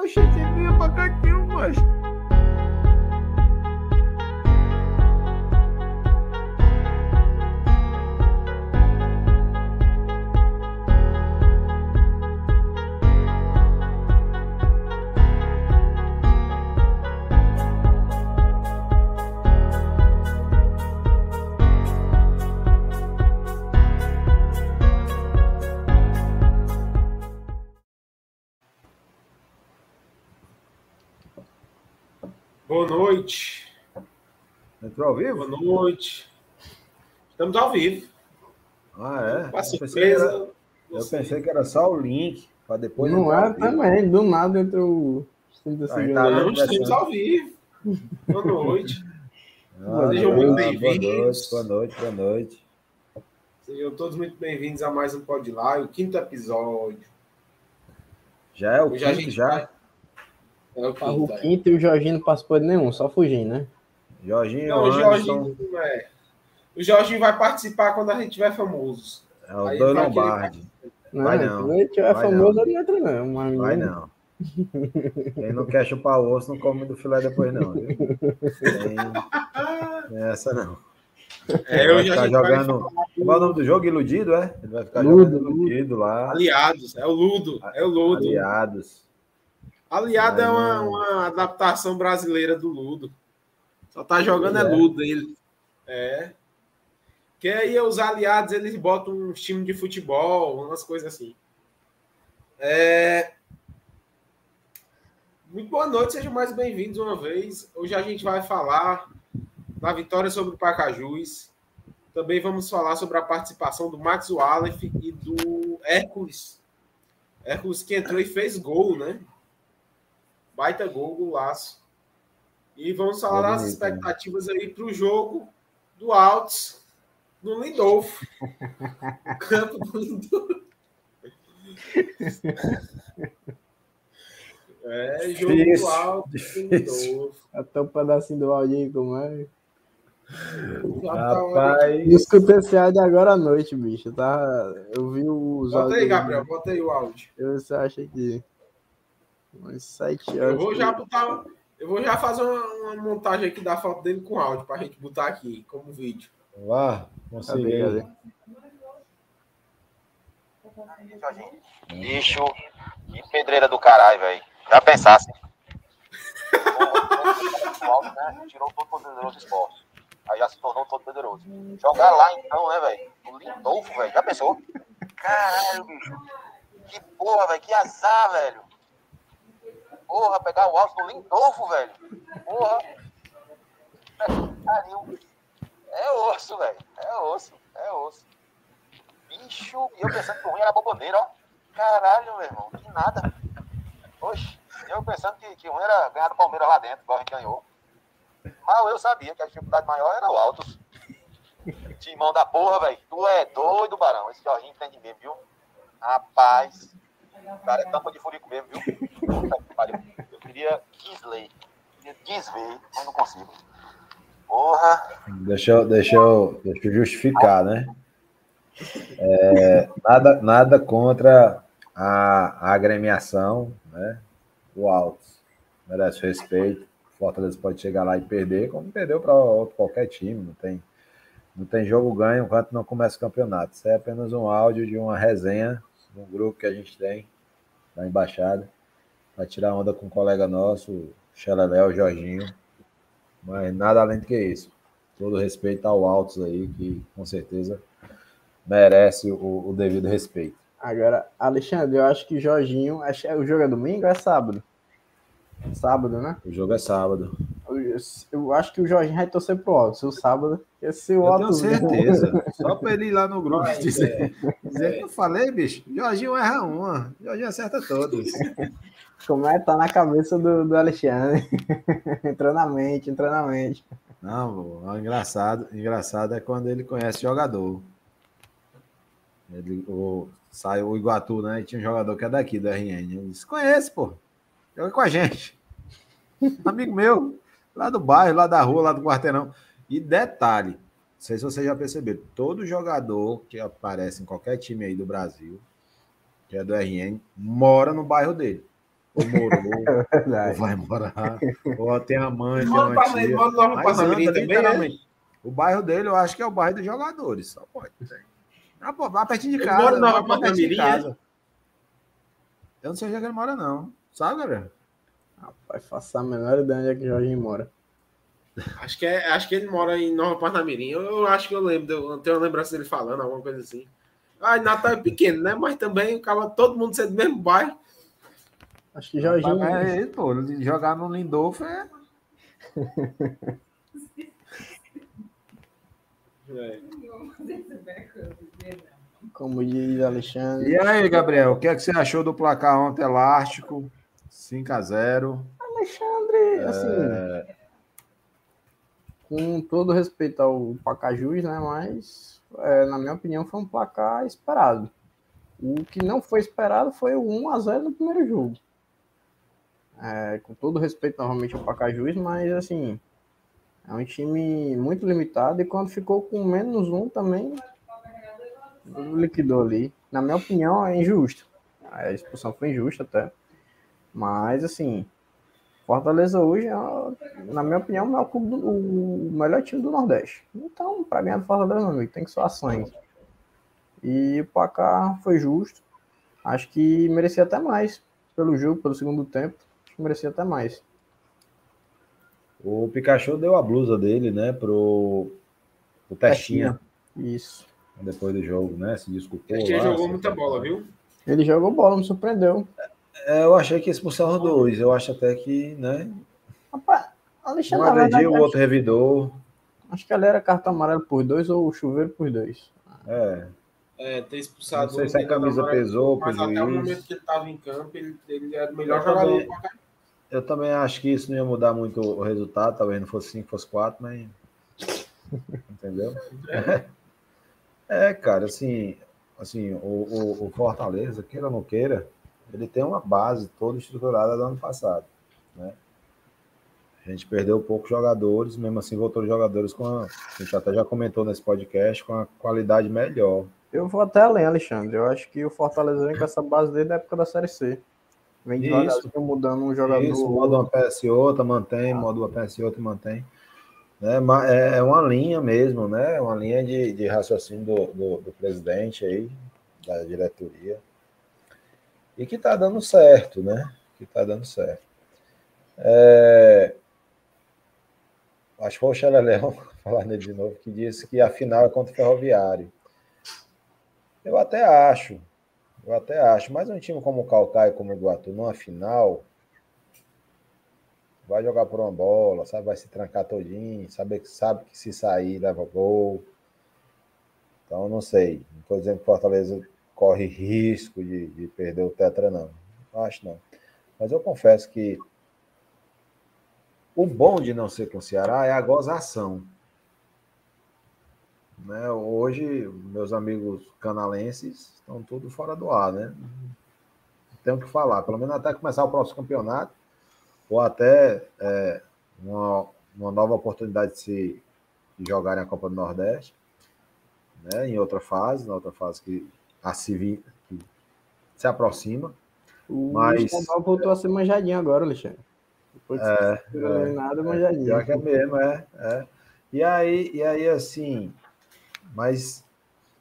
Oxe, você vinha pra Entrou ao vivo? Boa noite. Estamos ao vivo. Ah, é? Com a Eu pensei, que surpresa. era, eu pensei que era só o link, para depois. não é também, do nada entrou os 30 Ah, segundos. tá estamos ao vivo. Boa noite. Ah, Sejam muito bem-vindos. Boa noite, boa noite. Sejam todos muito bem-vindos a mais um Pod Lá, o quinto episódio. Já é o Hoje a quinto, gente já? vai- É o O quinto. é. quinto e o Jorginho não participou de nenhum, só fugindo, né? Jorginho, Não, o Anderson, Jorginho não é. O Jorginho vai participar quando a gente tiver famoso. é o Aí Lombardi. Não, Vai não. Quando ele tiver Vai famoso, ele não entra, não. Mas Vai não. Quem não quer chupar o osso não come do filé depois, não. Viu? Tem, tem essa não. É, Ele vai hoje a ficar gente vai jogando. Como é o nome do jogo? Iludido, é? Ele vai ficar Ludo, jogando iludido lá. Aliados, é o Ludo. É o Ludo. Aliados. Aliado é uma, uma adaptação brasileira do Ludo. Só tá jogando é, É. Ludo ele. É. Que aí os aliados eles botam um time de futebol, umas coisas assim. É... Muito boa noite, sejam mais bem-vindos uma vez. Hoje a gente vai falar da vitória sobre o Pacajus. Também vamos falar sobre a participação do Max Wallace e do Hércules. Hércules que entrou e fez gol, né? Baita gol, golaço. E vamos falar das né? expectativas aí para o jogo do Altos no Lindolfo. O campo do Lindolfo. É, jogo do Altos do difícil. Lindolfo. Até um pedacinho do áudio aí, como é? Tá Rapaz, Eu escutei esse áudio agora à noite, bicho. Tá? Eu vi os Bota aí, Gabriel, bota aí o áudio. Eu você acha que. Umas sete Eu horas. vou já botar. Eu vou já fazer uma, uma montagem aqui da foto dele com áudio pra gente botar aqui como vídeo. vá, consegui. Bicho, que pedreira do caralho, velho. Já pensasse. Né, tirou todo o poderoso do esporte. Aí já se tornou todo poderoso. Jogar lá então, né, velho? O Lindolfo, velho. Já pensou? Caralho, bicho. Que porra, velho. Que azar, velho. Porra, pegar o alto do Lindolfo, velho. Porra. Pariu. É osso, velho. É osso. É osso. Bicho, e eu pensando que o ruim era boboneira, ó. Caralho, meu irmão, que nada. Oxe, eu pensando que, que o ruim era ganhar do Palmeiras lá dentro, igual a gente ganhou. Mas eu sabia que a dificuldade maior era o Altos. Timão da porra, velho. Tu é doido, Barão. Esse Jorginho entende mesmo, viu? Rapaz, cara é tampa de furico mesmo, viu? Eu queria Kisley. Queria desver, mas não consigo. Porra. Deixa eu, deixa, eu, deixa eu justificar, né? É, nada, nada contra a, a agremiação, né? O Altos. Merece respeito. Fortaleza pode chegar lá e perder, como perdeu para qualquer time. Não tem, não tem jogo ganho enquanto não começa o campeonato. Isso é apenas um áudio de uma resenha de um grupo que a gente tem da embaixada para tirar onda com um colega nosso, o Xeleléu, o Jorginho. Mas nada além do que isso. Todo respeito ao Altos aí, que com certeza merece o, o devido respeito. Agora, Alexandre, eu acho que Jorginho. Que o jogo é domingo ou é sábado? Sábado, né? O jogo é sábado. Eu, eu acho que o Jorginho vai torcer pro Alto. Se o sábado. Porque se o Eu Alto. tenho certeza. Só para ele ir lá no grupo Vai, dizer, dizer que eu falei, bicho. Jorginho erra uma. Jorginho acerta todas. Como é? Tá na cabeça do, do Alexandre. entrou na mente, entrou na mente. Não, o engraçado, engraçado é quando ele conhece jogador. Ele, o, sai o Iguatu, né? E tinha um jogador que é daqui, do RN. Ele disse: Conhece, pô. Joga com a gente. Amigo meu, lá do bairro, lá da rua, lá do quarteirão. E detalhe: não sei se vocês já perceberam, todo jogador que aparece em qualquer time aí do Brasil, que é do RN, mora no bairro dele. ou morou, É ou vai morar, ou tem a mãe, tem uma tia. mano, Nova Mas anda, também, né? literalmente. O bairro dele, eu acho que é o bairro dos jogadores. Só pode. Ah, pô, vai pertinho de Ele casa. mora em Nova pertinho de Parnamirim, casa. Eu não sei onde é que ele mora, não. Sabe, Gabriel? Rapaz, faça a menor ideia onde é que o Jorginho mora. Acho que, é, acho que ele mora em Nova Parnamirim. Eu, eu acho que eu lembro, eu tenho uma lembrança dele falando, alguma coisa assim. Ah, Natal é pequeno, né? Mas também acaba todo mundo sendo do mesmo bairro. Acho que Jorginho. É, pô, jogar no Lindolfo é. É. Como diz Alexandre. E aí, Gabriel, o que, é que você achou do placar ontem elástico? 5x0. Alexandre, assim. Com todo respeito ao Pacajus, né? Mas, é, na minha opinião, foi um placar esperado. O que não foi esperado foi o 1x0 no primeiro jogo. É, com todo respeito, novamente, ao Pacajus, mas, assim. É um time muito limitado e quando ficou com menos um também liquidou ali. Na minha opinião, é injusto. A expulsão foi injusta até. Mas, assim, Fortaleza hoje, é, na minha opinião, é o, clube do- o melhor time do Nordeste. Então, para ganhar do Fortaleza, meu amigo, tem que soar sangue. E o placar foi justo. Acho que merecia até mais pelo jogo, pelo segundo tempo. Acho que merecia até mais. O Pikachu deu a blusa dele, né, pro, pro Testinha, Isso. depois do jogo, né? Se desculpou. A gente lá, jogou muita bola, viu? Ele jogou bola, me surpreendeu. É, eu achei que expulsão os dois. Eu acho até que, né? Rapaz, Um Alexandre, verdade, agrediu, o acho, outro revidou. acho que ali era cartão amarelo por dois ou chuveiro por dois. É, É, ter expulsado Não sei se a camisa Amarelo, pesou Mas até o momento que ele estava em campo, ele, ele era o melhor Eu jogador também- eu também acho que isso não ia mudar muito o resultado. Talvez não fosse 5, fosse 4, mas. Entendeu? É, cara, assim, assim o, o, o Fortaleza, queira ou não queira, ele tem uma base toda estruturada do ano passado. Né? A gente perdeu poucos jogadores, mesmo assim voltou jogadores com a, a gente até já comentou nesse podcast, com a qualidade melhor. Eu vou até além, Alexandre. Eu acho que o Fortaleza vem com essa base desde a época da Série C. Vem Isso. devagarzinho mudando um jogador. Isso, moda uma peça e outra, mantém, moda uma peça e outra, mantém. Né? Mas É é uma linha mesmo, né? Uma linha de, de raciocínio do, do, do presidente aí, da diretoria. E que está dando certo, né? Que está dando certo. É, Acho que foi o Xeleléu, falar nele de novo, que disse que a final é contra o Ferroviário. Eu até acho, eu até acho, mas um time como o Calcaia, como o Iguatu, numa final, vai jogar por uma bola, sabe? Vai se trancar todinho, sabe, sabe que se sair leva gol. Então, não sei. Não estou dizendo que o Fortaleza corre risco de, de perder o Tetra, não. Não acho não. Mas eu confesso que o bom de não ser com o Ceará é a gozação. Né? Hoje, meus amigos canalenses estão tudo fora do ar, né? Tenho que falar, pelo menos até começar o próximo campeonato, ou até é, uma, uma nova oportunidade de se de jogarem a Copa do Nordeste, né? Em outra fase, na outra fase que a se, se aproxima. O Mas- estadual voltou a ser manjadinho agora, Alexandre. Depois de É, ser eliminado, manjadinho. Pior que é mesmo, é, é. E aí, e aí, assim, mas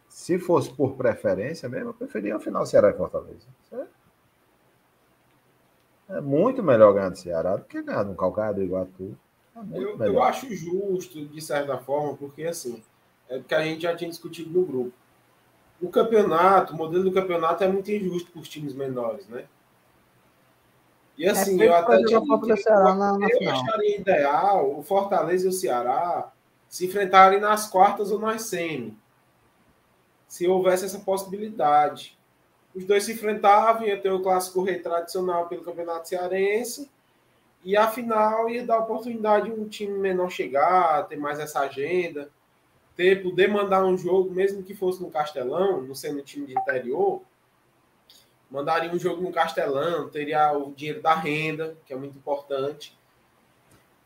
se fosse por preferência mesmo, eu preferia a final Ceará e Fortaleza. É, é muito melhor ganhar do Ceará do que ganhar do Calcaia do Iguatu. É muito Eu, eu melhor. acho justo, de certa forma, porque assim, é porque a gente já tinha discutido no grupo. O campeonato, o modelo do campeonato é muito injusto para os times menores, né? E assim, feito eu até tinha eu final. acharia ideal o Fortaleza e o Ceará se enfrentarem nas quartas ou nas semi. Se houvesse essa possibilidade. Os dois se enfrentavam, ia ter o clássico rei tradicional pelo Campeonato Cearense, e a final ia dar oportunidade de um time menor chegar, ter mais essa agenda, ter, poder mandar um jogo, mesmo que fosse no Castelão, não sendo um time de interior, mandaria um jogo no Castelão, teria o dinheiro da renda, que é muito importante.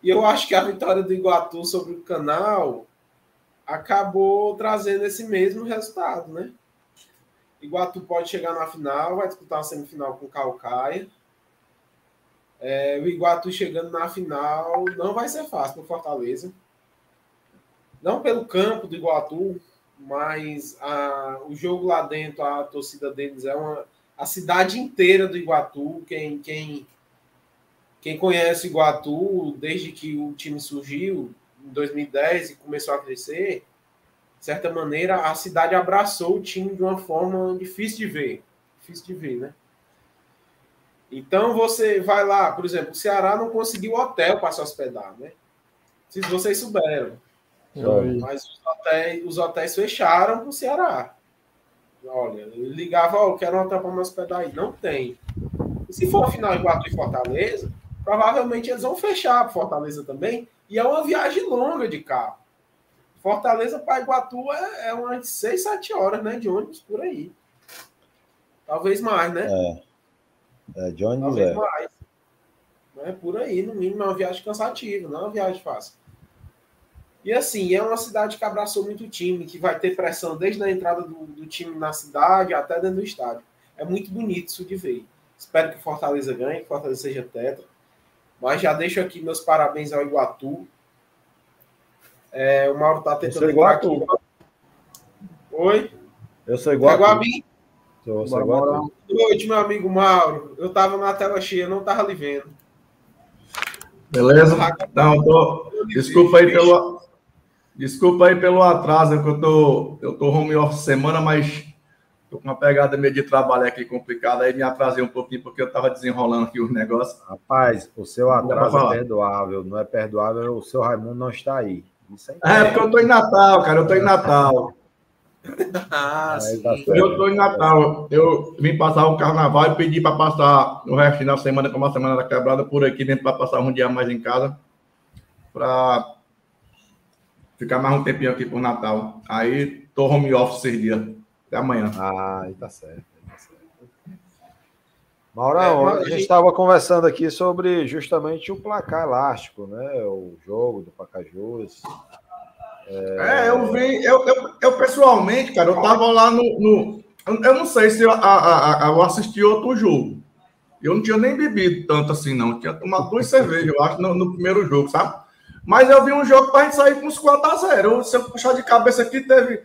E eu acho que a vitória do Iguatu sobre o Canal acabou trazendo esse mesmo resultado, né? Iguatu pode chegar na final, vai disputar a semifinal com o Calcaia. É, o Iguatu chegando na final não vai ser fácil para Fortaleza. Não pelo campo do Iguatu, mas a, o jogo lá dentro, a torcida deles é uma. A cidade inteira do Iguatu, quem, quem, quem conhece o Iguatu desde que o time surgiu em 2010 e começou a crescer, de certa maneira, a cidade abraçou o time de uma forma difícil de ver. Difícil de ver, né? Então você vai lá, por exemplo, o Ceará não conseguiu hotel para se hospedar, né? Se vocês souberam. Mas os hotéis, os hotéis fecharam para o Ceará. Olha, ele ligava, ó, oh, quero um hotel para me hospedar aí. Não tem. E se for final Iguatu e Fortaleza, provavelmente eles vão fechar para Fortaleza também. E é uma viagem longa de carro. Fortaleza para Iguatu é, é umas 6, 7 horas, né? De ônibus por aí. Talvez mais, né? É. É, de ônibus Talvez é. mais. É por aí, no mínimo, é uma viagem cansativa, não é uma viagem fácil. E assim, é uma cidade que abraçou muito o time, que vai ter pressão desde a entrada do, do time na cidade até dentro do estádio. É muito bonito isso de ver. Espero que o Fortaleza ganhe, que o Fortaleza seja tetra. Mas já deixo aqui meus parabéns ao Iguatu. É, o Mauro tá tentando. Eu sou Iguatu. Aqui. Oi? Eu sou igual. Igual a mim? Sou, sou igual Boa noite, meu amigo Mauro. Eu tava na tela cheia, não tava lhe vendo. Beleza? Não, tô... Desculpa aí pelo. Desculpa aí pelo atraso, que eu tô, eu tô home office semana, mas tô com uma pegada meio de trabalho aqui complicada, aí me atrasei um pouquinho porque eu tava desenrolando aqui os negócios. Rapaz, o seu atraso é perdoável, não é perdoável, o seu Raimundo não está aí. É, é, porque eu tô em Natal, cara, eu tô em Natal. ah, sim. Tá eu tô em Natal, eu vim passar o carnaval e pedi para passar o resto da semana, como a semana da quebrada, por aqui, mesmo para passar um dia mais em casa, para ficar mais um tempinho aqui por Natal. Aí tô home office esses dias. Até amanhã. Ah, aí tá certo. Tá certo. Maurão, é, a gente estava conversando aqui sobre justamente o placar elástico, né? O jogo do Pacajus. É, é eu vi, eu, eu, eu, pessoalmente, cara, eu tava lá no. no eu não sei se eu, a, a, a, eu assisti outro jogo. Eu não tinha nem bebido tanto assim, não. Eu tinha tomado duas cervejas, eu acho, no, no primeiro jogo, sabe? Mas eu vi um jogo para a gente sair com uns 4x0. Se eu puxar de cabeça aqui, teve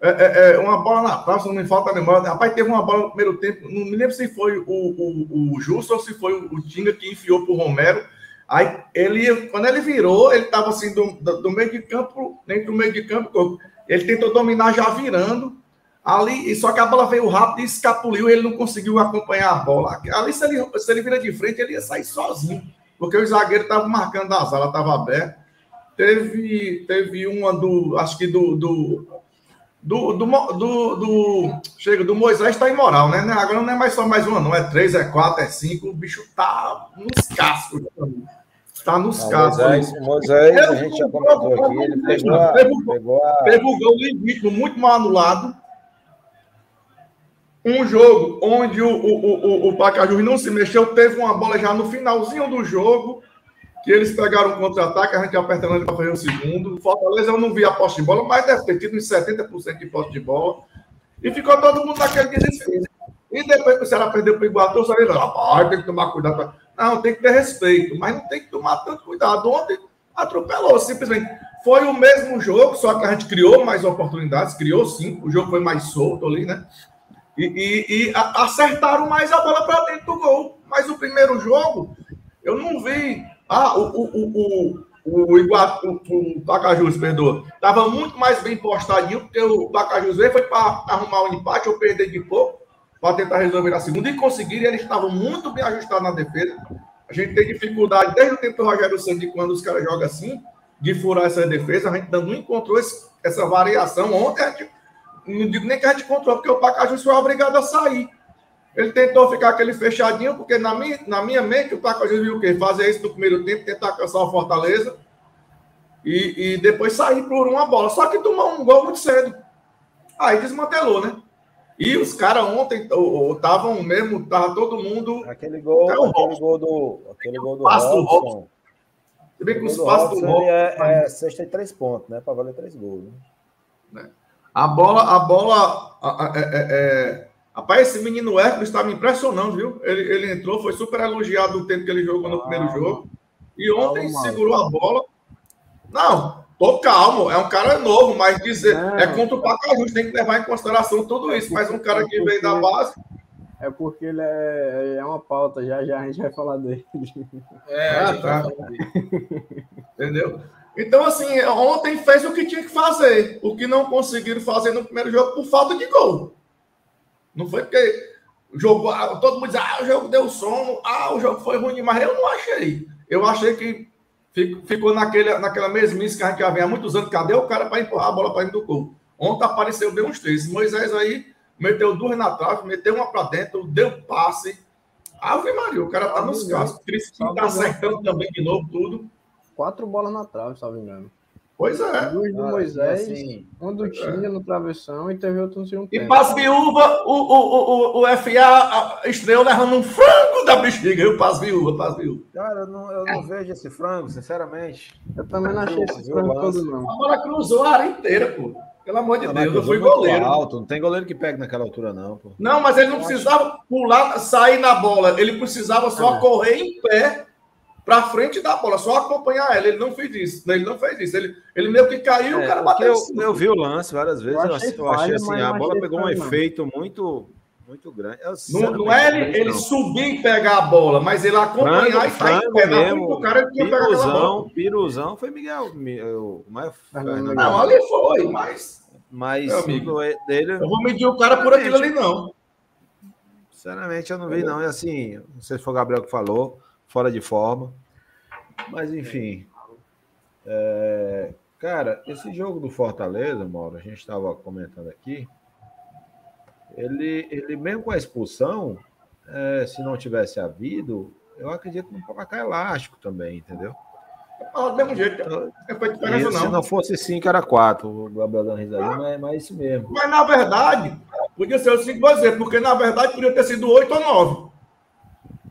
é, é, é, uma bola na praça, não me falta memória. Rapaz, teve uma bola no primeiro tempo, não me lembro se foi o, o, o Justo ou se foi o, Tinga que enfiou para o Romero. Aí ele, quando ele virou, ele estava assim do, do, meio de campo, dentro do meio de campo, ele tentou dominar já virando. Ali, só que a bola veio rápido e escapuliu, ele não conseguiu acompanhar a bola. Ali, se ele, se ele vira de frente, ele ia sair sozinho porque os zagueiros estavam marcando a sala, estava aberta. Teve, teve uma do, acho que do, do, do, do, do, do chega, do Moisés está imoral, né? Agora não é mais só mais uma, não. É três, é quatro, é cinco. O bicho tá nos cascos. Está nos não, cascos. Moisés, Moisés a gente já comentou aqui, ele pegou a, pegou a... Teve o gol legítimo, muito mal anulado um jogo onde o, o, o, o Pacajus não se mexeu, teve uma bola já no finalzinho do jogo, que eles pegaram um contra-ataque, a gente apertando para fazer o segundo. Fortaleza eu não vi a posse de bola, mas deve ter tido uns 70% de posse de bola. E ficou todo mundo naquele desespero. E depois que o Ceará perdeu para o Iguatu, o Ceará ah, tem que tomar cuidado. Não, tem que ter respeito, mas não tem que tomar tanto cuidado. Ontem atropelou, simplesmente. Foi o mesmo jogo, só que a gente criou mais oportunidades, criou sim. O jogo foi mais solto ali, né? E, e, e acertaram mais a bola para dentro do gol. Mas o primeiro jogo, eu não vi. Ah, o, o, o, o, Iguatu, o, Pacajus, perdoa, estava muito mais bem postadinho, porque o Pacajus veio foi para arrumar um empate ou perder de pouco, para tentar resolver na segunda, e conseguiram, eles estavam muito bem ajustados na defesa. A gente tem dificuldade desde o tempo do Rogério Santos, quando os caras jogam assim, de furar essa defesa, a gente não encontrou esse, essa variação. Ontem a gente não digo nem que a gente controlou, porque o Pacajus foi obrigado a sair. Ele tentou ficar aquele fechadinho, porque na minha, na minha mente o Pacajus viu o quê? Fazer isso no primeiro tempo, tentar cansar o Fortaleza e, e depois sair por uma bola. Só que tomou um gol muito cedo. Aí desmantelou, né? E os caras ontem estavam mesmo, tava todo mundo. Aquele gol, aquele gol do. Aquele gol do Robson. Você vê que os passos do Robson. É, é sexta e três pontos, né? Para valer três gols. Né? né? A bola, a bola, é, é, é, Rapaz, esse menino Hércules está me impressionando, viu? Ele, ele entrou, foi super elogiado no tempo que ele jogou no primeiro jogo. E ontem Calma, segurou a bola. Não, tô calmo. É um cara novo, mas dizer Não. é contra o Pacajus, tem que levar em consideração tudo isso. Mas um cara que veio da base, É porque ele é, é uma pauta, já já a gente vai falar dele. É, Ah, a tá. vai falar dele. entendeu? Então, assim, ontem fez o que tinha que fazer. O que não conseguiram fazer no primeiro jogo por falta de gol. Não foi porque jogou, ah, todo mundo diz, ah, o jogo deu sono, ah, o jogo foi ruim demais. Eu não achei. Eu achei que fi- ficou naquele, naquela mesmice que a gente já vem há muitos anos. Cadê o cara para empurrar a bola para dentro do gol? Ontem apareceu bem uns três. Moisés aí meteu duas na trave, meteu uma para dentro, deu passe. Ave Maria, o cara tá nos cascos. Crispim tá acertando também de novo tudo. Quatro bolas na trave, salvo engano. Pois é. Duas do Ah, Moisés, assim, uma do Tinha no travessão e teve outro no segundo E as viúvas, o, o, o, o FA estreou levando um frango da bexiga, viu? Para as viúvas, para as viúvas. Cara, eu não, eu não vejo esse frango, sinceramente. Eu também não achei esse o frango todo, não. A bola cruzou a área inteira, pô. Pelo amor de Não, Deus, eu fui goleiro. Alto, não tem goleiro que pega naquela altura, não, pô. Não, mas ele não precisava pular, sair na bola. Ele precisava só É. correr em pé para frente da bola, só acompanhar ela. Ele não fez isso. Ele não fez isso. Ele, ele meio que caiu, o É, cara porque bateu. eu, cima. eu vi o lance várias vezes, Eu achei eu achei falha, assim, mas a não bola pegou um falha, não. efeito muito, muito grande. Eu, Não, não é ele, ele não. subir e pegar a bola, mas ele acompanhar Frango, e sair frango mesmo, do cara, ele tinha pegado aquela bola. piruzão, piruzão foi Miguel, Mi- o mais Fernando Fernando, Não, ali foi, mas mas Meu amigo. o dele, eu vou medir o cara por aquilo ali, não. sinceramente, eu não vi não, e assim, não sei se foi o Gabriel que falou, fora de forma, mas enfim, é, cara, esse jogo do Fortaleza, Mauro, a gente estava comentando aqui, ele, ele mesmo com a expulsão, é, se não tivesse havido, eu acredito no placar elástico também, entendeu? Ah, do mesmo jeito, não foi E diferença, se não. não fosse 5, era 4. O Gabriel dando risadinha, mas, mas é isso mesmo. Mas na verdade, podia ser o 5 vou dizer, porque na verdade podia ter sido 8 ou 9.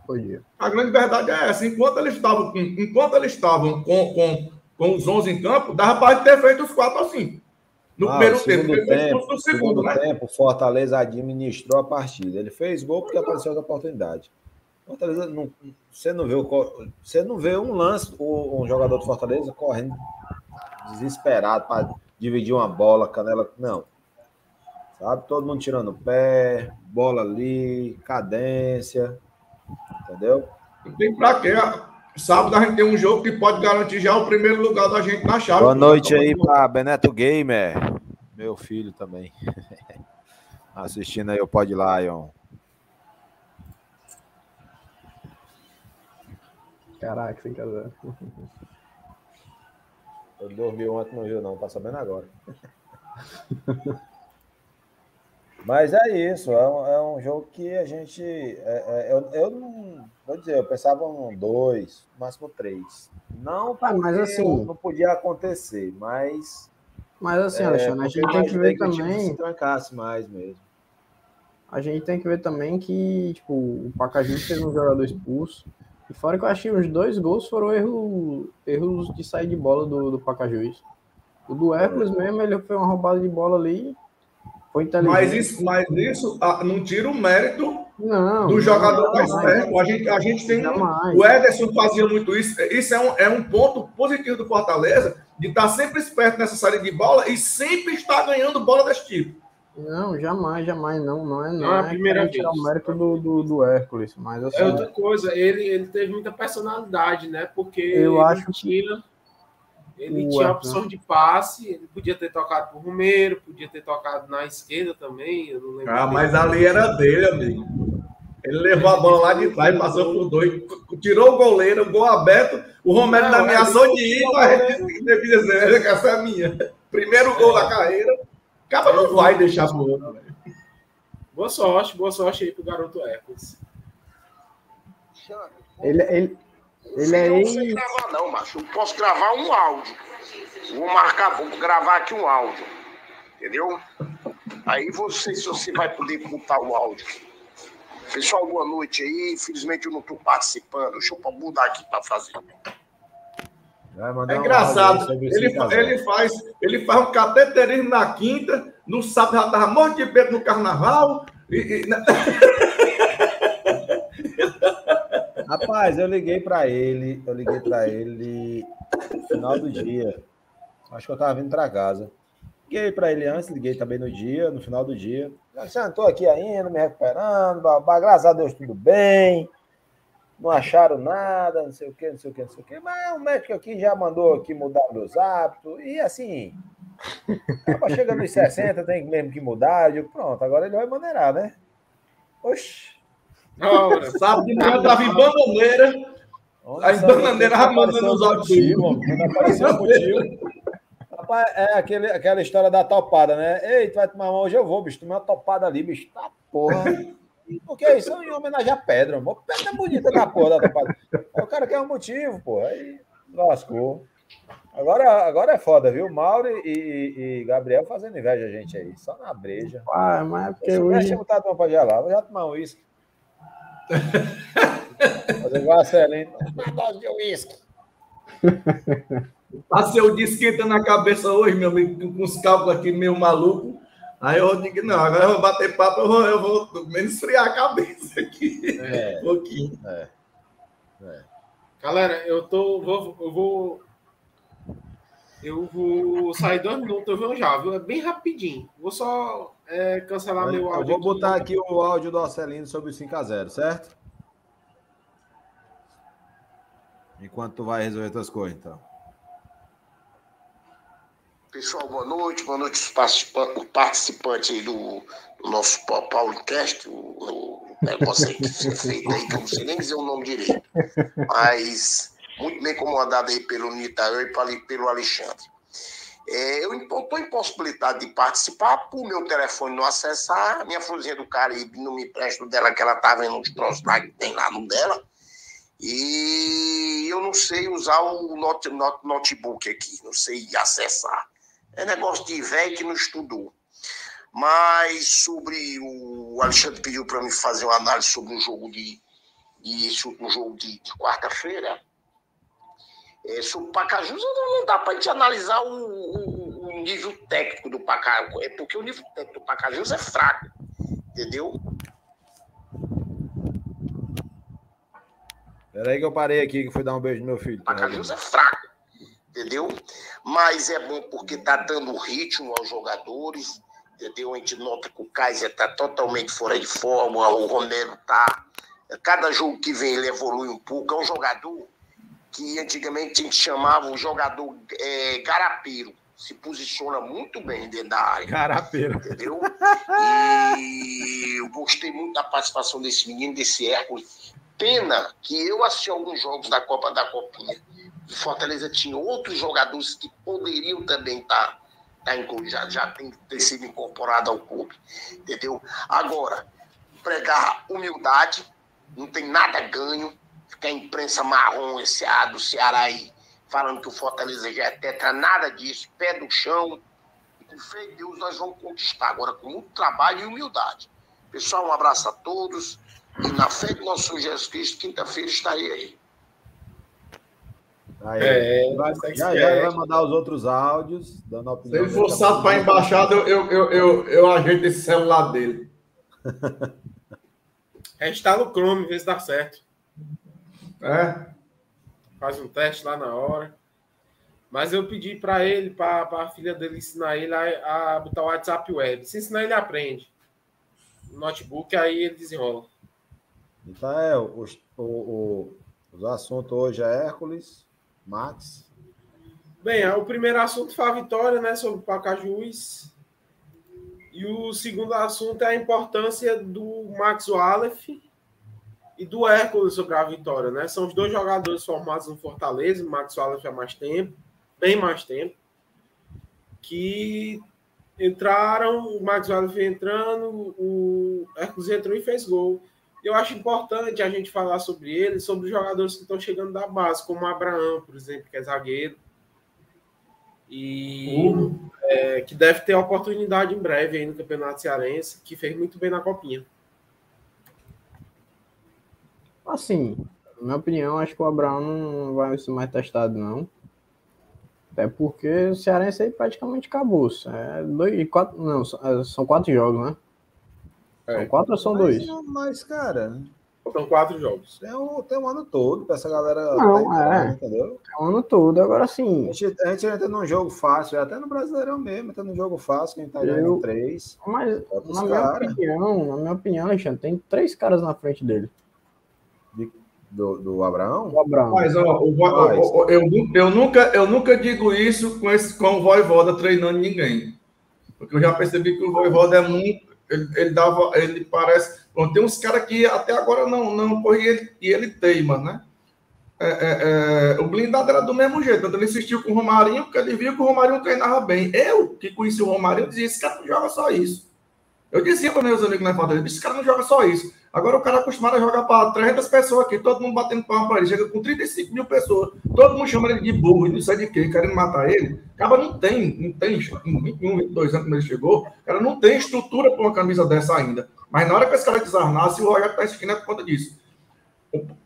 Podia. A grande verdade é essa. Enquanto eles estavam com, enquanto eles estavam com, com, com os 11 em campo, dava para ter feito os 4 ou 5. No Ah, primeiro tempo, fez tempo, no segundo segundo, né? tempo, o Fortaleza administrou a partida. Ele fez gol porque apareceu as oportunidades. Fortaleza não, você não vê o você não vê um lance um jogador do Fortaleza correndo desesperado para dividir uma bola, canela, não. Sabe? Todo mundo tirando o pé, bola ali, cadência, entendeu? Tem pra quê. Sábado a gente tem um jogo que pode garantir já o primeiro lugar da gente na chave. Boa noite aí para Beneto Gamer, meu filho também. Assistindo aí o Pod Lion. Caraca, sem casar. Eu dormiu ontem, não viu, não, tá sabendo agora. Mas é isso, é um, é um jogo que a gente. é- é- eu, eu não. Vou dizer, eu pensava um dois, máximo três. Não, Ah, mas assim- não podia acontecer, mas. Mas assim, é, Alexandre, a gente tem que ver time também. se trancasse mais mesmo. A gente tem que ver também que, tipo, o Pacajus teve um jogador expulso. E fora que eu achei os dois gols foram erro, erros de sair de bola do, do Pacajus. O do Hércules mesmo, ele foi uma roubada de bola ali. Foi inteligente. Mas isso, mas isso ah, não tira o mérito não, do jogador não, mais perto. A gente, a gente tem. um-. O Ederson fazia muito isso. Isso é um, é um ponto positivo do Fortaleza, de estar sempre esperto nessa saída de bola e sempre estar ganhando bola desse tipo. Não, jamais, jamais. Não, não é não. Não é a é primeira vez. o mérito do, do, do Hércules. Mas assim, É outra coisa, ele, ele teve muita personalidade, né? Porque Eu ele acho que tinha, ele o tinha opção de passe, ele podia ter tocado pro Romero, podia ter tocado na esquerda também, eu não lembro. Ah, mas ali era dele, amigo. Ele levou a bola lá de trás, passou por dois, tirou o goleiro, o gol aberto. O Romero Não, ainda ameaçou de ir, mas devia dizer, "Essa- essa é a minha. Primeiro gol da carreira. O cara não vai deixar pro outro. velho. Boa sorte, boa sorte aí pro garoto Hércules. ele, ele, ele é Eu não sei ex. gravar, não, macho. Eu posso gravar um áudio. Vou marcar, vou gravar aqui um áudio. Entendeu? Aí você, se você vai poder botar o áudio. Pessoal, boa noite aí. Infelizmente eu não estou participando. Deixa eu mudar aqui para fazer. É engraçado. Ele, ele, faz, ele faz um cateterismo na quinta, no sábado já estava morto de peito no carnaval, E, e, Rapaz, eu liguei pra ele, eu liguei pra ele no final do dia. Acho que eu tava vindo pra casa. Liguei pra ele antes, liguei também no dia, no final do dia. Alexandre, tô aqui ainda, me recuperando, babá, graças a Deus tudo bem. Não acharam nada, não sei o que, não sei o que, não sei o que. Mas o médico aqui já mandou aqui mudar meus hábitos. E assim, chegando nos 60, tem mesmo que mudar. Eu digo, pronto, agora ele vai maneirar, né? Oxi. Ora, Sabe que eu tava em bananeira. Olha Aí bananeira mandando os áudios quando apareceu. Rapaz, é aquele, aquela história da topada, né? Ei, tu vai tomar uma hoje, eu vou, bicho. Tomei uma topada ali, bicho. Tá porra. Porque isso é em homenagem à pedra, amor. Pedra é bonita da porra da topada. Aí o cara quer um motivo, porra. Aí lascou. Agora, agora é foda, viu? Mauro e, e- e Gabriel fazendo inveja a gente aí. Só na breja. Ah, mas é porque Se hoje. tivesse botado uma pra gelar, vou já tomar um uísque. Fazer igual a Celene. Uma dose de uísque. Passei o dia esquentando na cabeça hoje, meu amigo, com os cálculos aqui meio maluco. Aí eu digo, não, agora eu vou bater papo, eu vou, eu vou menos esfriar a cabeça aqui. É. Um pouquinho. galera, eu tô. Vou, eu vou. Eu vou sair dois minutos, eu venho já, viu? É bem rapidinho. Vou só é, cancelar meu Eu áudio. vou botar aqui o áudio do Arcelino sobre o 5x0, certo? Enquanto tu vai resolver tuas coisas, então. Pessoal, boa noite. Boa noite, os participantes, o participante aí do, do nosso Pa- Paulicast, o, o negócio aí que foi feito aí, que eu não sei nem dizer o nome direito. Mas muito bem comandado aí pelo Nitael e pelo Alexandre. É, eu estou impossibilitado de participar por meu telefone não acessar, minha florzinha do Caribe não me presta dela, que ela tá vendo uns troços lá que tem lá no dela. E eu não sei usar o note- note- notebook aqui, não sei acessar. É negócio de velho que não estudou. Mas sobre o. O Alexandre pediu para mim fazer uma análise sobre o jogo de. de esse último jogo de, de quarta-feira. É, sobre o Pacajus, não, dá para a gente analisar o, o- o nível técnico do Pacajus. É porque o nível técnico do Pacajus é fraco. Entendeu? Peraí que eu parei aqui, que fui dar um beijo no meu filho. Pacajus é fraco, entendeu? Mas é bom porque tá dando ritmo aos jogadores, entendeu? A gente nota que o Kaiser tá totalmente fora de forma, o Romero tá. Cada jogo que vem ele evolui um pouco. É um jogador que antigamente a gente chamava o jogador é, garapeiro. Se posiciona muito bem dentro da área Carapeiro. entendeu? E eu gostei muito da participação desse menino, desse Hércules. Pena que eu assisti alguns jogos da Copa da Copinha. E Fortaleza tinha outros jogadores que poderiam também estar tá, inclu- já, já tem, ter sido incorporado ao clube, entendeu? Agora, pregar humildade, não tem nada ganho, ficar a imprensa marrom, esse A do Ceará aí, falando que o Fortaleza já é tetra, nada disso, pé no chão, e com fé em Deus nós vamos conquistar, agora com muito trabalho e humildade. Pessoal, um abraço a todos, e na fé de nosso Senhor Jesus Cristo, quinta-feira estarei aí. Aí, É, vai, segue já já vai mandar os outros áudios, dando a Se opinião. ele for salto para a embaixada, eu, eu, eu, eu, eu ajeito esse celular dele. Reinstala o Chrome, vê se dá certo. É? Faz um teste lá na hora. Mas eu pedi para ele, para a filha dele ensinar ele a, a botar o WhatsApp web. Se ensinar, ele aprende. No notebook, aí ele desenrola. Então é, o, o, o, os assuntos hoje é Hércules, Max. Bem, o primeiro assunto foi a vitória, né, sobre o Pacajus. E o segundo assunto é a importância do Max Wallace e do Hércules sobre a vitória, né? São os dois jogadores formados no Fortaleza, o Max Wallace há mais tempo, bem mais tempo, que entraram, o Max Wallace entrando, o Hércules entrou e fez gol. Eu acho importante a gente falar sobre ele, sobre os jogadores que estão chegando da base, como o Abraão, por exemplo, que é zagueiro. E é, que deve ter oportunidade em breve aí no Campeonato Cearense, que fez muito bem na Copinha. Assim, na minha opinião, acho que o Abraão não vai ser mais testado, não. Até porque o Cearense aí praticamente acabou. É dois, quatro, não, são- é, são quatro jogos, né? É. São quatro ou são Mas, dois? não- mas, cara, São quatro jogos. tem um, tem um ano todo pra essa galera. Não, tá é. entendeu? É o ano todo. Agora A sim, gente, a gente entra num jogo fácil, até no Brasileirão mesmo, entra num jogo fácil, quem tá ganhando Eu- três. mas na minha opinião, na minha opinião, Alexandre, tem três caras na frente dele. Do, do Abraão? O Abraão. Mas, ó, o eu, eu, nunca, eu nunca digo isso com, esse, com o Voivoda treinando ninguém. Porque eu já percebi que o Voivoda é muito. Ele, ele dava. Ele parece. Bom, tem uns caras que até agora não, não corre e ele, e ele teima, né? É, é, é, o blindado era do mesmo jeito. Então ele insistiu com o Romarinho, porque ele viu que o Romarinho treinava bem. Eu, que conheci o Romarinho, dizia: esse cara joga só isso. Eu dizia para meus amigos na falta esse cara não joga só isso. Agora o cara é acostumado a jogar para 300 pessoas aqui, todo mundo batendo palma para ele, chega com 35 mil pessoas, todo mundo chama ele de burro, e não sei de quê, querendo matar ele. O cara não tem, não tem, em 21, 22 anos quando ele chegou, o cara não tem estrutura para uma camisa dessa ainda. Mas na hora que esse cara desarmar, se o Rogério está insistindo é por conta disso.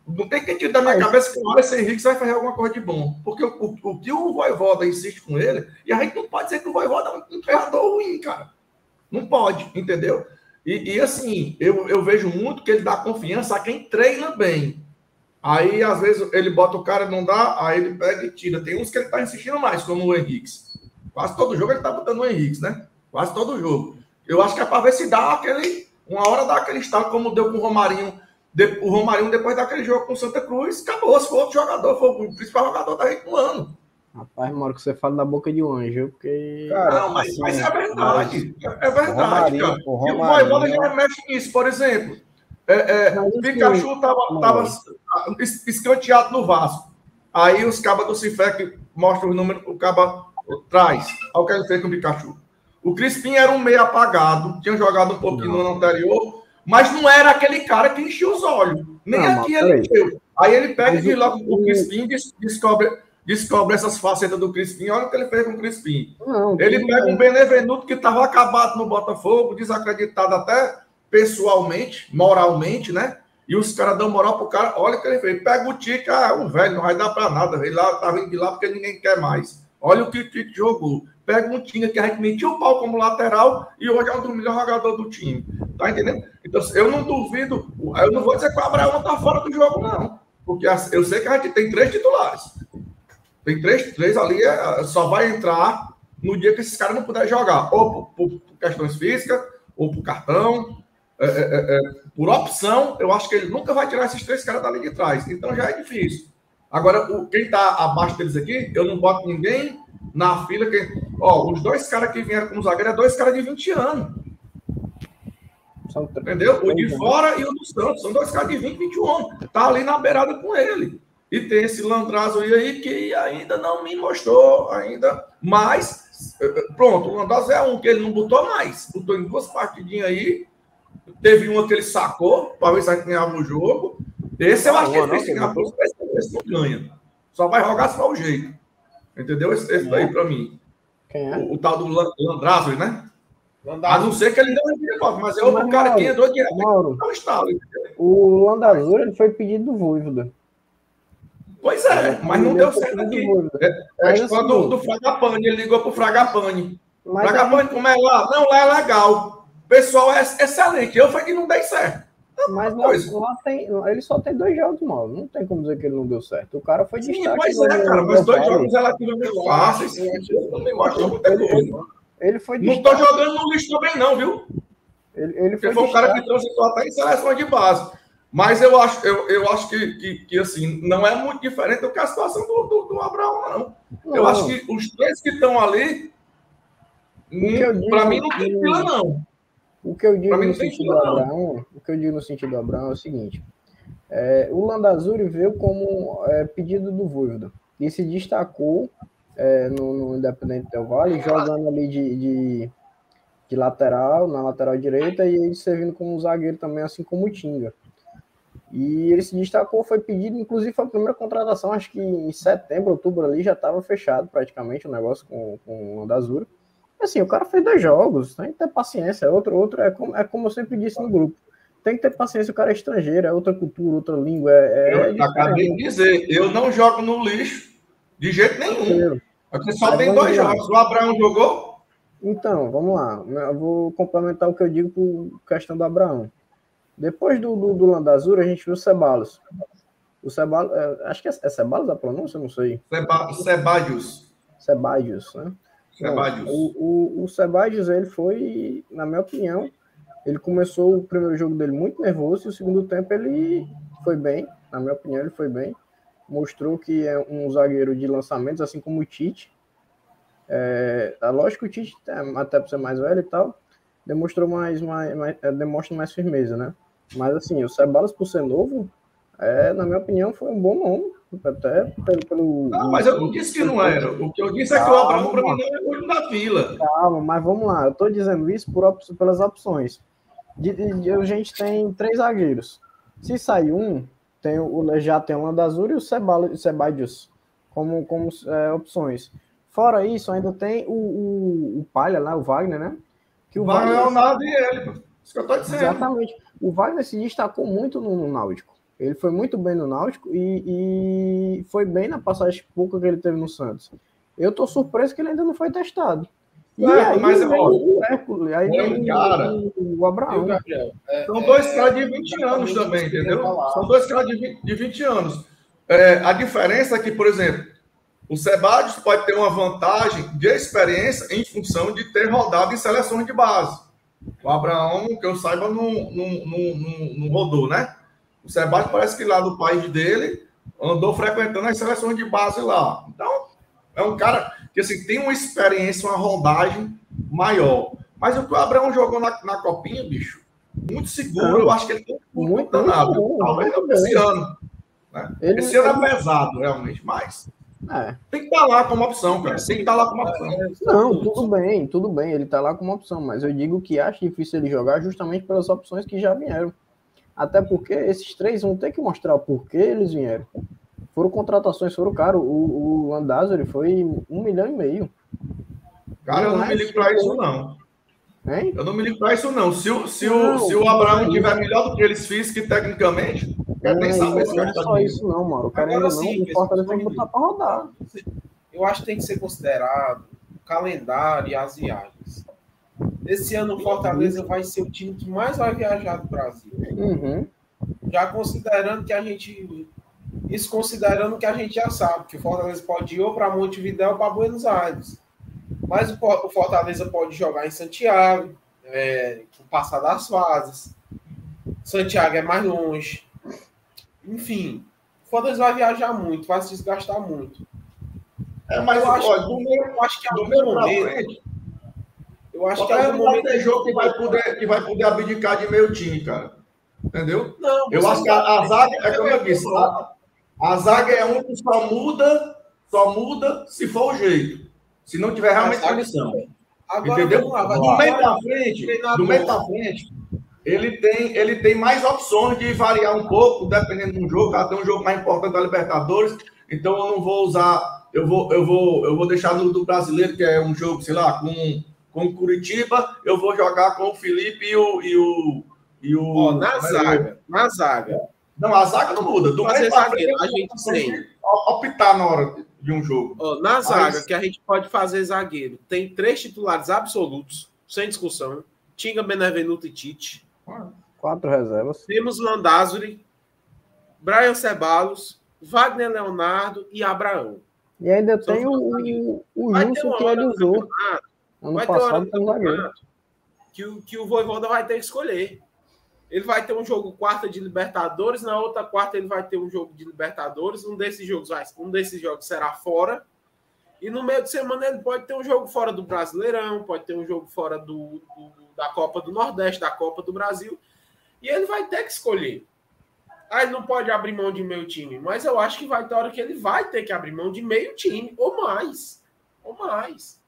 Não tem que tirar da minha cabeça que o Alisson Henrique vai fazer alguma coisa de bom. Porque o, o, o que o Voivoda insiste com ele, e a gente não pode dizer que o Voivoda é um treinador ruim, cara. Não pode, entendeu? E, e, assim, eu, eu vejo muito que ele dá confiança a quem treina bem. Aí, às vezes, ele bota o cara, não dá, aí ele pega e tira. Tem uns que ele tá insistindo mais, como o Henrique. Quase todo jogo ele tá botando o Henrique, né? Quase todo jogo. Eu acho que é para ver se dá aquele. Uma hora dá aquele estado, como deu com o Romarinho. O Romarinho, depois daquele jogo com o Santa Cruz, acabou. Se for outro jogador, foi o principal jogador da gente no ano. Rapaz, moro que você fala da boca de um anjo, porque. Cara, Não, mas, assim, mas é verdade. É, é verdade, Romarinho- cara. o E o Voivoda já mexe nisso, por exemplo. É, é, o Pikachu tava, não. tava es- escanteado no Vasco. Aí os cabas do Cifec mostram os números, o caba traz. Olha o que ele fez com o Pikachu. O Crispim era um meio apagado, tinha jogado um pouquinho no ano anterior, mas não era aquele cara que enchia os olhos. Nem Não, aqui mas ele encheu. Aí ele pega Mas e o- lá o Crispim des- descobre, descobre essas facetas do Crispim. Olha o que ele fez com o Crispim. Não, Ele pega um Benevenuto que estava acabado no Botafogo, desacreditado até pessoalmente, moralmente, né? E os caras dão moral pro cara. Olha o que ele fez. Pega o Tique, ah, o velho, não vai dar pra nada. Ele lá, tá vindo de lá porque ninguém quer mais. Olha o que o Tique jogou. Pega um Tinga que a gente metia o pau como lateral e hoje é um dos melhores jogadores do time. Tá entendendo? Então, eu não duvido. Eu não vou dizer que o Abraão tá fora do jogo, não. Porque eu sei que a gente tem três titulares. Tem três, três ali, é, só vai entrar no dia que esses caras não puderem jogar. Ou por, por- por questões físicas, ou por cartão. É, é, é, é, por opção, eu acho que ele nunca vai tirar esses três caras dali de trás. Então já é difícil. Agora, o, quem tá abaixo deles aqui, eu não boto ninguém na fila. Que, ó, os dois caras que vieram como zagueiro é dois caras de 20 anos. Entendeu? O de fora e o do Santos. São dois caras de 20, 21 anos. Tá ali na beirada com ele. E tem esse Landrazo aí que ainda não me mostrou ainda. Mas, eh, pronto, o Landrazo é um que ele não botou mais. Botou em duas partidinhas aí. Teve uma que ele sacou para ver se a gente ganhava o jogo. Esse eu acho que ele fez não, que ganhar que ele esse, esse não ganha. Só vai jogar se for o jeito. Entendeu? Esse, esse daí para mim. Quem é? O, o tal do Lan- Landrazo, né? A Landázuri. não ser que ele não envie foto, mas é outro Mas, cara que Mauro, entrou direto Mauro, no estalo. o Landazur ele foi pedido do Voivoda. Pois é, mas não deu certo aqui. Voivoda. É a Mas, história do, do Fragapane, ele ligou pro Fragapane. Mas Fragapane, como é lá? Não, lá é legal. O pessoal é excelente. Eu falei que não dei certo. Mas lá, coisa. lá tem, ele só tem dois jogos, mal. Não tem como dizer que ele não deu certo. O cara foi Sim, destaque. pois é, cara, mas dois jogos relativamente fáceis. Eu não coisa. Ele foi Não tô destaque. jogando no lixo também, não, viu? Ele, ele Porque foi foi um cara que transitou até em seleções de base. Mas eu acho, eu, eu acho que, que, que, assim, não é muito diferente do que a situação do, do, do Abraão, não. Eu Não. acho que os três que estão ali, para mim, não tem que- fila, não. O que eu digo no não tem sentido do. Abraão, o que eu digo no sentido do Abraão é o seguinte: é, o Landazuri veio como é, pedido do Voivoda e se destacou é, no, no Independente Del Vale, jogando ali de, de, de lateral, na lateral direita, e ele servindo como zagueiro também, assim como o Tinga. E ele se destacou, foi pedido, inclusive foi a primeira contratação, acho que em setembro, outubro ali já estava fechado praticamente o negócio com, com o Landazuri. Assim, o cara fez dois jogos, tem que ter paciência. Outro, outro é como, é como eu sempre disse no grupo. Tem que ter paciência, o cara é estrangeiro, é outra cultura, outra língua. É, é Eu acabei de dizer, eu não jogo no lixo de jeito nenhum. Aqui só tem dois jogos. O Abraão jogou, Então, vamos lá. Eu vou complementar o que eu digo por questão do Abraão. Depois do, do, do Landazur, a gente viu o Ceballos. O Ceballos, é, acho que é, é Ceballos a pronúncia, não sei. Seba, Sebadios. Sebadios, né? Não, o, o, o Sebadios, ele foi, na minha opinião, ele começou o primeiro jogo dele muito nervoso e o segundo tempo ele foi bem, na minha opinião, ele foi bem. Mostrou que é um zagueiro de lançamentos, assim como o Tite. É, é lógico que o Tite, até por ser mais velho e tal, demonstrou mais, mais, mais demonstra mais firmeza, né? Mas assim, o Ceballos, por ser novo, é, na minha opinião, foi um bom nome. Até pelo. pelo não, mas eu não disse que não era. O que eu disse é que o Abraão, para mim, é muito da fila. Calma, mas vamos lá. Eu estou dizendo isso por op pelas opções. De, de, a gente tem três zagueiros. Se sair um, tem o, já tem o Landazur e o Sebadios como, como é, opções. Fora isso, ainda tem o, o, o Palha lá, o Wagner, né? Que o Wagner, Wagner é o nada e ele. Isso que eu tô dizendo. Exatamente. O Wagner se destacou muito no, no Náutico. Ele foi muito bem no Náutico e, e, foi bem na passagem pouca que ele teve no Santos. Eu tô surpreso que ele ainda não foi testado. E é, aí, mas ó, o Hércules, aí vem cara, o, o Abraão. Gabriel, é, São dois é, caras de 20 anos também, entendeu? São dois caras de 20, de 20 anos. É, a diferença é que, por exemplo, o Sebadios pode ter uma vantagem de experiência em função de ter rodado em seleções de base. O Abraão, que eu saiba, não, não, não, não rodou, né? O Sebadios parece que lá no país dele andou frequentando as seleções de base lá. Então, é um cara que assim, tem uma experiência, uma rodagem maior. Mas o que o Abraão jogou na, na copinha, bicho, muito seguro. Eu acho que ele tem muito danado. Talvez não esse ano. Né? Ele, esse ano é pesado, realmente, mas. É. Tem que estar tá lá como opção, cara. Tem que estar tá lá como opção. Não, tudo bem, tudo bem. Ele está lá como opção, mas eu digo que acho difícil ele jogar justamente pelas opções que já vieram. Até porque esses três vão ter que mostrar o porquê eles vieram. Foram contratações, foram caros. O, o Landázuri foi um milhão e meio. Cara, eu não me ligo para isso, não. Hein? Eu não me ligo para isso, não. Se, o, se, não, o, se o Abraão tiver melhor do que eles físico tecnicamente, quer nem saber se Não é só isso, não, mano. O cara ainda não, importa, ele tem que botar para rodar. Eu acho que tem que ser considerado o calendário e as viagens. Esse ano o Fortaleza vai ser o time que mais vai viajar do Brasil. Uhum. Já considerando que a gente isso considerando que a gente já sabe que o Fortaleza pode ir ou para Montevidéu ou para Buenos Aires. Mas o Fortaleza pode jogar em Santiago, é, passar das fases. Santiago é mais longe. Enfim, o Fortaleza vai viajar muito, vai se desgastar muito. É, mas eu acho, do meu, eu acho que do meu momento. Frente, eu acho que é um momento. Vai jogo que vai, poder, que vai poder abdicar de meio time, cara. Entendeu? Não, eu acho que a, a zaga, é como eu disse, a, a zaga é um que só muda, só muda se for o jeito. Se não tiver realmente condição. Agora, Entendeu? Lá, do meio para frente, do meio para frente, ele tem, ele tem mais opções de variar um pouco, dependendo do jogo. Até um jogo mais importante da Libertadores. Então eu não vou usar, eu vou, eu vou, eu vou deixar do, do brasileiro, que é um jogo, sei lá, com, com Curitiba, eu vou jogar com o Felipe e o. E o, e o oh, na zaga, na zaga. Não, a zaga não muda. Do meio para frente, a gente tem. Optar na hora de um jogo. Oh, na zaga, que a gente pode fazer zagueiro, tem três titulares absolutos, sem discussão. Tinga, Benevenuto e Tite. Quatro reservas. Temos Landázuri, Brian Ceballos, Wagner Leonardo e Abraão. E ainda tem o, o, o Wilson que ele usou. Ano vai passado ter uma hora que o, que o Voivoda vai ter que escolher. Ele vai ter um jogo quarta de Libertadores, na outra quarta ele vai ter um jogo de Libertadores, um desses jogos, um desses jogos será fora. E no meio de semana ele pode ter um jogo fora do Brasileirão, pode ter um jogo fora do, do da Copa do Nordeste, da Copa do Brasil. E ele vai ter que escolher. Ah, ele não pode abrir mão de meio time, mas eu acho que vai ter hora que ele vai ter que abrir mão de meio time, ou mais. Ou mais.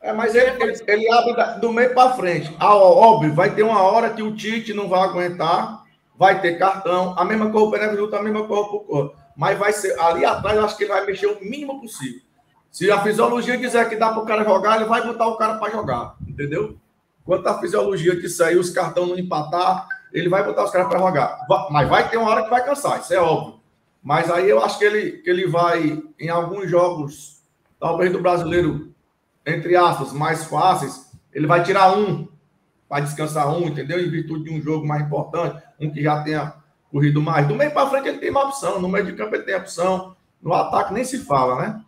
É, mas ele, ele, ele abre do meio para frente. Ah, óbvio, vai ter uma hora que o Tite não vai aguentar, vai ter cartão, a mesma coisa o Benevenuto, a mesma coisa o Mas vai ser ali atrás, eu acho que ele vai mexer o mínimo possível. Se a fisiologia quiser que dá para o cara jogar, ele vai botar o cara para jogar, entendeu? Quanto a fisiologia disser e os cartões não empatar, ele vai botar os caras para jogar. Mas vai ter uma hora que vai cansar, isso é óbvio. Mas aí eu acho que ele, que ele vai, em alguns jogos, talvez do brasileiro, entre aspas, mais fáceis, ele vai tirar um para descansar um, entendeu? Em virtude de um jogo mais importante, um que já tenha corrido mais. Do meio para frente ele tem uma opção, no meio de campo ele tem opção, no ataque nem se fala, né?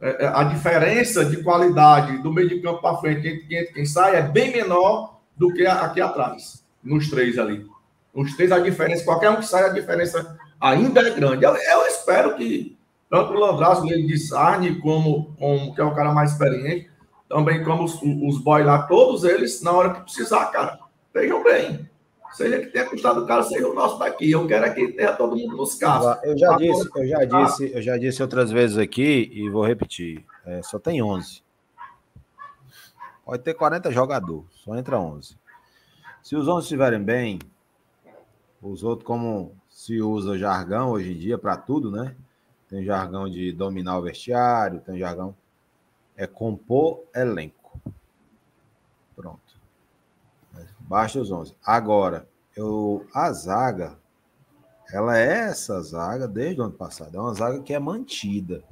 É, é, a diferença de qualidade do meio de campo para frente entre quem, quem sai é bem menor do que aqui atrás, nos três ali. Os três, a diferença, qualquer um que sai, a diferença ainda é grande. Eu, eu espero que tanto o Landraço, ele de Sarne, como, como que é o cara mais experiente, também como os, os boys lá, todos eles, na hora que precisar, cara, estejam bem. Seja que tenha custado o cara, seja o nosso daqui. Eu quero é que tenha todo mundo nos carros. Eu já disse, eu já disse, eu já disse outras vezes aqui e vou repetir. É, só tem 11. Pode ter 40 jogadores, só entra 11. Se os 11 estiverem bem, os outros, como se usa jargão hoje em dia para tudo, né? Tem jargão de dominar o vestiário, tem jargão. É compor elenco. Pronto. Baixa os 11. Agora, eu, a zaga, ela é essa zaga desde o ano passado. É uma zaga que é mantida.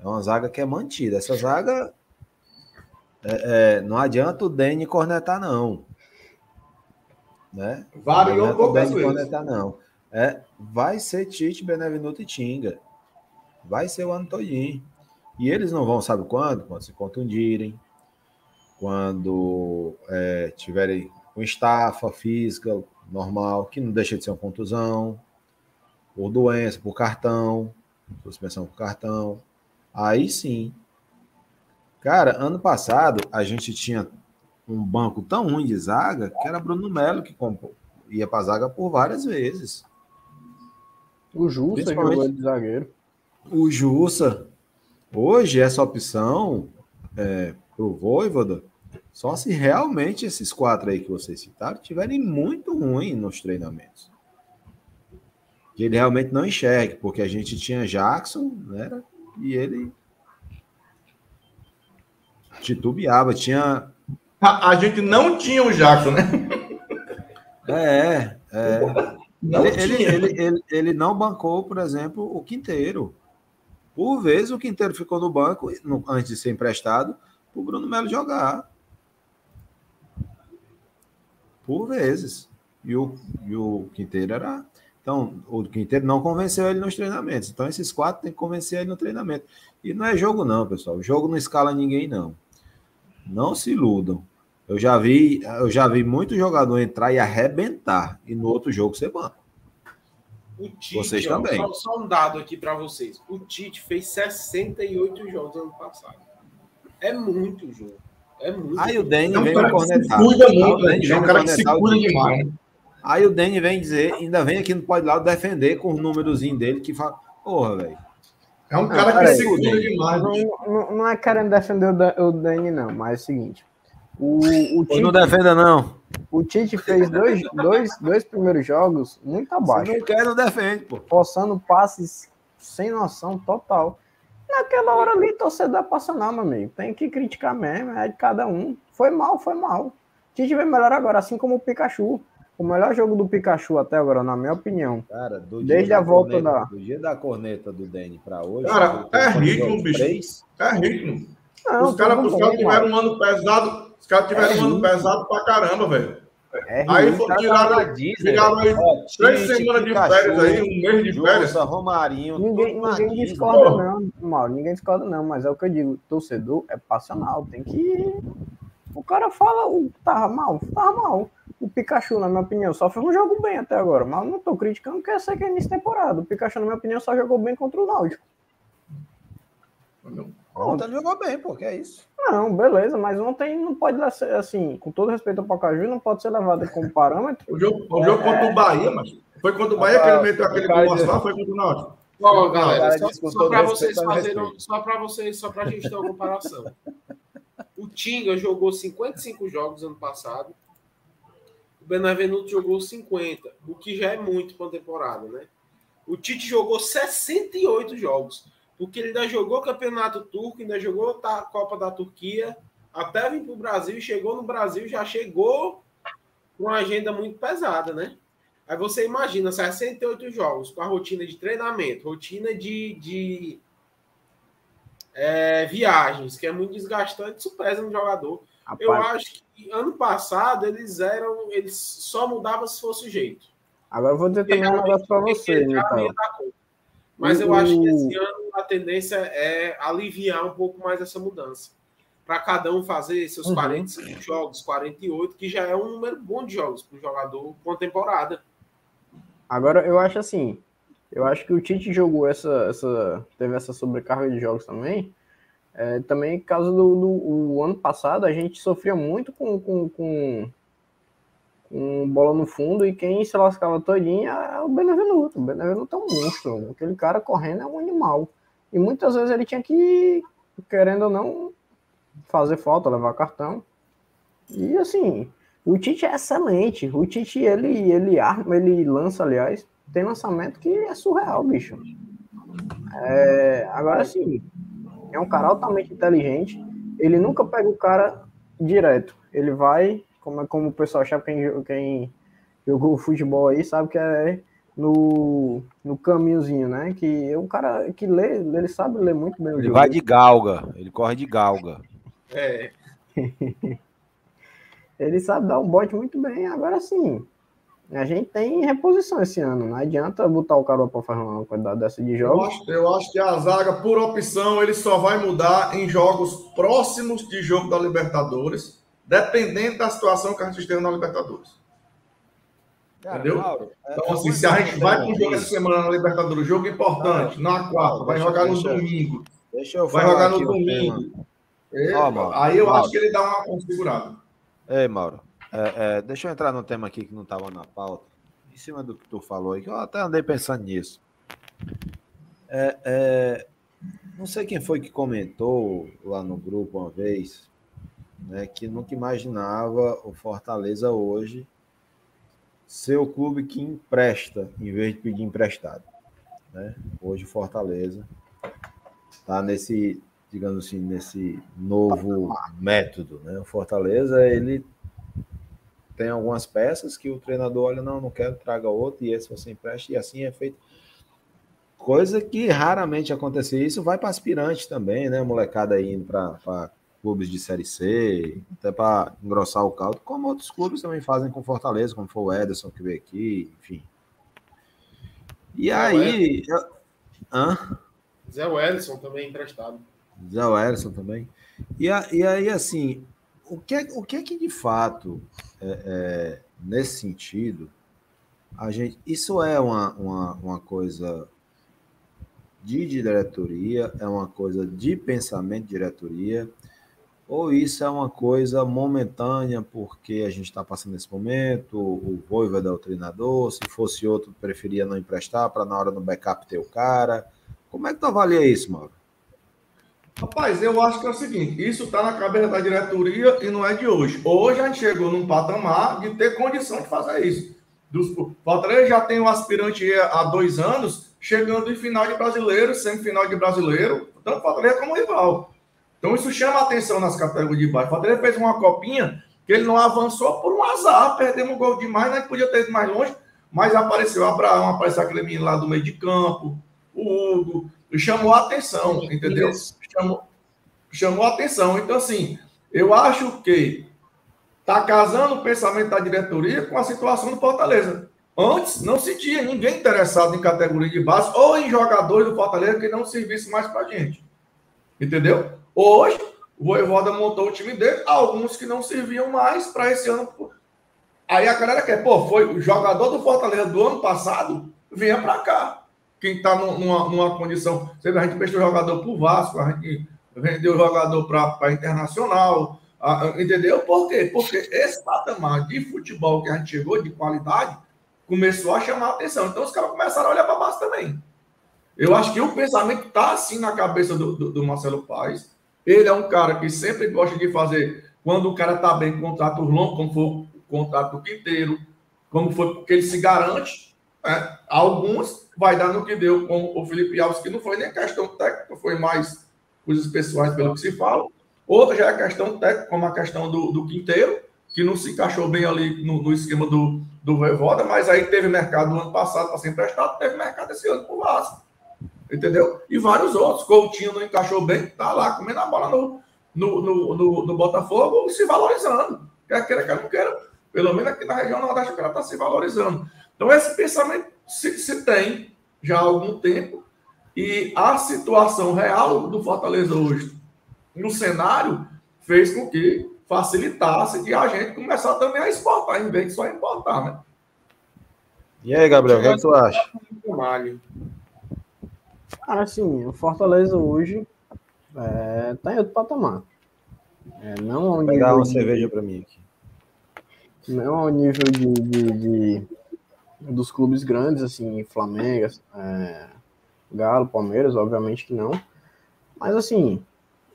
É uma zaga que é mantida. Essa zaga. É, é, não adianta o Dene cornetar, não. Né? Variou poucas vezes. Cornetar, não. É, vai ser Tite, Benevenuto e Tinga. Vai ser o ano todinho. E eles não vão, sabe quando? Quando se contundirem, quando é, tiverem com estafa física normal, que não deixa de ser uma contusão, por doença, por cartão, suspensão por cartão. Aí sim. Cara, ano passado a gente tinha um banco tão ruim de zaga que era Bruno Melo que comprou. ia para zaga por várias vezes. O Jussa jogou de zagueiro. O Jussa. Hoje, essa opção é, pro Voivoda, só se realmente esses quatro aí que vocês citaram tiverem muito ruim nos treinamentos. Que ele realmente não enxergue, porque a gente tinha Jackson, né? E ele titubeava, tinha. A, a gente não tinha o Jackson, né? É, é. Não ele, ele, ele, ele, não bancou, por exemplo, o Quinteiro. Por vezes o Quinteiro ficou no banco, antes de ser emprestado, o Bruno Melo jogar. Por vezes. E o, e o Quinteiro era. Então, o Quinteiro não convenceu ele nos treinamentos. Então, esses quatro tem que convencer ele no treinamento. E não é jogo, não, pessoal. O jogo não escala ninguém, não. Não se iludam. Eu já vi, eu já vi muito jogador entrar e arrebentar. E no outro jogo ser banco. O Tite, vocês ó, também. Só, só, um dado aqui para vocês. O Tite fez 68 jogos ano passado. É muito jogo. É muito. Aí o Dani vem me cornetar. Cuida muito, né? É um cara que se cuida demais. Aí o Dani vem dizer, ainda vem aqui no Pode Lado defender com o númerozinho dele que fala, porra, velho. É um cara não, que se cuida demais. Não, não, não, é querendo defender o Dani, não, mas é o seguinte. O, o Tite, não defenda, não. O Tite fez dois, dois, dois primeiros jogos muito abaixo. Se não quer, não defende, pô. Forçando passes sem noção total. Naquela hora ali, torcedor é passional, meu amigo. Tem que criticar mesmo, é de cada um. Foi mal, foi mal. Tite vem melhor agora, assim como o Pikachu. O melhor jogo do Pikachu até agora, na minha opinião. Cara, desde a volta corneta, da. Do dia da corneta do Dani para hoje. Cara, é ritmo, bicho. Três. É ritmo. Não, os caras cara tiveram um ano pesado. Os caras tiveram é um ano pesado pra caramba, velho. É, aí foi, tiraram, tiraram aí três semanas de férias aí, um mês de férias. Romarinho, ninguém, ninguém discorda, não, mal, ninguém discorda, não, mas é o que eu digo, torcedor é passional, tem que. O cara fala, o tava mal, tava mal. O Pikachu, na minha opinião, só fez um jogo bem até agora, mas não tô criticando porque eu sei que é início temporada. O Pikachu, na minha opinião, só jogou bem contra o Náutico. Ontem jogou bem, pô, que é isso. Não, beleza, mas ontem não pode ser assim, com todo respeito ao Pacaju, não pode ser levado como parâmetro. O jogo, o jogo é, contra o Bahia, mas foi contra o Bahia que ele meteu aquele gol lá, foi contra o Náutico. Bom, galera, só, só para vocês fazerem, só para vocês, só para a gente ter uma comparação. O Tinga jogou 55 jogos ano passado. O Benevenuto jogou 50, o que já é muito para temporada, né? O Tite jogou 68 jogos porque ele ainda jogou campeonato turco, ainda jogou a Copa da Turquia, até vir para o Brasil, chegou no Brasil, já chegou com uma agenda muito pesada, né? Aí você imagina 68 jogos com a rotina de treinamento, rotina de, de é, viagens, que é muito desgastante, isso pesa no jogador. eu acho que ano passado eles eram. Eles só mudavam se fosse o jeito. Agora eu vou dizer também um negócio para você, então. Mas eu acho que esse ano a tendência é aliviar um pouco mais essa mudança. Para cada um fazer seus uhum. 45 jogos, 48, que já é um número bom de jogos para o jogador com temporada. Agora, eu acho assim, eu acho que o Tite jogou essa, essa teve essa sobrecarga de jogos também, é, também por causa do, do ano passado a gente sofria muito com, com, com, com, bola no fundo e quem se lascava todinha é o Benevenuto. O Benevenuto é um monstro, aquele cara correndo é um animal. E muitas vezes ele tinha que, querendo ou não, fazer falta, levar cartão. E assim, o Tite é excelente. O Tite, ele, ele arma, ele lança, aliás, tem lançamento que é surreal, bicho. É, agora sim, é um cara altamente inteligente. Ele nunca pega o cara direto. Ele vai, como, é, como o pessoal sabe, quem, quem jogou futebol aí, sabe que é no, no caminhozinho, né? Que é um cara que lê, ele sabe ler muito bem o ele jogo. Ele vai de galga, ele corre de galga. É. ele sabe dar um bote muito bem. Agora sim, a gente tem reposição esse ano. Não adianta botar o cara para fazer uma quantidade dessa de jogos. Eu acho, eu acho, que a zaga, por opção, ele só vai mudar em jogos próximos de jogo da Libertadores, dependendo da situação que a gente esteja na Libertadores. Cara, Entendeu? Mauro, é, então, assim, se a gente vai para um jogo essa semana na Libertadores, jogo importante, na quarta, vai jogar no domingo. Deixa eu vai jogar no domingo. aí eu Mauro. acho que ele dá uma configurada. Ei, Mauro. É, é, deixa eu entrar no tema aqui que não estava na pauta. Em cima do que tu falou aí, que eu até andei pensando nisso. É, é, não sei quem foi que comentou lá no grupo uma vez, né, que nunca imaginava o Fortaleza hoje ser o clube que empresta em vez de pedir emprestado. Né? Hoje o Fortaleza está nesse, digamos assim, nesse novo método. Né? O Fortaleza ele tem algumas peças que o treinador olha, não, não quero, traga outro, e esse você empresta, e assim é feito. Coisa que raramente acontece isso, vai para aspirante também, né? Molecada indo para clubes de Série C, até para engrossar o caldo, como outros clubes também fazem com Fortaleza, como foi o Ederson que veio aqui, enfim. E Zé aí. Eu... Hã? Zé Ederson também emprestado. Zé Ederson também. E, a, e aí, assim, o que, é, o que é que de fato, é, é, nesse sentido, a gente. Isso é uma, uma, uma coisa de diretoria, é uma coisa de pensamento de diretoria, ou isso é uma coisa momentânea, porque a gente está passando esse momento, o Voivoda é o treinador, se fosse outro, preferia não emprestar para na hora do backup ter o cara. Como é que tu avalia isso, Mauro? Rapaz, eu acho que é o seguinte: isso está na cabeça da diretoria e não é de hoje. Hoje a gente chegou num patamar de ter condição de fazer isso. O Fortaleza já tem um aspirante há dois anos, chegando em final de brasileiro, semifinal de brasileiro, tanto Fortaleza como rival. Então isso chama atenção nas categorias de baixo. O Fortaleza fez uma copinha que ele não avançou por um azar, perdemos um gol demais, né? Podia ter ido mais longe, mas apareceu o Abraão, apareceu aquele menino lá do meio de campo, o Hugo, chamou a atenção, entendeu? chamou, chamou a atenção. Então, assim, eu acho que está casando o pensamento da diretoria com a situação do Fortaleza. Antes não se tinha ninguém interessado em categoria de base ou em jogadores do Fortaleza que não servisse mais para gente. Entendeu? Hoje, o Voivoda montou o time dele, alguns que não serviam mais para esse ano. Aí a galera quer, pô, foi o jogador do Fortaleza do ano passado, venha para cá quem está numa, numa condição. A gente prestou jogador para o Vasco, a gente vendeu jogador para internacional, entendeu? Por quê? Porque esse patamar de futebol que a gente chegou, de qualidade, começou a chamar a atenção. Então os caras começaram a olhar para baixo também. Eu acho que o pensamento está assim na cabeça do, do, do, Marcelo Paes. Ele é um cara que sempre gosta de fazer, quando o cara está bem, contrato longo, como foi o contrato do Quinteiro, como foi porque ele se garante. Né? Alguns vai dar no que deu com o Felipe Alves, que não foi nem questão técnica, foi mais coisas pessoais, pelo que se fala. Outra já é questão técnica, como a questão do, do Quinteiro, que não se encaixou bem ali no, no esquema do, do Voivoda, mas aí teve mercado no ano passado para ser emprestado, teve mercado esse ano por Vasco. Entendeu? E vários outros. Coutinho não encaixou bem, tá lá comendo a bola no, no, no, no, no Botafogo se valorizando. Quer queira, quer não queira. Pelo menos aqui na região nordeste, o cara está se valorizando. Então, esse pensamento se, se tem já há algum tempo. E a situação real do Fortaleza hoje, no cenário, fez com que facilitasse e a gente começar também a exportar, em vez de só importar, né? E aí, Gabriel, o que, é que tu acha? Cara, assim, o Fortaleza hoje é, tá em outro patamar. É, não ao Vou pegar uma de- cerveja pra mim aqui. não ao nível de, de- de- dos clubes grandes, assim, Flamengo, é, Galo, Palmeiras, obviamente que não. Mas assim,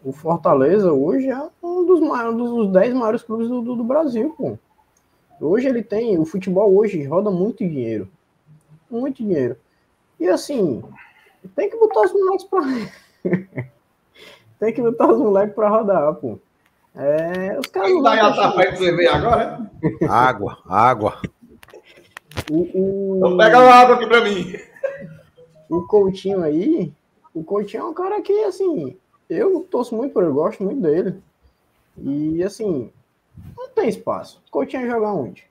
o Fortaleza hoje é um dos, maiores, dos 10 maiores clubes do, do- do Brasil, pô. Hoje ele tem, o futebol hoje roda muito dinheiro. Muito dinheiro. E assim, tem que botar os moleques pra. tem que botar os moleques pra rodar, pô. É, os caras não tá deixar- pra você ver agora, é? Água, água. o, o- Então pega uma água aqui pra mim. o Coutinho aí, o Coutinho é um cara que, assim, eu torço muito por ele, gosto muito dele. E, assim, não tem espaço. O Coutinho jogar onde?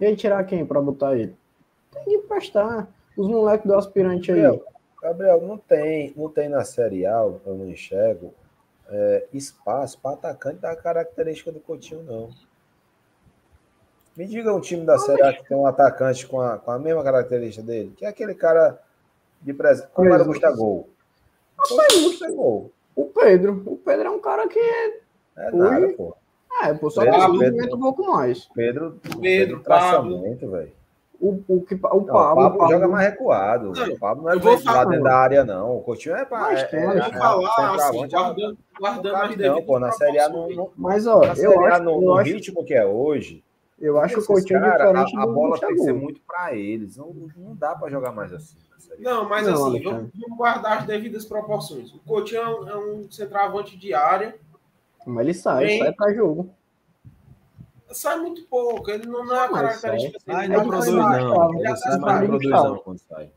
Ia tirar quem pra botar ele? Tem que prestar. Os moleques do aspirante aí. Gabriel, Gabriel, não tem, não tem na Série A, eu não enxergo, é, espaço para atacante da característica do Coutinho, não. Me diga um time da Série A que tem um atacante com a, com a mesma característica dele, que é aquele cara de presente. Como era o Gustavo? Gustavo. O Pedro. O Pedro é um cara que. É nada, pô. É, pô, só Pedro, que Pedro. movimenta um pouco mais. Pedro, Pedro, traçamento, velho. O, o, que, o Não, Pablo. o Pablo, o Pablo- joga mais recuado. Não, o Pablo não é lá falar- dentro da área, não. O Coutinho é para. Mas É, tem, é, Vou é, falar assim, é- guardando, guardando Não as cabe não, devidas pô. Na Série A não, proporções. não, Mas, ó, na eu Série A, acho, no, eu no acho, ritmo que é hoje, eu acho que o Coutinho é cara, diferente a, a bola tem que ser muito para eles. Não, não dá para jogar mais assim. Não, mas Não, assim, vamos, vamos guardar as devidas proporções. O Coutinho é um, é um centroavante de área, Mas ele sai, Bem- sai pra jogo. Sai muito pouco, ele não é a Mas característica Sai, dele. não ele produz, não. ele já sai, tá não não, quando sai.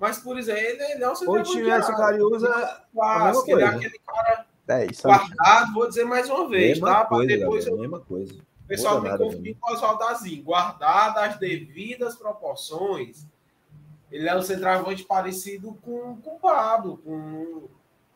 Mas, por exemplo, ele, ele é um O cara usa Clássico, ele é coisa. aquele cara É isso. guardado, vou dizer mais uma vez, mesma tá? Coisa, depois galera, eu- mesma coisa. o pessoal me nada, confundir com o Oswaldo Azinho. Guardado as devidas proporções, ele é um centroavante parecido com, com o Pablo, com,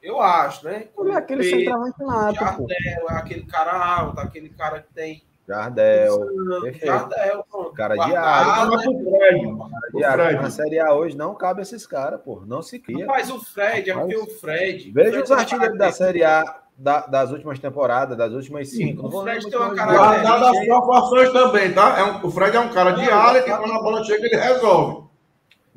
eu acho, né? Com Ele é aquele centroavante. Jardel, é aquele cara alto, aquele cara que tem Jardel, perfeito. Jardel, pronto. Cara de área. O Fred, de. Na Série A hoje não cabe esses caras, pô. Não se cria. Mas o Fred, é porque o Fred. Veja o os artilheiros da Série A da- das últimas temporadas, das últimas cinco. Não o Fred tem uma característica- não. Guardado as proporções também, tá? É um- o Fred é um cara de área que não. quando a bola chega ele resolve.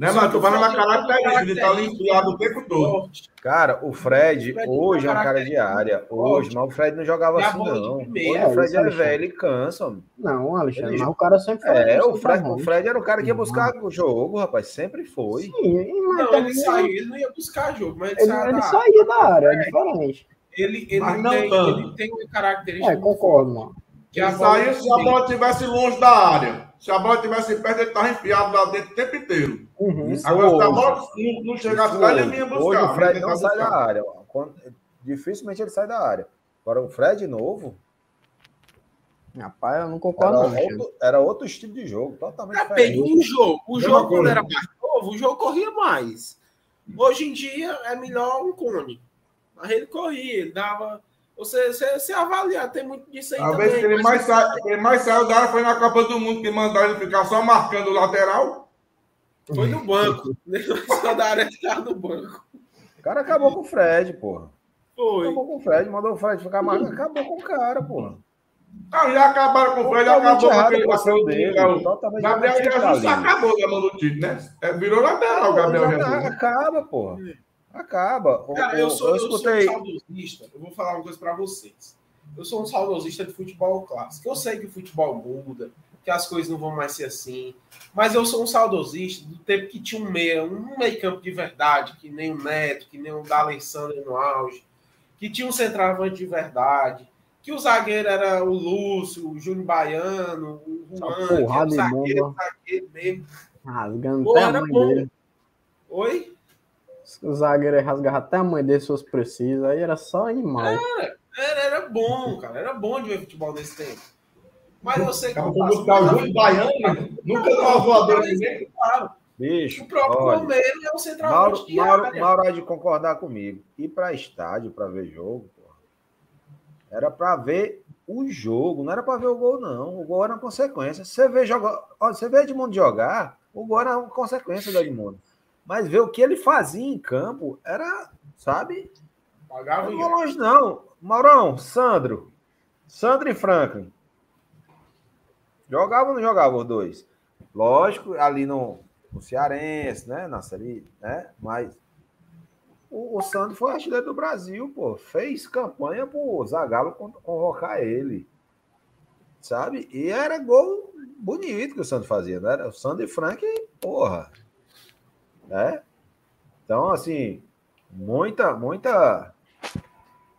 Né, mas que tô o falando a Fred tem uma característica de estar ali enfiado o tempo todo. Cara, o Fred, O Fred hoje é um uma cara de área. Hoje, mas o Fred não jogava assim, não. primeira, Hoje o Fred é velho e cansa. mano. Não, Alexandre, Ele- mas o cara sempre foi. É, o Fred, o centroavante. Fred era o cara que ia buscar o jogo, rapaz. Sempre foi. Sim, mas Não, também ele saiu, ele não ia buscar jogo, mas ele, Ele, saiu ele da- saía da área, é diferente. Ele, ele, Mas não tem, tanto. ele tem uma característica É, concordo, mano. que a Ele saía se a bola estivesse longe da área. Se a bola estivesse perto, ele estava enfiado lá dentro o tempo inteiro. Uhum. Agora, se a bola não, não chegasse lá, ele vinha buscar. Hoje o Fred não tentar sai da buscar. área. Quando- dificilmente ele sai da área. Agora, o Fred novo Rapaz, eu não era concordo, não. Alexandre. outro, era outro estilo de jogo, totalmente É, diferente. o jogo. O jogo, quando era mais novo, o jogo corria mais. Hoje em dia é melhor um cone. Mas ele corria, ele dava. Você, você, você avaliar, tem muito disso aí A também. vez que ele mas mais, sa... ele mais saiu da área foi na Copa do Mundo, que mandaram ele ficar só marcando o lateral. Foi no banco. Só da área tava no banco. O cara acabou com o Fred, porra. Foi. Acabou com o Fred, mandou o Fred ficar mais. Acabou com o cara, porra. Não, já acabaram com o Fred, acabou com aquele a aquele- dele. o Gabriel Jesus acabou da mão do Tite, né? É, virou lateral o Gabriel Já Jesus. Acaba, porra. Acaba. Cara, eu sou, eu, sou um escutei. saudosista. Eu vou falar uma coisa pra vocês. Eu sou um saudosista de futebol clássico. Eu sei que o futebol muda, que as coisas não vão mais ser assim. Mas eu sou um saudosista do tempo que tinha um meia, um meio campo de verdade, que nem o Neto, que nem o D'Alessandro no auge, que tinha um centroavante de verdade, que o zagueiro era o Lúcio, o Júnior Baiano, o Juan, o zagueiro, zagueiro mesmo. Rasgando Pô, era bom. dele. Oi? O zagueiro rasgava até a mãe dele se fosse preciso. Aí era só animal. Era, era bom, cara. Era bom de ver futebol nesse tempo. Mas eu sei que. Acaba eu com o Júnior Baiano, nunca deu uma voadora ninguém. Claro. Bicho, O próprio olha, Palmeiras é o Mauro, de Mauro. Mauro há de concordar comigo. Ir para estádio para ver jogo, porra, era para ver o jogo, não era para ver o gol, não. O gol era uma consequência. Você vê jogar, olha, você vê Edmundo jogar, o gol era uma consequência do Edmundo. Mas ver o que ele fazia em campo era, sabe? Pagava Não vou longe, não. Maurão, Sandro. Sandro e Franklin. Jogavam ou não jogavam os dois? Lógico, ali no, no Cearense, né? Na série, né? Mas o, o Sandro foi artilheiro do Brasil, pô. Fez campanha pro Zagallo con- convocar ele. Sabe? E era gol bonito que o Sandro fazia, né? O Sandro e Frank, porra. Né? Então, assim, muita, muita.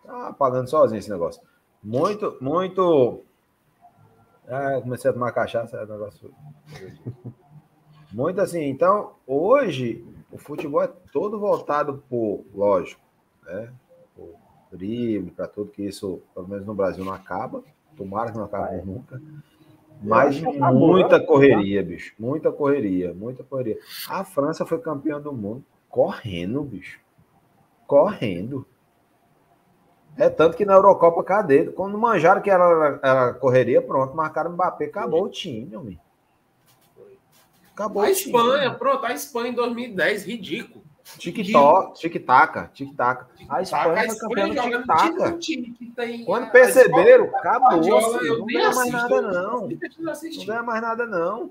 Tá apagando sozinho esse negócio. Muito, muito. Ah, comecei a tomar cachaça, é um negócio. Muito assim. Então, hoje, o futebol é todo voltado por, lógico, né? Por drible, para tudo que isso, pelo menos no Brasil, não acaba. Tomara que não acabe nunca. Mas acabou, muita correria, bicho. Muita correria, muita correria. A França foi campeã do mundo correndo, bicho. Correndo. É tanto que na Eurocopa, cadê? Quando manjaram que era, era correria, pronto, marcaram o Mbappé, acabou o time, homem. Acabou A o time. Espanha, pronto, a Espanha em 2010, ridículo. Tic-toc, tic-taca, tic-taca. A Espanha foi campeã do tic-taca. Quando perceberam, acabou. Não ganha mais nada, não. Não ganha mais nada, não.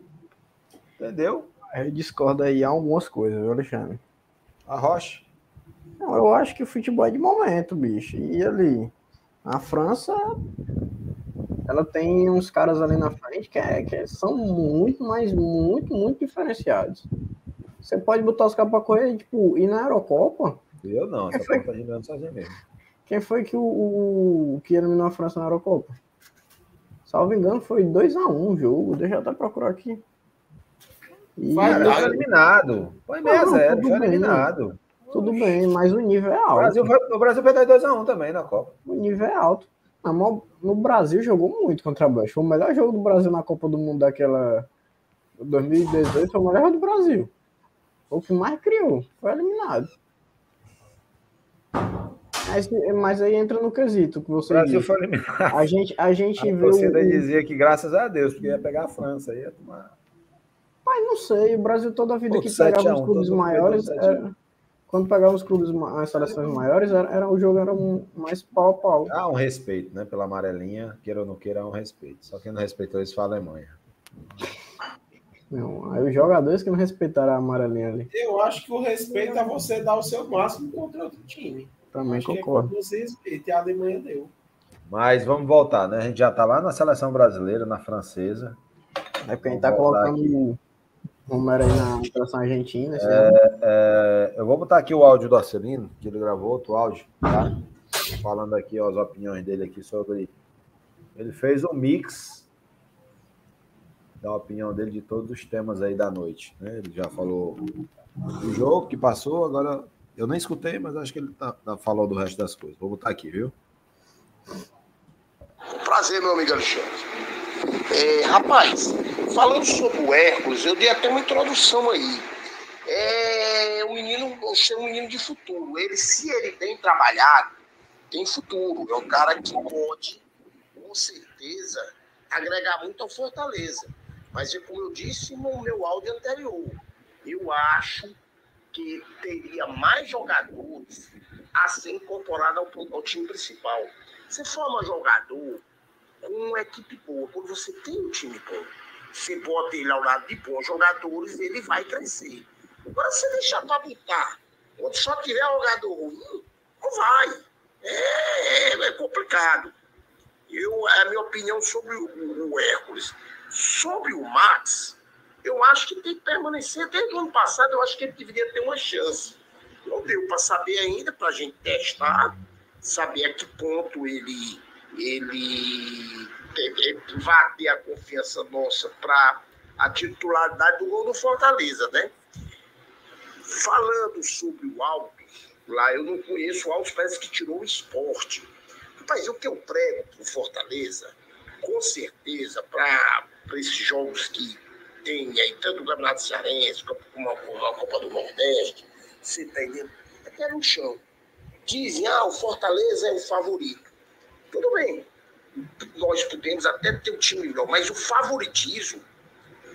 Entendeu? Eu discordo aí algumas coisas, viu, Alexandre? A Rocha. Não, eu acho que o futebol é de momento, bicho. E ali, a França, ela tem uns caras ali na frente que, é, que são muito, mas muito, muito diferenciados. Você pode botar os caras pra correr, tipo, e na Eurocopa, Eu não, essa foi? tá girando sozinha mesmo. quem foi que o, o- que eliminou a França na Eurocopa? Salvo engano, foi 2x1 o jogo. Deixa eu até procurar aqui. E, Vai foi eliminado. Foi 6 a 0 tudo foi bem. eliminado. tudo bem, mas o nível é O alto. Brasil, foi, o Brasil perdeu 2x1 também na Copa. O nível é alto. Maior- no Brasil jogou muito contra a Bélgica. Foi o melhor jogo do Brasil na Copa do Mundo daquela 2018, foi o melhor do Brasil. O que mais criou. Foi eliminado. Mas, mas aí entra no quesito que O você Brasil disse. foi eliminado. A gente, a gente A o, torcida o- dizia que graças a Deus, porque ia pegar a França. Ia tomar... Mas não sei, o Brasil toda a vida que 7 a 1, pegava os clubes maiores, perdeu 7 a 1. era- quando pegava os clubes, as seleções maiores, era, era- o jogo era um- mais pau a pau. Há um respeito, né? Pela amarelinha, queira ou não queira, há um respeito. Só quem não respeitou isso foi a Alemanha. Não, aí os jogadores que não respeitaram a amarelinha ali. Eu acho que o respeito é você dar o seu máximo contra outro time. Também Acho que é concordo. você respeita e a Alemanha deu. Mas vamos voltar, né? A gente já tá lá na seleção brasileira, na francesa. É porque a gente tá colocando o número aí na seleção argentina. ano. É, eu vou botar aqui o áudio do Arcelino, que ele gravou outro áudio, tá? Falando aqui ó, as opiniões dele aqui sobre. Ele fez um mix da opinião dele de todos os temas aí da noite. Né? Ele já falou do jogo que passou, agora eu nem escutei, mas acho que ele tá- tá- falou do resto das coisas. Vou botar aqui, viu? Prazer, meu amigo Alexandre. É, rapaz, falando sobre o Hércules, eu dei até uma introdução aí. É um menino, você é um menino de futuro. Ele, se ele bem trabalhado, tem futuro. É um cara que pode, com certeza, agregar muito ao Fortaleza. Mas, como eu disse no meu áudio anterior, eu acho que teria mais jogadores a ser incorporado ao, ao time principal. Você forma jogador com uma equipe boa. Quando você tem um time bom, você bota ele ao lado de bons jogadores, ele vai crescer. Agora, você deixar para botar, quando só tiver jogador ruim, não vai. É, é- é complicado. Eu, a minha opinião sobre o, o Hércules. Sobre o Max, eu acho que tem que permanecer. Desde o ano passado, eu acho que ele deveria ter uma chance. Não deu para saber ainda, para a gente testar, saber a que ponto ele, ele te- vai ter a confiança nossa para a titularidade do gol do Fortaleza, né? Falando sobre o Alves, lá eu não conheço o Alves, parece que tirou o esporte. Rapaz, o que eu prego pro Fortaleza, com certeza, para esses jogos que tem aí, tanto o Campeonato Cearense, como a, Copa do Nordeste, você tá entendendo? É pé no chão. Dizem, ah, o Fortaleza é o favorito. Tudo bem. Nós podemos até ter um time melhor, mas o favoritismo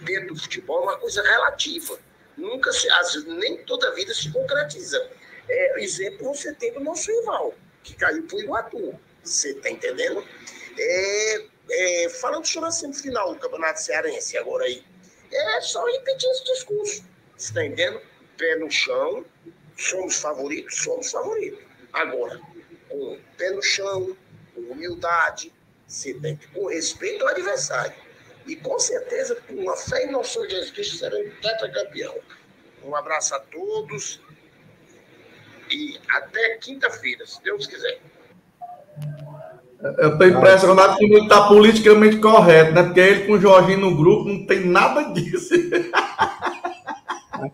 dentro do futebol é uma coisa relativa. Nunca se, nem toda vida se concretiza. É, exemplo você tem do nosso rival, que caiu para o Iguatu. Você está entendendo? É, é, falando sobre a semifinal do Campeonato Cearense agora aí. É só repetir esse discurso. Está entendendo? Pé no chão, somos favoritos, somos favoritos. Agora, com pé no chão, com humildade, com respeito ao adversário. E com certeza, com a fé e noção de Jesus Cristo, seremos tetracampeão. Um abraço a todos e até quinta-feira, se Deus quiser. Eu estou impressionado que ele está politicamente correto, né? Porque ele com o Jorginho no grupo não tem nada disso.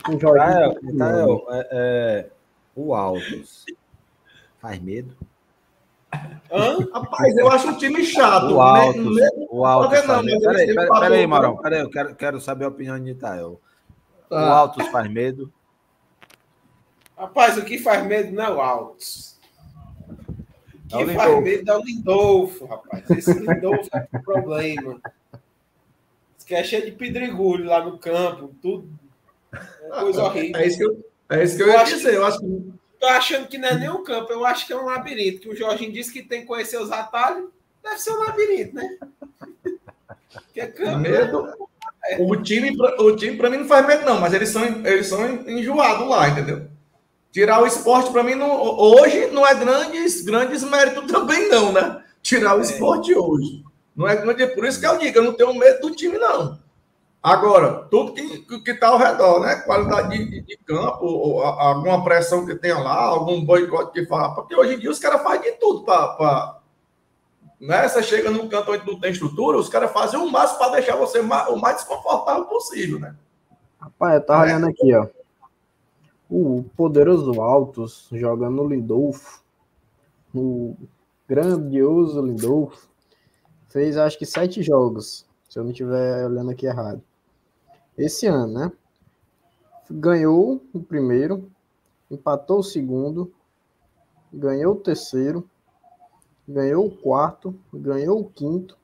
com o Jorginho. Itael, é, é, o Altos faz medo. Hã? Rapaz, eu acho um time chato. O Altos. Né? O Altos. Peraí, peraí, peraí, Marão. Peraí, eu quero, quero saber a opinião de Itael. Ah. O Altos faz medo? Rapaz, o que faz medo não é o Altos. Que é faz medo é o Lindolfo, rapaz. Esse Lindolfo é o problema. Isso que é cheio de pedregulho lá no campo, tudo. É coisa horrível. É isso que eu, é isso que eu, eu ia dizer. Que, eu acho que... Tô achando que não é nem um campo, eu acho que é um labirinto. Que o Jorginho disse que tem que conhecer os atalhos. Deve ser um labirinto, né? Que é campo. Medo. É. O time, o time para mim não faz medo, não, mas eles são, eles são enjoados lá, entendeu? Tirar o esporte para mim não, hoje não é grandes, grandes méritos também não, né? Tirar o é. esporte hoje. Não é grande, por isso que eu digo, eu não tenho medo do time não. Agora, tudo que está ao redor, né? Qualidade de, de campo, ou, alguma pressão que tenha lá, algum boicote que fala. Porque hoje em dia os caras fazem de tudo para. Né? Você chega num canto onde não tem estrutura, os caras fazem o máximo para deixar você o mais desconfortável possível, né? Rapaz, eu tava é. olhando aqui, ó o poderoso Altos jogando Lindolfo, o grandioso Lindolfo, fez acho que sete jogos, se eu não estiver olhando aqui errado. Esse ano, né? Ganhou o primeiro, empatou o segundo, ganhou o terceiro, ganhou o quarto, ganhou o quinto,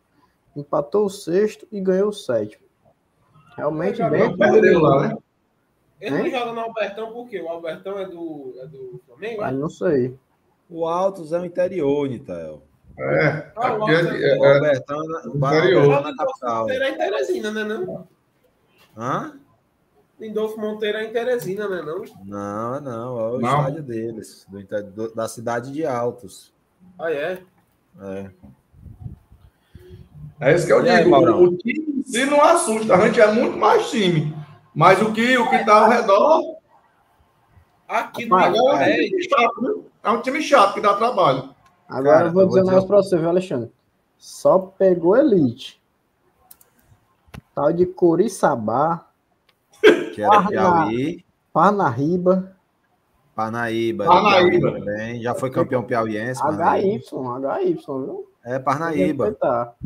empatou o sexto e ganhou o sétimo. Realmente bem. Perdeu lá, né? Ele não joga no Albertão por quê? O Albertão é do, é do Flamengo? Ah, não sei. O Altos é o interior, Nitael. É, ah, o, Altos é, é, o Albertão é, o interior. na capital. Monteiro é em Teresina, né? Não? Hã? Lindolfo Monteiro é em Teresina, né? Não, não, não. É o não. estádio deles, do, do, da cidade de Altos. Ah, é? É. É isso que eu e digo. Aí, o time se não assusta, a gente é muito mais time. Mas o que o que está ao redor. Aqui no é, é, um chato, é um time chato que dá trabalho. Agora Cara, eu vou dizer um negócio para você, viu, Alexandre? Só pegou elite. Tal de Coriçaba. Que era Parna... Piauí. Parnaíba. Parnaíba. Parnaíba. Também. Já foi campeão piauiense. HY, HY, viu? É, Parnaíba.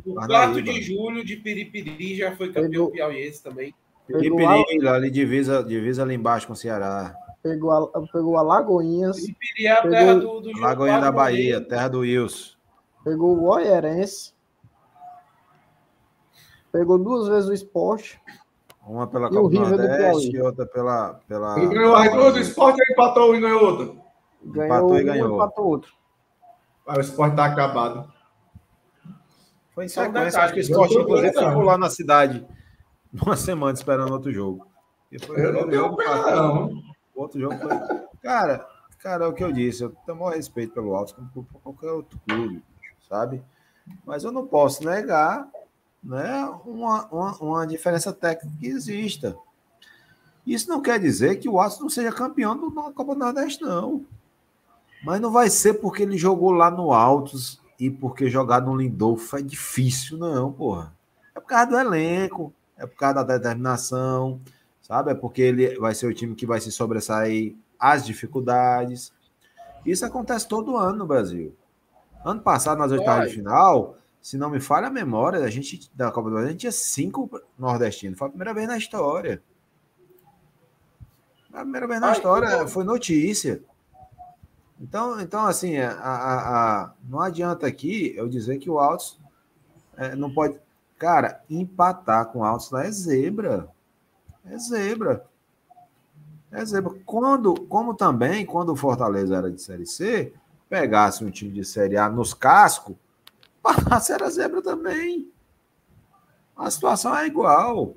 O 4 de julho de Piripiri já foi campeão Pegou... piauiense também. Pegou a... ali divisa, divisa ali embaixo com o Ceará. Pegou a, pegou a Lagoinhas. Piripiri é a pegou... terra do, do Lagoinha da Bahia, terra do Wilson. Pegou o Oierense. Pegou duas vezes o esporte. Uma pela Copa do Nordeste e outra pela. pela... Ele ganhou a duas do esporte e empatou e ganhou outra. Ganhou empatou e ganhou. empatou outro. Ah, o esporte tá acabado. Foi em sequência, acho que o esporte, inclusive, ficou lá na cidade uma semana esperando outro jogo. E foi eu não tenho pena, não. Outro jogo foi. Cara, cara, é o que eu disse. Eu tenho maior respeito pelo Altos como por qualquer outro clube, sabe? Mas eu não posso negar né, uma, uma, uma diferença técnica que exista. Isso não quer dizer que o Altos não seja campeão da Copa do Nordeste, não. Mas não vai ser porque ele jogou lá no Altos e porque jogar no Lindolfo é difícil, não, porra. É por causa do elenco, é por causa da determinação, sabe? É porque ele vai ser o time que vai se sobressair às dificuldades. Isso acontece todo ano no Brasil. Ano passado, nas oitavas de final, se não me falha a memória, a gente da Copa do Brasil, a gente tinha cinco nordestinos. Foi a primeira vez na história. A primeira vez na Ai, história foi notícia. Então, então assim, a, a- a- não adianta aqui eu dizer que o Altos é, não pode. Cara, empatar com o Altos lá é zebra. É zebra. É zebra. Quando, como também, quando o Fortaleza era de Série C, pegasse um time de Série A nos cascos, passasse era zebra também. A situação é igual.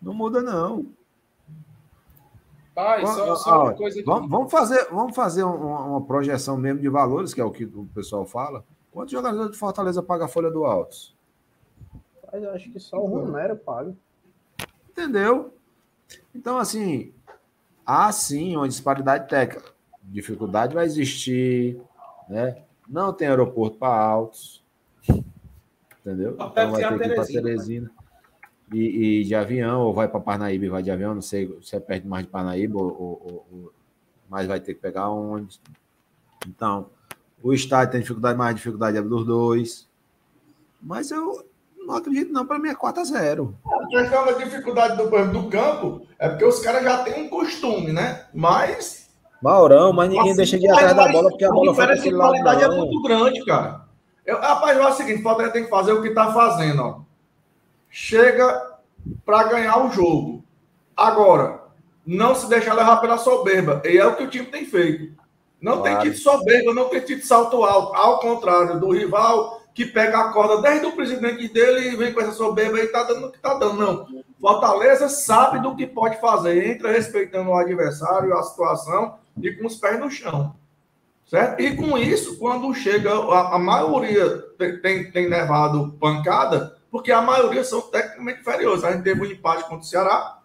Não muda, não. Pai, só, só uma coisa. Vamos, vamos fazer, vamos fazer um- uma, uma projeção mesmo de valores, que é o que o pessoal fala. Quantos jogadores de Fortaleza pagam a folha do Altos? Mas eu acho que só o Romero paga. Entendeu? Então, assim, há sim uma disparidade técnica. Dificuldade vai existir, né? Não tem aeroporto para altos. Entendeu? Então vai ter que ir para Teresina, Teresina. E, e de avião, ou vai para Parnaíba e vai de avião, não sei se é perto mais de Parnaíba, ou, ou- ou- ou- mas vai ter que pegar onde. Então, o estádio tem dificuldade, mais dificuldade é dos dois. Mas eu não acredito, não. Para mim é 4 a 0 A questão da dificuldade do, do campo é porque os caras já têm um costume, né? Mas. Maurão, mas ninguém assim, deixa de ir atrás da bola porque a bola foi para diferença de aquele lado. qualidade é muito grande, cara. Eu, rapaz, é o seguinte: o Fortaleza tem que fazer o que tá fazendo, ó. Chega para ganhar o jogo. Agora, não se deixar levar pela soberba. E é o que o time tem feito. Não Claro. tem tido soberba, não tem tido salto alto. Ao contrário do rival que pega a corda desde o presidente dele e vem com essa soberba e tá dando o que tá dando. Não. Fortaleza sabe do que pode fazer. Entra respeitando o adversário, a situação e com os pés no chão. Certo? E com isso, quando chega, a, a maioria tem, tem, tem levado pancada, porque a maioria são tecnicamente inferiores. A gente teve um empate contra o Ceará,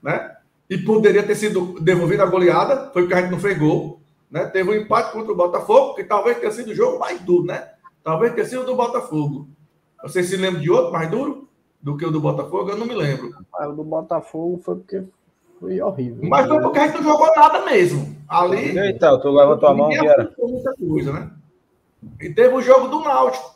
né? E poderia ter sido devolvida a goleada, foi porque a gente não fez gol. Né? Teve um empate contra o Botafogo, que talvez tenha sido o jogo mais duro, né? Talvez tenha sido o do Botafogo. Vocês se lembram de outro mais duro do que o do Botafogo? Eu não me lembro. Ah, O do Botafogo foi porque foi horrível. Mas foi porque a gente não jogou nada mesmo. Ali. Então, tu levantou a mão, Viera. aproveitou muita coisa, né? E teve o jogo do Náutico,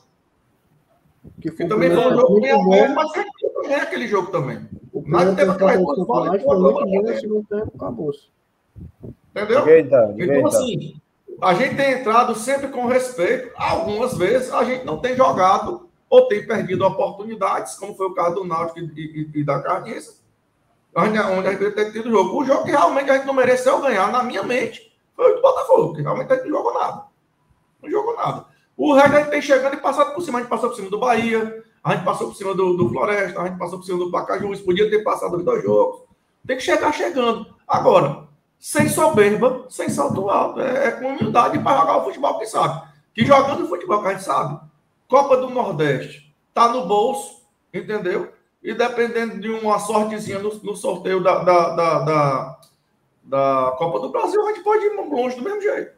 que que foi também foi um jogo bem aberto, bom. mas também é aquele jogo também. O Mas primeiro teve aquelas o duas bolas foi muito bom, no segundo tempo acabou-se. Entendeu? Então. Então, então. assim, a gente tem entrado sempre com respeito. Algumas vezes a gente não tem jogado ou tem perdido oportunidades, como foi o caso do Náutico e, e- e da Carniça, onde, onde a gente tem tido jogo. O jogo que realmente a gente não mereceu ganhar, na minha mente, foi o do Botafogo, que realmente a gente não jogou nada. Não jogou nada. O resto a gente tem chegando e passado por cima. A gente passou por cima do Bahia, a gente passou por cima do, do Floresta, a gente passou por cima do Pacajus, podia ter passado os dois jogos. Tem que chegar chegando. Agora, sem soberba, sem salto alto. É, é com humildade para jogar o futebol que sabe. Que jogando o futebol que a gente sabe, Copa do Nordeste, tá no bolso, entendeu? E dependendo de uma sortezinha no, no sorteio da, da, da, da, da Copa do Brasil, a gente pode ir longe do mesmo jeito.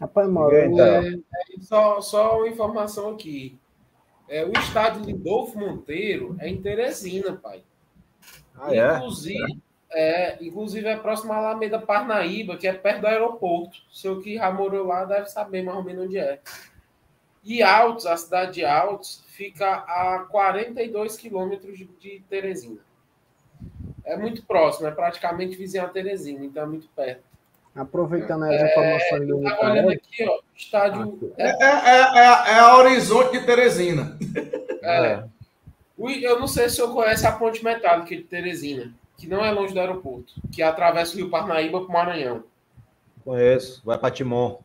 Rapaz, Mauro, aí, então. é, Só, só uma informação aqui. É, o estádio Lindolfo Monteiro é em Teresina, pai. Ah, é? Inclusive, é, inclusive é próximo à Alameda Parnaíba, que é perto do aeroporto. O seu que já morou lá deve saber mais ou menos onde é. E Altos, a cidade de Altos, fica a 42 quilômetros de, Teresina. É muito próximo, é praticamente vizinho a Teresina, então é muito perto. aproveitando as informações do Tava olhando aqui, ó, estádio. É, é, é, é a Horizonte de Teresina. É, o- eu não sei se o senhor conhece a ponte metálica de Teresina, que não é longe do aeroporto, que atravessa o Rio Parnaíba para o Maranhão. Conheço. Vai para Timon.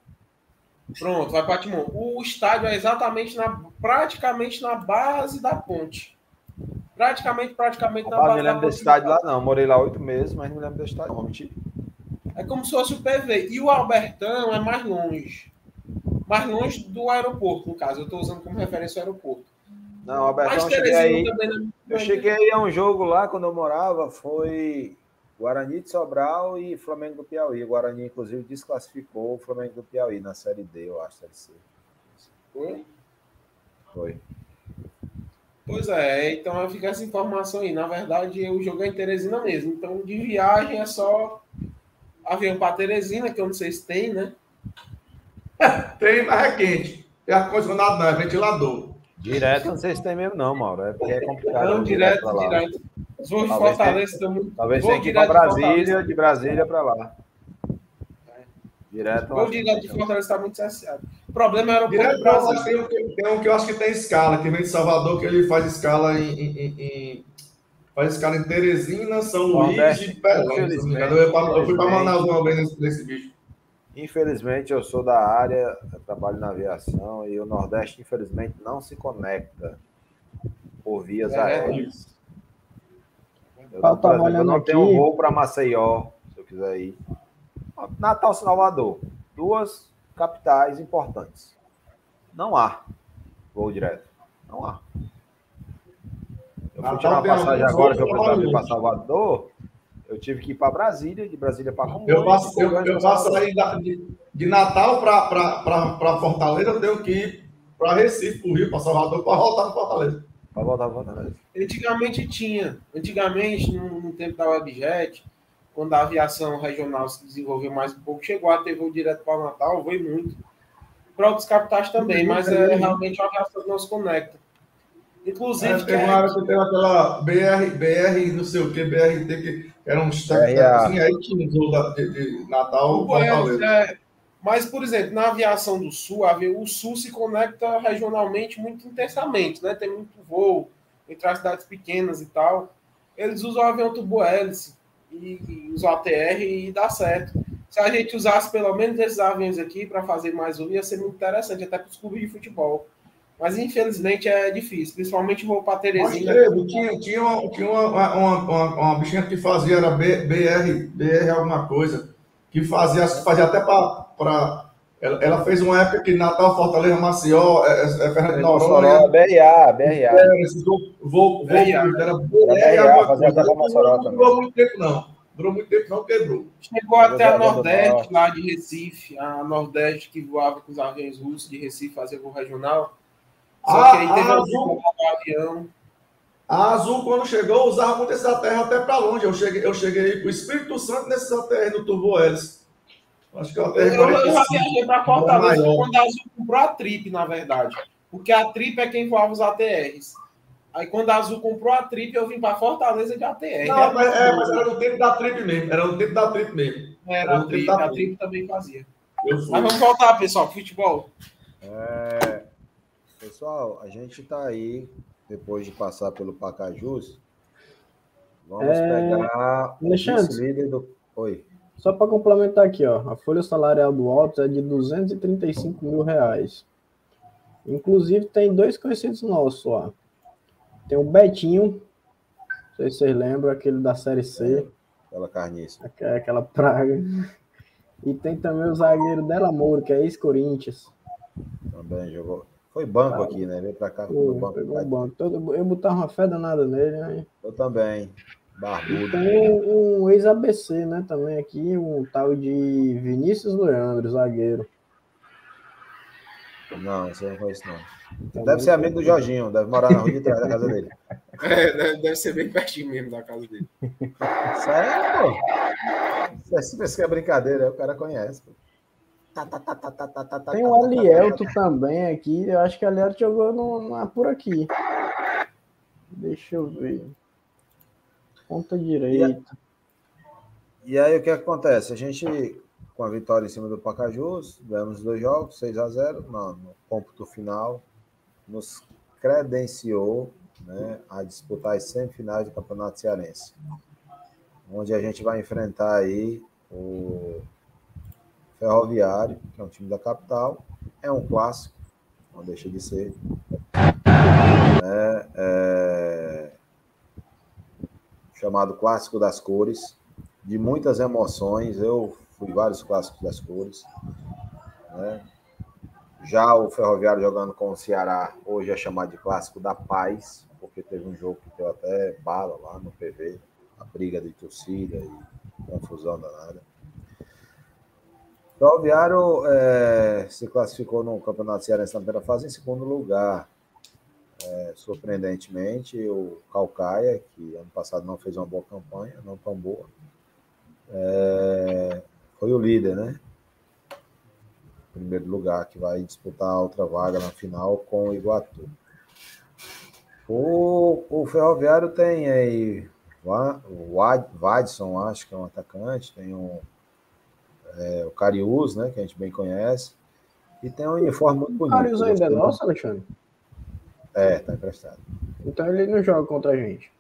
Pronto, vai para Timon. O estádio é exatamente na, praticamente na base da ponte. Praticamente, praticamente na Rapaz, base não me da lembro ponte. desse estádio lá, não. Morei lá oito meses, mas não me lembro desse estádio. Não, mentira. É como se fosse o PV. E o Albertão é mais longe. Mais longe do aeroporto, no caso. Eu estou usando como referência o aeroporto. Não, Albertão, eu cheguei aí. não Eu cheguei aí a um jogo lá quando eu morava, foi Guarani de Sobral e Flamengo do Piauí. O Guarani, inclusive, desclassificou o Flamengo do Piauí na Série D, eu acho, Série C. Foi? Foi. Pois é, então fica essa informação aí. Na verdade, o jogo é em Teresina mesmo. Então, de viagem é só avião para Teresina, que eu não sei se tem, né? Tem, mas é quente. Tem ar-condicionado, não, é ventilador. Direto, não sei se tem mesmo, não, Mauro. É porque é complicado. Não, ir direto, direto. Os voos de Fortaleza estão. Talvez Vou tenha que ir direto de Brasília, Fortaleza. de Brasília pra lá. Direto. Voo direto de Fortaleza está muito cesseado. O problema era o Direto Brasil. lá, tem, um que- tem um que eu acho que tem escala, que vem de Salvador, que ele faz escala em. em- em- em- faz escala em Teresina, São Luís e Belém. Eu, fui pra Manaus uma vez nesse, nesse bicho. Infelizmente, eu sou da área, eu trabalho na aviação e o Nordeste, infelizmente, não se conecta por vias É aéreas. Eu, Eu não, eu não aqui. tenho voo para Maceió, se eu quiser ir. Natal, Salvador. Duas capitais importantes. Não há voo direto. Não há. Eu fui tirar uma passagem agora que eu precisava ir para. Salvador. Eu tive que ir para Brasília, de Brasília para Congonhas. Eu passo, de eu, eu pra passo aí da- de, de Natal para Fortaleza, eu tenho que ir para Recife, para Rio, para Salvador, para voltar para Fortaleza. Pra voltar, pra Fortaleza. Antigamente tinha. Antigamente, no, no tempo da Webjet, quando a aviação regional se desenvolveu mais um pouco, chegou a ter voo direto para Natal, foi muito. Para outros capitais também, mas é realmente uma aviação não se conecta. Inclusive, É, que é- uma hora que teve aquela BR, BR, não sei o que, BRT, que era um BRA. assim, aí tinha um voo da- de, de Natal, Goiás, é, mas, por exemplo, na aviação do Sul, o Sul se conecta regionalmente muito intensamente, né? Tem muito voo entre as cidades pequenas e tal. Eles usam o avião turbo hélice e, e usam ATR e dá certo. Se a gente usasse pelo menos esses aviões aqui para fazer mais voo, ia ser muito interessante, até para os clubes de futebol. Mas infelizmente é difícil, principalmente voo para Mas Teresina. teve, tinha, tinha, uma, tinha uma, uma, uma, uma bichinha que fazia, era B- BR, BR alguma coisa, que fazia, fazia até para. Ela, ela fez uma época que Natal, Fortaleza, Maceió, é, é, é Fernando Noronha, BRA, BRA. BRA. era Não durou muito tempo, não. Durou muito tempo, não, quebrou. Chegou até a Nordeste, lá de Recife, a Nordeste que voava com os aviões russos de Recife, fazia voo regional. Só Ah, que aí teve a Azul. avião. A Azul, quando chegou, usava muito esses ATR até para longe. Eu cheguei, eu cheguei para o Espírito Santo nesses ATR do Turbo Hélice. Acho que é o ATR Eu, eu já 45. viajei para Fortaleza quando a Azul comprou a Trip, na verdade. Porque a Trip é quem voava os ATRs. Aí quando a Azul comprou a Trip, eu vim para Fortaleza de ATR. Não, mas, é, mas era no tempo da Trip mesmo. Era no tempo da Trip mesmo. Era a eu Trip, a Trip também fazia. Eu fui. Mas vamos voltar, pessoal, futebol. É, pessoal, a gente está aí, depois de passar pelo Pacajus, vamos É, pegar o vice-líder do... Oi. Só para complementar aqui, ó, a folha salarial do Altos é de 235 mil reais. Inclusive tem dois conhecidos nossos, ó. Tem o Betinho, não sei se vocês lembram, aquele da Série C, Aquela carniça. aqu- aquela praga. E tem também o zagueiro Dela Moura, que é ex-Corinthians. Também jogou. Foi banco aqui, né? Veio pra cá, foi banco. pegou o banco. Todo- Eu botava uma fé danada nele, né? Eu também. E Barbudo. tem um, um ex-ABC, né? Também aqui, um tal de Vinícius Leandro, zagueiro. Não, eu não conheço, não. Deve ser amigo do Jorginho, deve morar na rua de trás da casa dele. É, deve, deve ser bem pertinho mesmo da casa dele. Sério, pô? Você pensa que é brincadeira, o cara conhece. Pô. Tem o Alielto também aqui. Eu acho que o Alielto jogou no, na- por aqui. Deixa eu ver. Ponta direita. E aí o que acontece? A gente, com a vitória em cima do Pacajus, ganhamos os dois jogos, 6 a 0 no, no cômputo final, nos credenciou né, a disputar as semifinais do Campeonato Cearense. Onde a gente vai enfrentar aí o Ferroviário, que é um time da capital. É um clássico, não deixa de ser. né, é, chamado Clássico das Cores, de muitas emoções. Eu fui vários clássicos das cores. né? Já o Ferroviário jogando com o Ceará, hoje é chamado de Clássico da Paz, porque teve um jogo que deu até bala lá no PV, a briga de torcida e confusão danada. O é, se classificou no Campeonato Cearense na primeira fase em segundo lugar. É, surpreendentemente, o Calcaia, que ano passado não fez uma boa campanha, não tão boa, é, foi o líder, né? primeiro lugar, que vai disputar a outra vaga na final com o Iguatu. O, o Ferroviário tem aí o Vadson, acho que é um atacante, tem um, é, o Carius, né, que a gente bem conhece, e tem um uniforme muito bonito. O Carius ainda é nosso, Alexandre? É, tá emprestado. Então ele não joga contra a gente.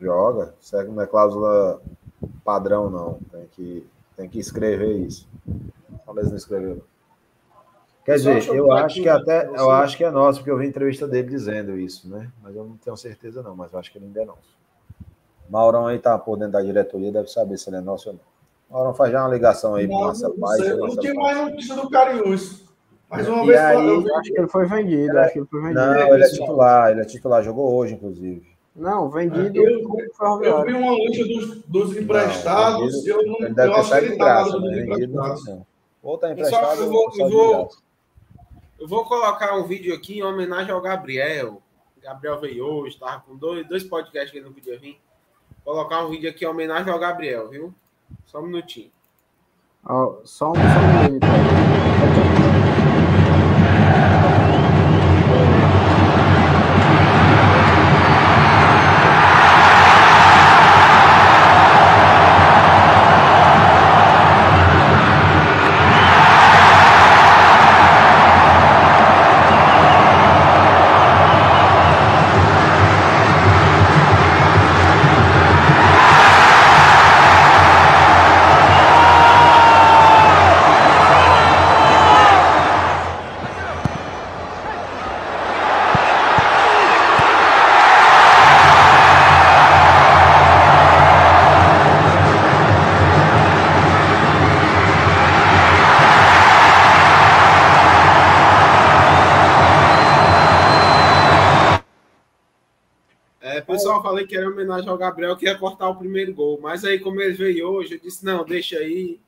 Joga, segue uma cláusula padrão, não. Tem que, tem que escrever isso. Talvez não escreveu. Quer dizer, eu acho que até eu acho que é nosso, porque eu vi entrevista dele dizendo isso, né? Mas eu não tenho certeza, não, mas eu acho que ele ainda é nosso. Maurão aí tá por dentro da diretoria, deve saber se ele é nosso ou não. Maurão faz já uma ligação aí para nossa paz. Não tinha mais notícia do Cariús. Mais uma e vez aí, eu acho que ele foi vendido. É, acho que ele foi vendido. Não, ele é titular, ele é titular, jogou hoje, inclusive. Não, vendido. Eu, eu vi uma lista dos, dos emprestados. Não, eu não, ele deve eu ter saído de graça, né? Vendido não. Ou tá emprestado. Eu vou, eu, vou, eu vou colocar um vídeo aqui em homenagem ao Gabriel. Gabriel veio hoje, estava com dois, dois podcasts que ele não podia vir. Vou colocar um vídeo aqui em homenagem ao Gabriel, viu? Só um minutinho. Oh, só um, só um minuto. Falei que era homenagem ao Gabriel que ia cortar o primeiro gol. Mas aí, como ele veio hoje, eu disse: não, deixa aí.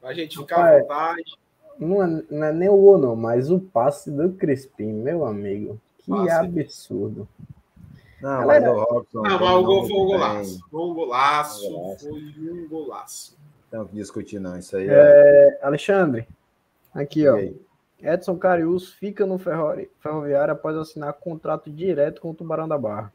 Pra gente ficar à vontade. Não é, não é nem o gol, não, mas o passe do Crispim, meu amigo. Que passe. absurdo. Não, Galera, mas o Robson. Não, mas o gol foi um golaço. Foi um golaço. Foi um golaço. Não que discutir, não. Isso aí é. é... Alexandre, aqui, ó. Edson Carius fica no Ferroviário após assinar contrato direto com o Tubarão da Barra.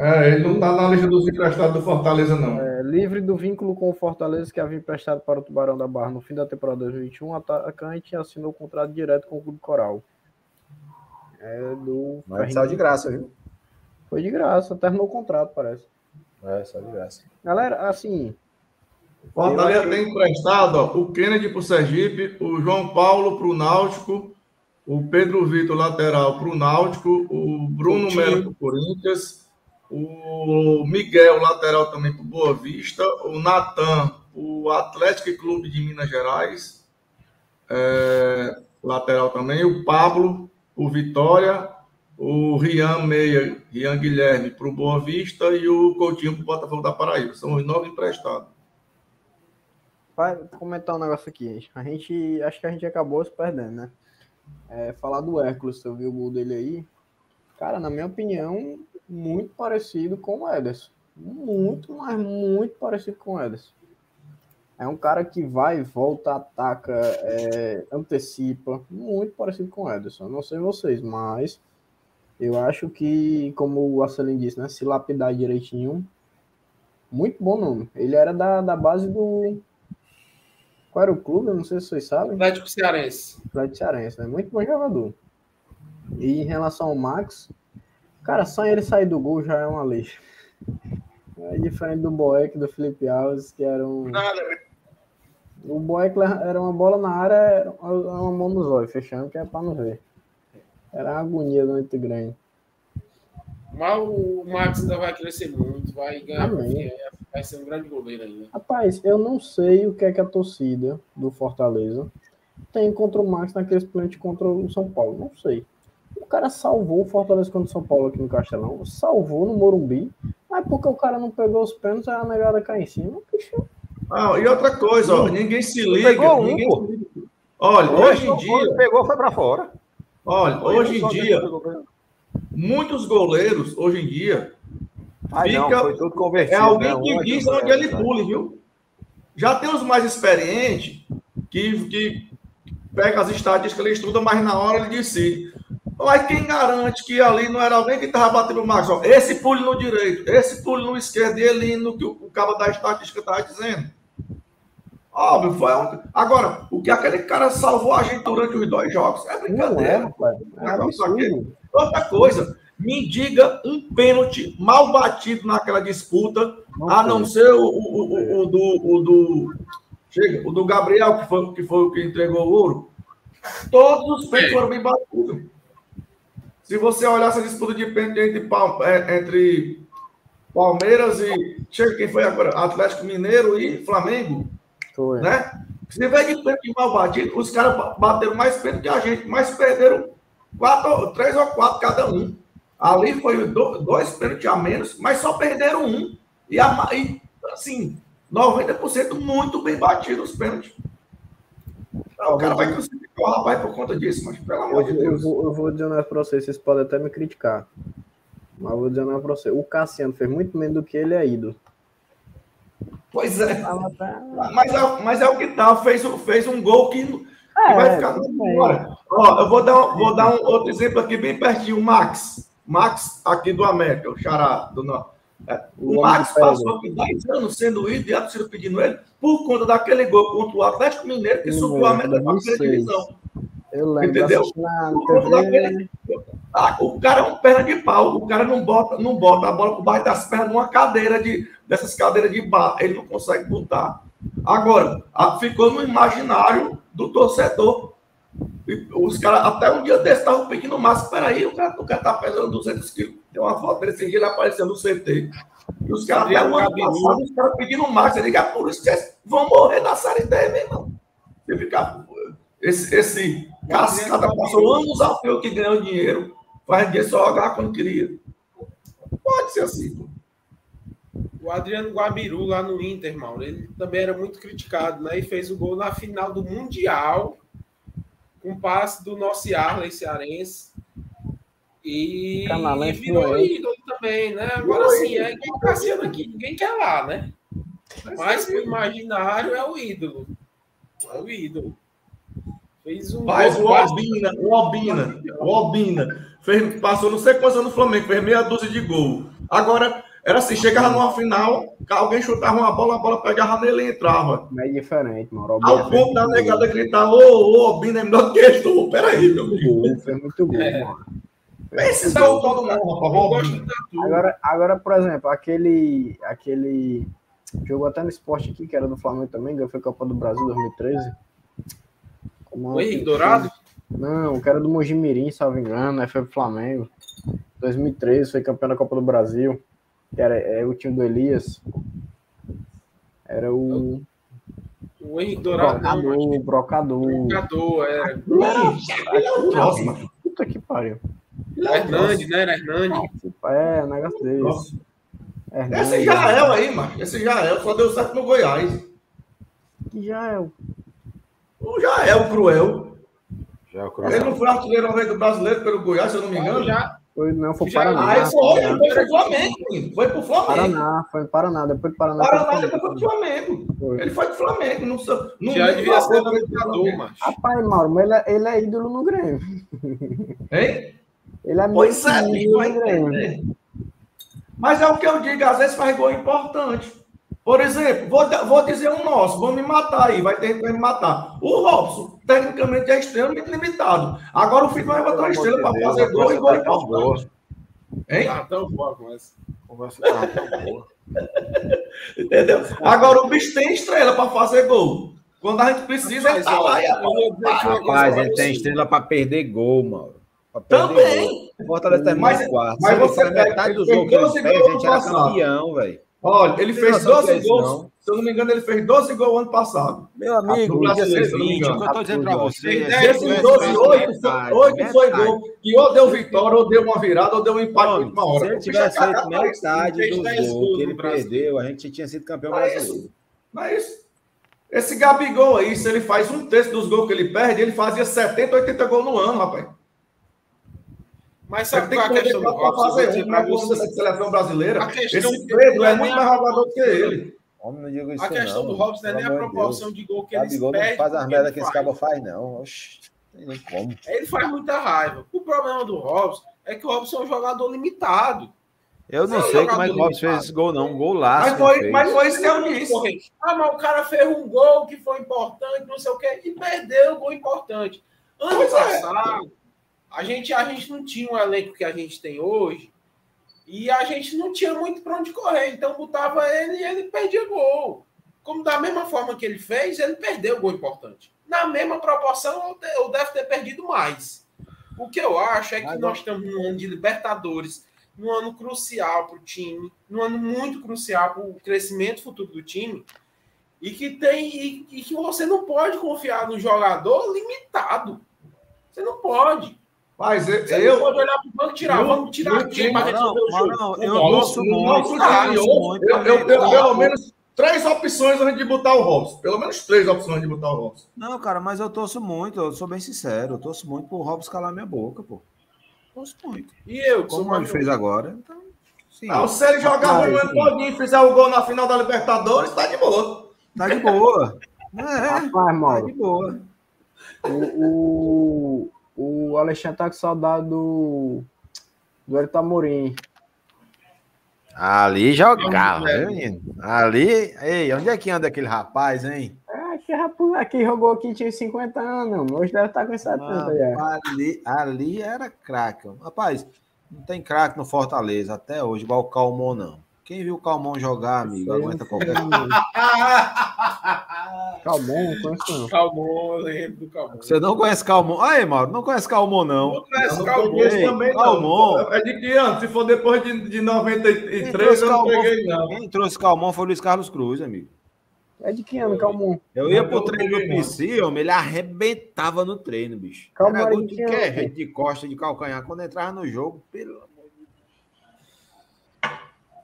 É, ele não está na lista dos emprestados do Fortaleza, não. É, livre do vínculo com o Fortaleza, que havia emprestado para o Tubarão da Barra no fim da temporada 2021, o atacante assinou contrato direto com o Clube Coral. É do. Mas saiu de graça, viu? Foi de graça, terminou o contrato, parece. É, saiu de graça. Galera, assim. Fortaleza tem emprestado ó, o Kennedy para o Sergipe, o João Paulo para o Náutico, o Pedro Vitor, lateral, para o Náutico, o Bruno Melo para o Corinthians o Miguel, lateral também para o Boa Vista, o Natan, o Atlético Clube de Minas Gerais, é, lateral também, o Pablo, o Vitória, o Rian Meia, Rian Guilherme para o Boa Vista e o Coutinho para o Botafogo da Paraíba. São os nove emprestados. Vai comentar um negócio aqui. A gente, acho que a gente acabou se perdendo, né? É, falar do Hércules, você viu o gol dele aí? Cara, na minha opinião, muito parecido com o Ederson. Muito, mas muito parecido com o Ederson. É um cara que vai, volta, ataca, é, antecipa. Muito parecido com o Ederson. Não sei vocês, mas eu acho que, como o Arcelin disse, né? Se lapidar direitinho. Muito bom nome. Ele era da, da base do. Qual era o clube? Eu não sei se vocês sabem. Atlético Cearense. Atlético Cearense, né? Muito bom jogador. E em relação ao Max, Cara, só ele sair do gol já é uma lixa. É diferente do Boeck, do Felipe Alves, que era um. Nada. O Boeck era uma bola na área, uma mão no zóio, fechando, que é pra não ver. Era uma agonia muito grande. Mas o Max ainda vai crescer muito, vai ganhar, vai ser um grande goleiro ainda. Rapaz, eu não sei o que é que a torcida do Fortaleza tem contra o Max naquele plant contra o São Paulo. Não sei. O cara salvou o Fortaleza contra o São Paulo aqui no Castelão, salvou no Morumbi, mas porque o cara não pegou os pênaltis, a negada cai em cima, bicho. Ah, e outra coisa, ó, ninguém se liga. Pegou ninguém um, se liga. Olha, hoje em dia. Pegou, foi para fora. Olha, hoje em dia, muitos goleiros, hoje em dia, Ai, fica, não, foi tudo convertido, é alguém né? que diz onde ele pule, viu? Já tem os mais experientes que, que pega as estatísticas, ele estuda, mas na hora ele decide. Mas quem garante que ali não era alguém que estava batendo o Max? Ó, esse pule no direito, esse pule no esquerdo e ele no que o, o cabo da estatística estava dizendo. Óbvio, foi um... Agora, o que aquele cara salvou a gente durante os dois jogos é brincadeira. Não é, é absurdo. Outra coisa, me diga um pênalti mal batido naquela disputa, não a não ser o, o, o, o, do, o do. Chega, o do Gabriel, que foi, que foi o que entregou o ouro. Todos os pênaltis foram bem batidos. Se você olhar essa disputa de pênalti entre, é, entre Palmeiras e. Chega, quem foi agora? Atlético Mineiro e Flamengo. Foi. Né? Se vê de pênalti mal batido, os caras bateram mais pênalti que a gente, mas perderam quatro, três ou quatro cada um. Ali foi dois pênaltis a menos, mas só perderam um. E, a, e assim, 90% muito bem batido os pênaltis. Então, o cara vai crucificar o rapaz por conta disso, mas pelo amor de Deus. Eu vou, eu vou dizer um para vocês, vocês podem até me criticar. Mas eu vou dizer um para você. O Cassiano fez muito menos do que ele é ídolo. Pois é. Mas é, mas é o que tá. Fez, fez um gol que, que é, vai ficar agora. Ó, eu vou dar, vou dar um outro exemplo aqui bem pertinho. O Max. Max aqui do América, o Xará. Do, é, o, o Max passou aqui 10 anos sendo ídolo e a torcida pedindo ele por conta daquele gol contra o Atlético Mineiro que subiu a América para a primeira divisão. Eu lembro. Entendeu? Daquele... Ah, o cara é um perna de pau, o cara não bota, não bota a bola por baixo das pernas numa cadeira de, dessas cadeiras de bar, ele não consegue botar. Agora, ficou no imaginário do torcedor os caras, até um dia desse, estavam pedindo massa. Peraí, o cara, o cara tá pesando 200 quilos. Tem uma foto desse dia, ele apareceu no CT. E os caras, um ano passado, os caras pedindo massa. Eu digo, é por isso que vocês vão morrer na série D, meu irmão. Você ficar. Esse, esse cascada passou anos a fio que ganhou dinheiro. Faz dinheiro só jogar quando queria. Pode ser assim, pô. O Adriano Guabiru, lá no Inter, Mauro, ele também era muito criticado, né? E fez o gol na final do Mundial com passe do nosso Arley cearense. E, e virou ídolo também, né? Agora sim, é igual o Cassiano aqui, ninguém quer lá, né? Mas o imaginário é o ídolo. É o ídolo. Fez um. Mas o Albina, o Albina, o Albina, fez, passou não sei quantos anos no Flamengo, fez meia dúzia de gol. Agora, era assim, chegava numa final, alguém chutava uma bola, a bola pegava nele e entrava. É diferente, mano. Ao é ponto da negada gritar, ô, ô, ô, Bina é melhor que tu. Peraí, meu amigo. Foi muito bom, é. mano. É o todo mundo, agora, agora, por exemplo, aquele, aquele jogou até no esporte aqui, que era do Flamengo também, que foi Copa do Brasil 2013. Como o Henrique Dourado? Não, o cara do Mojimirim, salvo engano, aí foi pro Flamengo. 2013 foi campeão da Copa do Brasil que era é, o time do Elias, era o. O Henrique Dourado. Brocador, não, Brocador. Brocador, era. Nossa, puta que pariu. Hernandes, né? Era Hernandes. É, negócio desse. Esse Jael aí, mano. Esse Jael só deu certo no Goiás. Que Jael? O Jael Cruel. Jael Cruel. Ele não foi artilheiro do brasileiro pelo Goiás, se eu não me engano? Já. Foi, não, foi Paraná. Ah, foi, foi pro Flamengo. Foi pro Flamengo. Paraná, foi Paraná, depois Paraná. Paraná, depois foi pro Flamengo. Foi. Ele foi pro Flamengo. Não, não Já devia ser macho. Rapaz, Mauro, mas ele é, ele é ídolo no Grêmio. Hein? Ele é pois é. Mas é o que eu digo, às vezes faz gol importante. Por exemplo, vou, vou dizer um nosso, vão me matar aí, vai ter que me matar. O Robson, tecnicamente, é extremamente limitado. Agora o Felipe vai botar uma estrela para fazer gol e gol importante. Hein? Ah, tão boa conversa. Conversa tá tão boa. Entendeu? Agora o bicho tem estrela para fazer gol. Quando a gente precisa, ele tá lá. Rapaz, ele tem estrela para perder gol, mano. Também. O Fortaleza tem mais quarto. Mas você metade dos jogos que ele a gente era campeão, velho. Olha, ele fez 12 gols. Se eu não me engano, ele fez 12 gols ano passado. Meu amigo, no brasileiro, se eu não me engano. eu estou dizendo para você. Desses 12, 8, 8 foi gol. E ou deu vitória, ou deu uma virada, ou deu um empate de última hora. Se ele tivesse feito metade dos gols que ele perdeu, a gente tinha sido campeão é brasileiro. Não é isso. Esse Gabigol aí, se ele faz um terço dos gols que ele perde, ele fazia 70, 80 gols no ano, rapaz. Mas sabe qual é a questão do Robson? fazer um na da seleção brasileira. Esse Pedro é muito mais jogador do que ele. Homem, não digo isso A questão não, do Robson não é nem a proporção Deus. de gol que ele Gabigol não perde. faz as porque merda ele que esse faz. cabo faz, não. Oxi, tem nem como. Ele faz muita raiva. O problema do Robson é que o Robson é um jogador limitado. Eu não Sim, sei como é que o Robson fez esse gol, não. Um gol lá. Mas foi, mas foi isso que eu disse. Ah, mas o cara fez um gol que foi importante, não sei o quê, e perdeu o gol importante. Ano Pois é. passado, a, gente, a gente não tinha um elenco que a gente tem hoje, e a gente não tinha muito para onde correr. Então botava ele e ele perdia gol. Como da mesma forma que ele fez, ele perdeu o gol importante. Na mesma proporção, ou deve ter perdido mais. O que eu acho é que nós estamos num ano de Libertadores, num ano crucial para o time, num ano muito crucial para o crescimento futuro do time, e que tem e, e que você não pode confiar no jogador limitado. Você não pode. Mas eu, eu, pode olhar para o banco e tirar. Vamos tirar aqui para Não, resolver o jogo. não, eu no muito. eu tenho pelo menos três opções antes de botar o Robson. Pelo menos três opções de botar o Robson. Não, cara, mas eu torço muito, eu sou bem sincero, eu torço muito pro Robson calar minha boca, pô. Torço muito. E eu, Como ele fez agora, então. Sim, Ah, se ele jogar o ano todinho e fizer o gol na final da Libertadores, tá de boa. tá de boa. É, Rapaz, tá Mauro, de boa. o, o, o Alexandre tá com saudade do, do Amorim. Ali jogava, É. menino? Ali. Ei, onde é que anda aquele rapaz, hein? É, que rapaz, aqui jogou aqui, tinha 50 anos, hoje deve estar com 70 já. ali, ali era craque. Rapaz, não tem craque no Fortaleza até hoje, igual o Calmon, não. Quem viu o Calmon jogar, amigo, aguenta qualquer coisa. Calmon, não conheço não. Calmon, eu lembro do Calmon. Você não conhece Calmon? Aí, Mauro, não conhece Calmon, não. Não conhece Eu não Calmon. também, Calmon. não. É de que ano? Se for depois de, de Quem 93, trouxe, eu não Calmon, peguei, não. quem trouxe Calmon foi o Luiz Carlos Cruz, amigo. É de que ano, Calmon? Eu ia Não, pro eu treino do. PC, homem, ele arrebentava no treino, bicho. Calma Era gol de? Rede de costa, de calcanhar. Quando entrava no jogo, pelo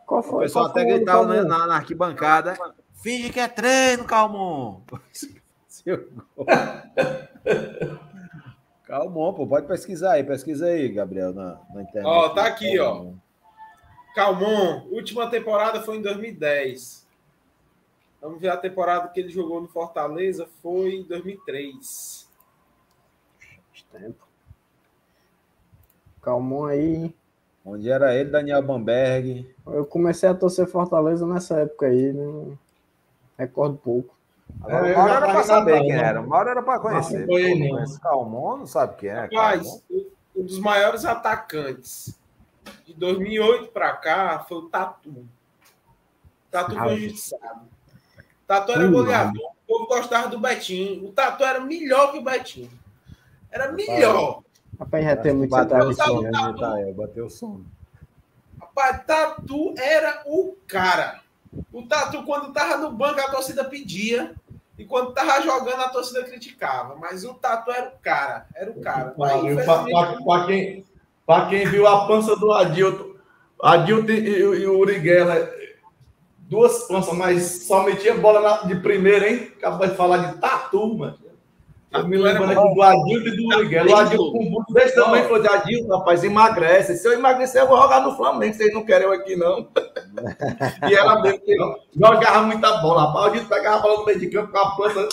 Qual O foi? pessoal até o ano do gritava na, na arquibancada. Finge que é treino, Calmon. Calmon, pô, pode pesquisar aí, pesquisa aí, Gabriel, na, na internet. Ó, tá aqui, ó. Calmon. Última temporada foi em 2010. Vamos ver a temporada que ele jogou no Fortaleza, foi em 2003. Tempo. Calmon aí. Onde era ele, Daniel Bamberg. Eu comecei a torcer Fortaleza nessa época aí, não recordo pouco. Agora, É, uma hora era em saber quem né? era, uma hora era pra conhecer. Não Pô, não. Calmon, não sabe quem é. Rapaz, um dos maiores atacantes de 2008 para cá foi o Tatu. Tatu foi Ave. injustiçado. Tatu era goleador. O povo gostava do Betinho. O Tatu era melhor que o Betinho. Era melhor. Rapaz, já tem muito Bateu o centavo sono, esse Tá, Itael? Bateu sono. Rapaz, Tatu era o cara. O Tatu, quando tava no banco, a torcida pedia. E quando tava jogando, a torcida criticava. Mas o Tatu era o cara. Era o cara. Pra quem, pra quem viu a pança do Adilton, Adilton e, o- e o Uriguela, duas panças, mas só metia bola na- de primeira, hein? Acabou de falar de tatu, mano. Eu me lembro aqui do Adilton e do Uriguela. O Adilton com um busto desse tamanho falou de Adilton, rapaz, emagrece. Se eu emagrecer, eu vou jogar no Flamengo. Vocês não querem eu aqui, não. e ela mesmo que jogava muita bola. Rapaz, o Adilton pegava a bola no meio de campo com a pança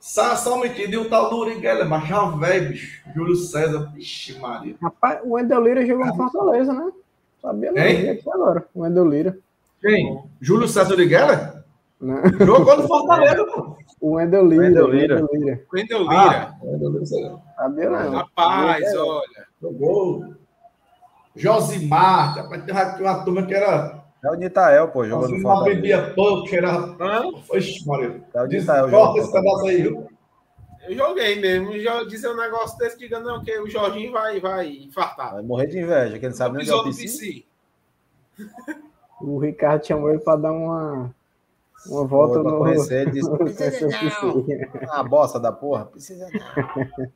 só, só metido. E o tal do Uriguela, mas já velho, bicho. Júlio César, vixe Maria. Rapaz, o Wendel Lira jogou no Fortaleza, né? Sabia não, aqui agora. O Wendel Lira. Quem? Júlio César Uriguela? Jogou no Fortaleza, pô. O Wendel Lira. Wendel o Lira. Wendel Lira. Wendel Lira. Ah, Sabia não. Rapaz, olha. jogou. Josimar, rapaz, tem uma, turma que era. É o Nitael, pô, jogou no Josimar Fortaleza. bebia pouco, que era. Hã? Ixi, Maria. É o Nitael. Corta esse pedaço aí, viu? Eu joguei mesmo. Jo- Dizer um negócio desse, diga não, que o Jorginho vai, vai infartar. Vai morrer de inveja, que ele não sabe nem onde é o. PC. O Ricardo chamou ele para dar uma, uma volta Pra no. conhecer, ele disse, precisa não. Ah, bosta da porra. Precisa não.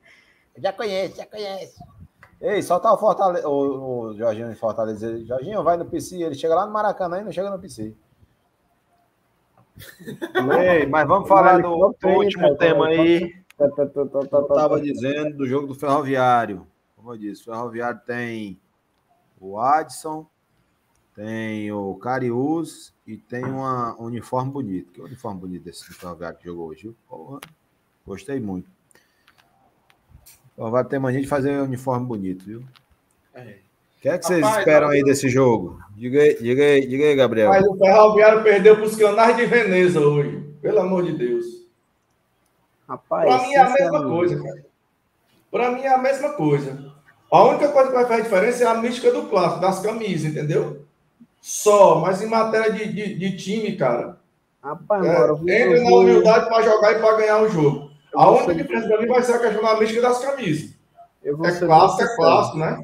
Eu já conheço, já conheço. Ei, só tá o Fortaleza, o, o Jorginho em Fortaleza. Jorginho, vai no PC. Ele chega lá no Maracanã e não chega no PC. Ei, mas vamos falar do, último tema aí. Eu estava tá. dizendo do jogo do Ferroviário. Como eu disse, o Ferroviário tem o Adson, tem o Cariús e tem uma, um uniforme bonito. Que uniforme bonito desse do Ferroviário que jogou hoje, viu? Porra, gostei muito. Então vai ter mania de fazer um uniforme bonito, viu? É. O que é que vocês Rapaz, esperam não- aí desse jogo? Diga aí, diga aí, diga aí Gabriel. Mas o Ferroviário perdeu para os canais de Veneza hoje. Pelo amor de Deus. Rapaz, Para mim é a mesma coisa, cara. Para mim é a mesma coisa. A única coisa que vai fazer diferença é a mística do clássico, das camisas, entendeu? Só, mas em matéria de, de, de time, cara, Rapaz, é, mano, entra na humildade para jogar e para ganhar o jogo. Eu A única diferença para mim vai ser a questão da mística das camisas. É clássico, é clássico, né?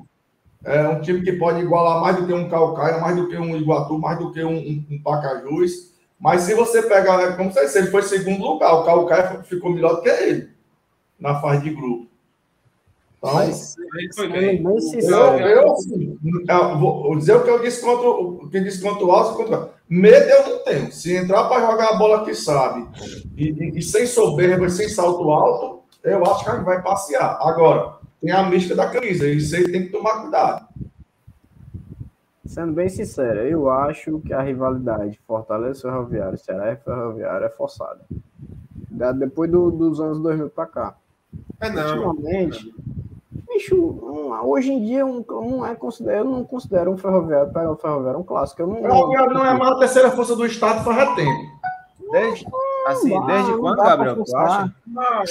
É um time que pode igualar mais do que um Calcaia, mais do que um Iguatu, mais do que um, um, um Pacajus. Mas se você pegar, é como você disse, ele foi segundo lugar, o Calcaia ficou melhor do que ele na fase de grupo. Então, Mas, foi bem. eu, sincero, eu, eu vou dizer o que eu disse contra o que disse contra o Alves, contra o- Medo eu não tenho. Se entrar para jogar a bola que sabe e, e- e sem soberba, e sem salto alto, eu acho que a gente vai passear. Agora, tem a mística da camisa, isso aí tem que tomar cuidado. sendo bem sincero, eu acho que a rivalidade Fortaleza Ferroviário, Ceará e Ferroviário é forçada. Da- Depois do- dos anos 2000 pra cá. É não. Ultimamente, bicho, não- hoje em dia um- não é considero, eu não considero um ferroviário, pegar o ferroviário um clássico. Eu não, O Ferroviário não é mais a terceira força do Estado faz tempo. Desde, assim, Não desde não quando, Gabriel, tu acha?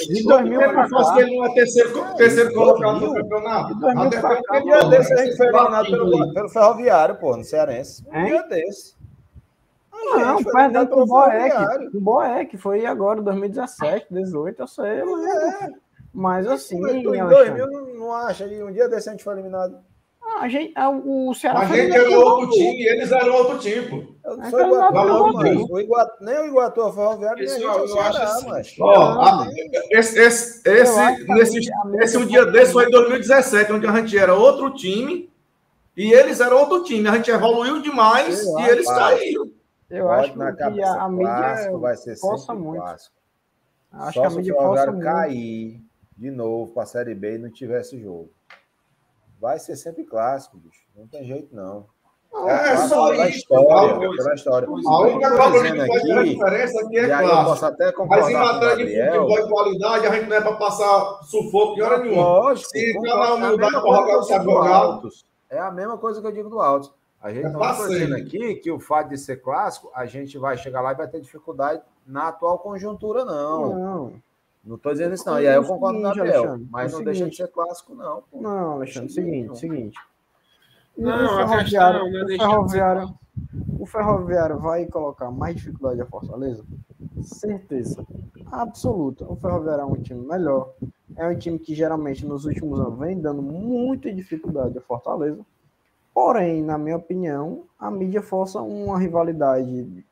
De 2000 pra Ele faz cá. que ele não é terceiro, terceiro colocado no campeonato. De 2000 Até pra porque cá, ele Um dia não, desse a né? gente foi eliminado pelo, pelo Ferroviário, pô, no Cearense. Um dia desse. A Não, perdendo pro pelo Boeck. O Boeck foi agora, 2017, 18, eu sei, eu lembro. Mas assim, Tu em Alexandre, 2000 não, acha? E um dia desse a gente foi eliminado. a gente, a- o Ceará A foi gente era outro time e eles eram outro tipo. Eu não sou que Iguatu, não, não, não, mas o Iguatu, nem o Iguatu nem a gente Pessoal, o eu acho Ceará, assim. mas. Ó, a- Não, esse, esse, esse, que nesse, esse um dia desse foi em 2017, onde a gente era outro time e eles eram outro time. A gente evoluiu demais Eu e acho, eles pai. caíram. eu Pode acho na que a, a mídia vai ser força muito. clássico. Acho Só que a mídia força muito. cair de novo para a Série B e não tiver esse jogo. Vai ser sempre clássico, bicho. Não tem jeito, não. É Clássico só pela isso. história, coisa. pela história. A única coisa que a aqui, diferença aqui é clássico. Mas em matéria de futebol e qualidade, a gente não é para passar sufoco de hora nenhuma. Lógico, Se entrar na É humildade jogar coisa o. Altos. É a mesma coisa que eu digo do Altos. A gente É não está dizendo aqui que o fato de ser clássico, a gente vai chegar lá e vai ter dificuldade na atual conjuntura, não. Não, Não estou dizendo isso, não. E aí eu o concordo com o seguinte, Gabriel. Alexandre, Mas é o não deixa de seguinte. ser clássico, não. pô. não, Alexandre, Não. seguinte, seguinte. O Não, ferroviário, questão não o de ser ferroviário, o ferroviário vai colocar mais dificuldade a Fortaleza? Certeza. Absoluta. O ferroviário é um time melhor. É um time que geralmente nos últimos anos vem dando muita dificuldade a Fortaleza. Porém, na minha opinião, a mídia força uma rivalidade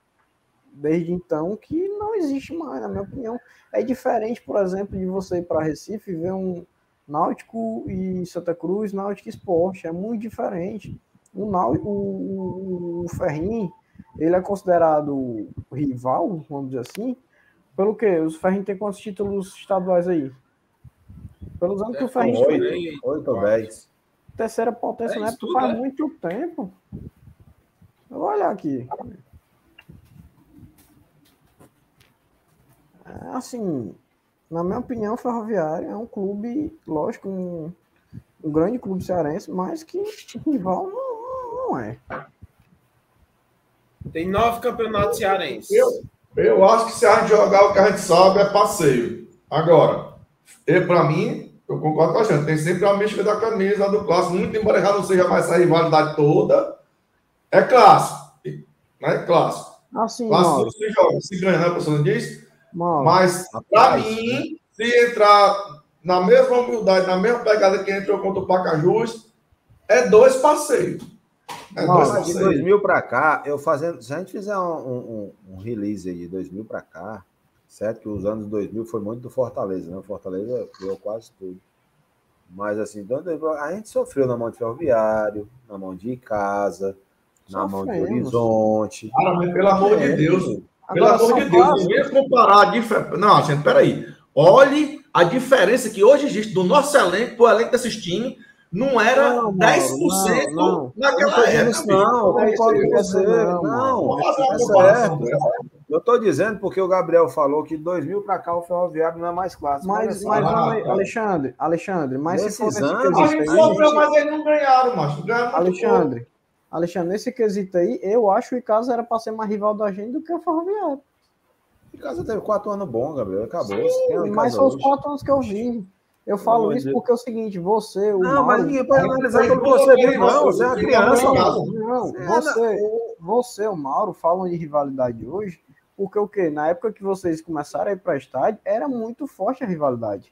desde então que não existe mais, na minha opinião. É diferente, por exemplo, de você ir para Recife e ver um Náutico e Santa Cruz, Náutico Esporte. É muito diferente. O, Náutico, o, o, Ferrinho, ele é considerado rival, vamos dizer assim, pelo quê? Os Ferrinho tem quantos títulos estaduais aí? Pelos anos que o Ferrinho foi Oito, oito ou dez. terceira potência É na isso época tudo, faz é? muito tempo. Eu vou olhar aqui. Assim, na minha opinião, o Ferroviário é um clube, lógico, um, um grande clube cearense, mas que rival não, não é. Tem nove campeonatos cearenses. Eu, eu acho que se a gente jogar o que a gente sabe é passeio. Agora, para mim, eu concordo com a gente, tem sempre a mística da camisa, do clássico, muito embora já não seja mais essa rivalidade toda, é clássico. Né? Clássico. Assim, Clássico não se joga, se ganha, né, professor? Não diz? Mauro, Mas, para mim, se entrar na mesma humildade, na mesma pegada que entrou contra o Pacajus, é dois passeios. É Não, dois Mas de passeios. 2000 para cá, eu fazendo. Se a gente fizer um, um- um release aí de 2000 para cá, certo? Que os anos 2000 foi muito do Fortaleza, né? O Fortaleza ganhou quase tudo. Mas assim, do ano 2000, a gente sofreu na mão de Ferroviário, na mão de Casa, na mão de Sofremos. Horizonte. Cara, mas pelo amor de Deus, Pelo Agora, amor de Deus, faz- não venha comparar a diferença. Não, gente, peraí. Olhe a diferença que hoje existe do nosso elenco para o elenco desses times não era Não, Mauro, 10% não, não. naquela dizendo época. isso, não, eu Não concordo com você. Não, uma é. Eu tô dizendo porque o Gabriel falou que de 2000 para cá o ferroviário não é mais clássico. Mas, mas Ah, tá. Alexandre, Alexandre, mas se for Nesses nesse anos, A gente sofreu, mas eles não ganharam, macho. Ganharam. Alexandre, Alexandre, nesse quesito aí, eu acho que o Icasa era para ser mais rival da gente do que o Ferroviário. O Casa teve quatro anos bons, Gabriel. Acabou. Sim, Icasa mas foi os quatro anos que eu vi. Eu falo isso porque é o seguinte, você, o Não, mas Mauro, ninguém pode analisar boa você viu, opinião, não. Você é uma você criança, não. Não, É, você, você, o Mauro, falam de rivalidade hoje, porque o quê? Na época que vocês começaram a ir para estádio, era muito forte a rivalidade.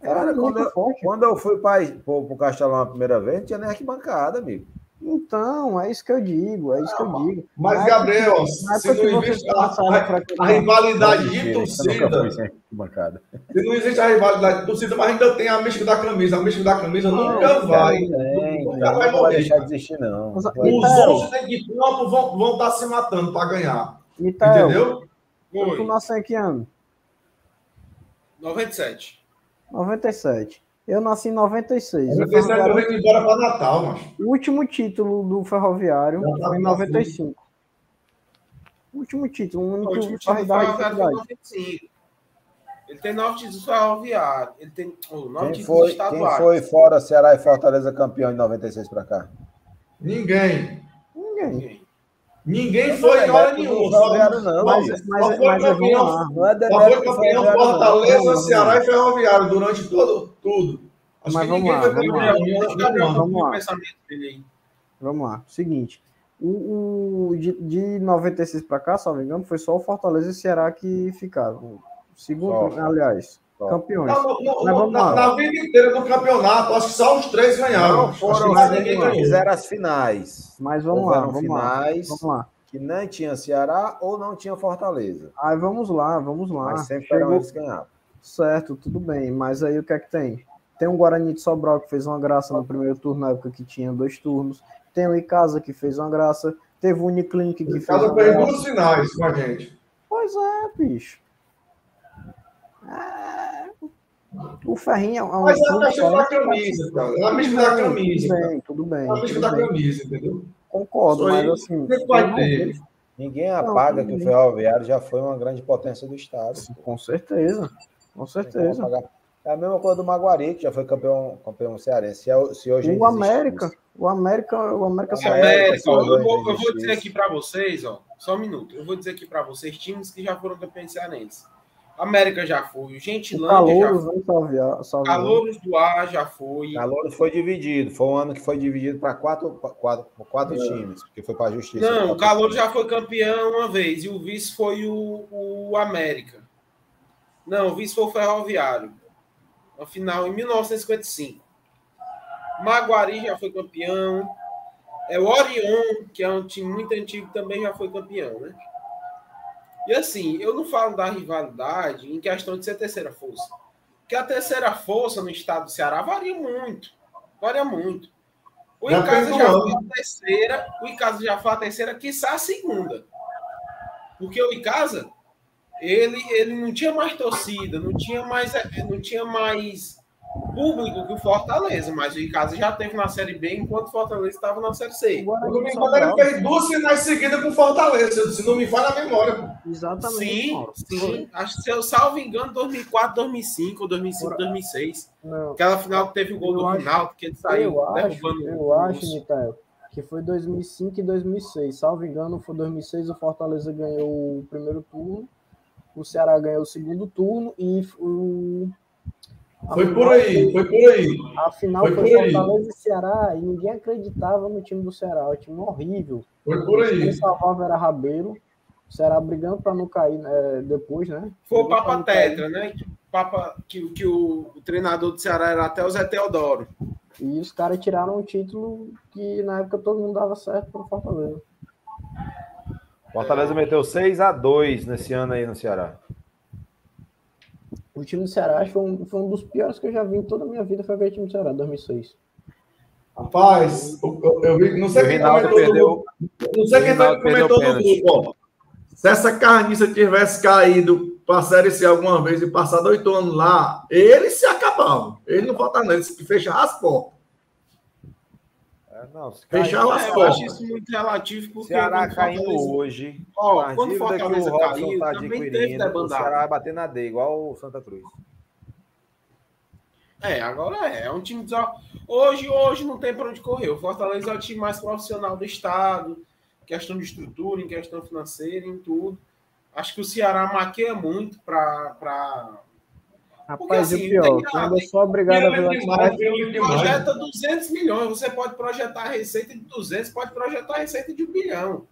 Era Cara, muito quando eu- forte. Quando eu fui para o Castelão a primeira vez, não tinha nem arquibancada, amigo. Então, é isso que eu digo, é isso que eu digo. Mas, Gabriel, se não existe a, a a, rivalidade de torcida, se não existe a rivalidade de torcida, mas ainda tem a mística da camisa. A mística da camisa nunca Não, vai. Tem, Nunca vai não vai morrer. deixar de existir, não. Então- Os outros de campo vão, vão estar se matando para ganhar. Mitael, Entendeu? tu nasceu em que ano? 97. 97. Eu nasci em 96. Eu O, não sei se vai Ferroviário- correr embora para Natal, mas. o último título do Ferroviário tá foi em pra 95. O último título, o O único último que time vai do Ferroviário foi em dificuldade. 95. Ele tem nove títulos ferroviários. Ele tem oh, nove Quem títulos foi, quem estaduais. foi fora Ceará e Fortaleza campeão de 96 para cá? Ninguém. Ninguém. Ninguém foi em hora nenhuma. Ferroviário não, Mas, campeão. lá. Não é foi campeão não. Fortaleza, Não, não, Ceará não. e Ferroviário durante todo, tudo. Acho Mas vamos ninguém lá, vamos lá. Vamos lá. Vamos lá. Seguinte. O, o- de, de 96 para cá, salvo engano, foi só o Fortaleza e o Ceará que ficaram. Segundo, aliás. Campeões. Não, não, não, Mas vamos na, lá. na vida inteira do campeonato, acho que só os três ganharam. Não foram mais ninguém ganhou. fizeram as finais. Mas vamos lá, vamos lá. finais Vamos lá. que nem tinha Ceará ou não tinha Fortaleza. Aí vamos lá, vamos lá. Mas sempre eram Chegou- eles ganhavam. Certo, tudo bem. Mas aí o que é que tem? Tem um Guarani de Sobral que fez uma graça no primeiro turno, na época que tinha dois turnos. Tem o Icasa que fez uma graça. Teve o Uniclinic que O fez Casa uma fez graça. duas finais com a gente. Pois é, bicho. É, O Ferrinho é um Mas é a clube questão da camisa, cara. É a mística da camisa. Tudo bem, tudo bem. É a mística tudo da bem. camisa, entendeu? Concordo, mas assim. vejo- Ninguém apaga Não, que o. Ferroviário já foi uma grande potência do estado. Com certeza. Com certeza. É a mesma coisa do Maguari, que já foi campeão, campeão cearense. Se, é- se hoje O América, isso. o América, o América O saiu. América, eu, vou, eu vou dizer aqui para vocês, ó, só um minuto. Eu vou dizer aqui para vocês times que já foram campeões cearenses. América já foi, Gentilândia já Calouros, foi, né, Salvia- Salvia. Calouros do Ar já foi. Calouros foi dividido. Foi um ano que foi dividido para quatro, quatro, quatro times, porque foi para a justiça. Não, o Calouros já foi campeão uma vez e o vice foi o, o América. Não, o vice foi o Ferroviário. Na final em 1955. Maguari já foi campeão. É o Orion, que é um time muito antigo, também já foi campeão, né? E assim, eu não falo da rivalidade em questão de ser terceira força. Porque a terceira força no estado do Ceará varia muito. Varia muito. O Já Icasa já foi a terceira, o Icasa já foi a terceira, quiçá a segunda. Porque o Icasa, ele, ele não tinha mais torcida, não tinha mais, eh, não tinha mais público que o Fortaleza, mas o Icasa já teve na Série B enquanto o Fortaleza estava na Série O C. O Guarani domingo Sobral. fez duas finais seguidas com Fortaleza, se não me falha a memória. Exatamente. Sim, sim. Acho que se eu salvo engano, 2004, 2005, ou 2005, 2006. Não, Aquela final que teve o gol Eu do acho- Rinaldo, que ele saiu eu acho, derrubando eu o acho. Mitael, que foi 2005 e 2006. Salvo engano, foi 2006 o Fortaleza ganhou o primeiro turno, o Ceará ganhou o segundo turno e o Foi por aí, foi por aí. A final Foi foi, por aí. Fortaleza e Ceará e ninguém acreditava no time do Ceará, o time horrível. Foi por Quem aí. salvava era Rabeiro, o Ceará brigando para não cair né, depois, né? Foi o Papa não cair. Tetra, né? Que, o Papa, que, que o, o treinador do Ceará era até o Zé Teodoro. E os caras tiraram um título que na época todo mundo dava certo para Fortaleza. Fortaleza meteu 6 a 2 nesse ano aí no Ceará. O time do Ceará foi um, foi um dos piores que eu já vi em toda a minha vida, foi aquele time do Ceará, 2006. Rapaz, eu, vi, não sei O quem comentou perdeu. não sei quem o comentou no o grupo, ó. Se essa carniça tivesse caído para a Série C alguma vez e passado oito anos lá, ele se acabava. Ele não falta nele, se fecha as portas. É, não, Fechar as É, eu acho isso muito relativo, porque Ceará caindo Fortaleza- hoje. Ó, quando dívida que Fortaleza o Robson caiu, tá também teve adquirindo, O. Ceará vai bater na D, igual o Santa Cruz. É, agora é. É um time. desor- Hoje, hoje não tem para onde correr. O Fortaleza é o time mais profissional do estado, em questão de estrutura, em questão financeira, em tudo. Acho que o Ceará maqueia muito para. Pra... Porque, Rapaz, assim, e o pior, tem que- quando eu sou obrigado a ver o demais, demais. Projeta 200 milhões. Você pode projetar a receita de 200, pode projetar a receita de um bilhão.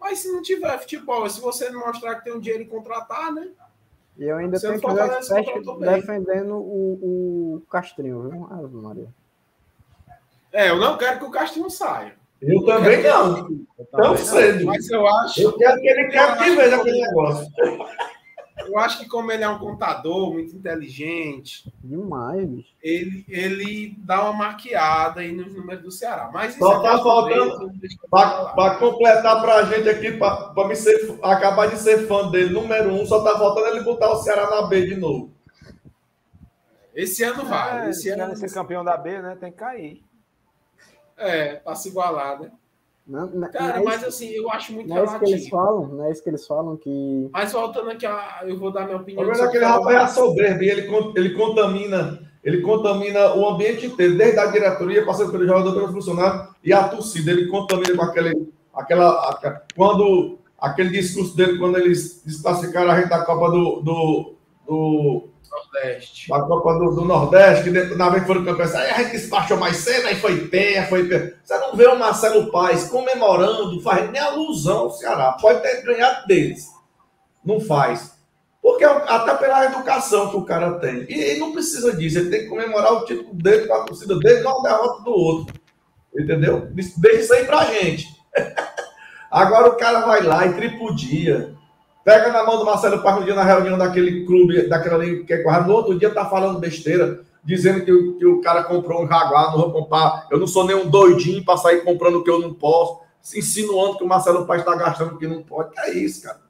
Mas se não tiver futebol, se você não mostrar que tem um dinheiro em contratar, né? E eu ainda tenho que bem. defendendo o, o Castrinho, viu? Ave Maria. É, eu não quero que o Castilho saia. Eu também não. Tão cedo. Mas eu acho. Eu quero que ele quer que veja aquele negócio. Eu acho que como ele é um contador muito inteligente, Demais, bicho. ele, ele dá uma maquiada aí nos números do Ceará. Mas isso Só é tá faltando. Para completar pra gente aqui, para me ser, acabar de ser fã dele, número um, só tá faltando ele botar o Ceará na B de novo. Esse ano vai. É, esse se ano ser campeão da B, né? Tem que cair. é, pra se igualar, né? Não, não, Cara, não é mas isso, assim, eu acho muito não é isso que eles relativo. falam, não é isso que eles falam que Mas voltando aqui, a- eu vou dar minha opinião. Agora aquele o rapaz é soberbo, e ele, ele contamina, ele contamina o ambiente inteiro, desde a diretoria, passando pelo jogador, pelo funcionário e a torcida. Ele contamina com aquele, aquela, quando aquele discurso dele quando eles desclassificaram a gente da Copa do, do, do Nordeste. da Copa do, do Nordeste, que depois, na vez que foram campeões, aí a gente despachou mais cedo, aí foi pé, foi pé. Você não vê o Marcelo Paes comemorando, faz nem alusão ao Ceará. Pode ter ganhado deles. Não faz. Porque é até pela educação que o cara tem. E ele não precisa disso. Ele tem que comemorar o título dele com a torcida dele, não a derrota do outro. Entendeu? Deixa isso aí pra gente. Agora o cara vai lá e tripudia. Pega na mão do Marcelo Paz um dia na reunião daquele clube, daquela liga que é corrida, no outro dia tá falando besteira, dizendo que, o- que o cara comprou um Jaguar, não vou comprar, eu não sou nenhum doidinho para sair comprando o que eu não posso, se insinuando que o Marcelo Paz está gastando o que não pode. Que é isso, cara.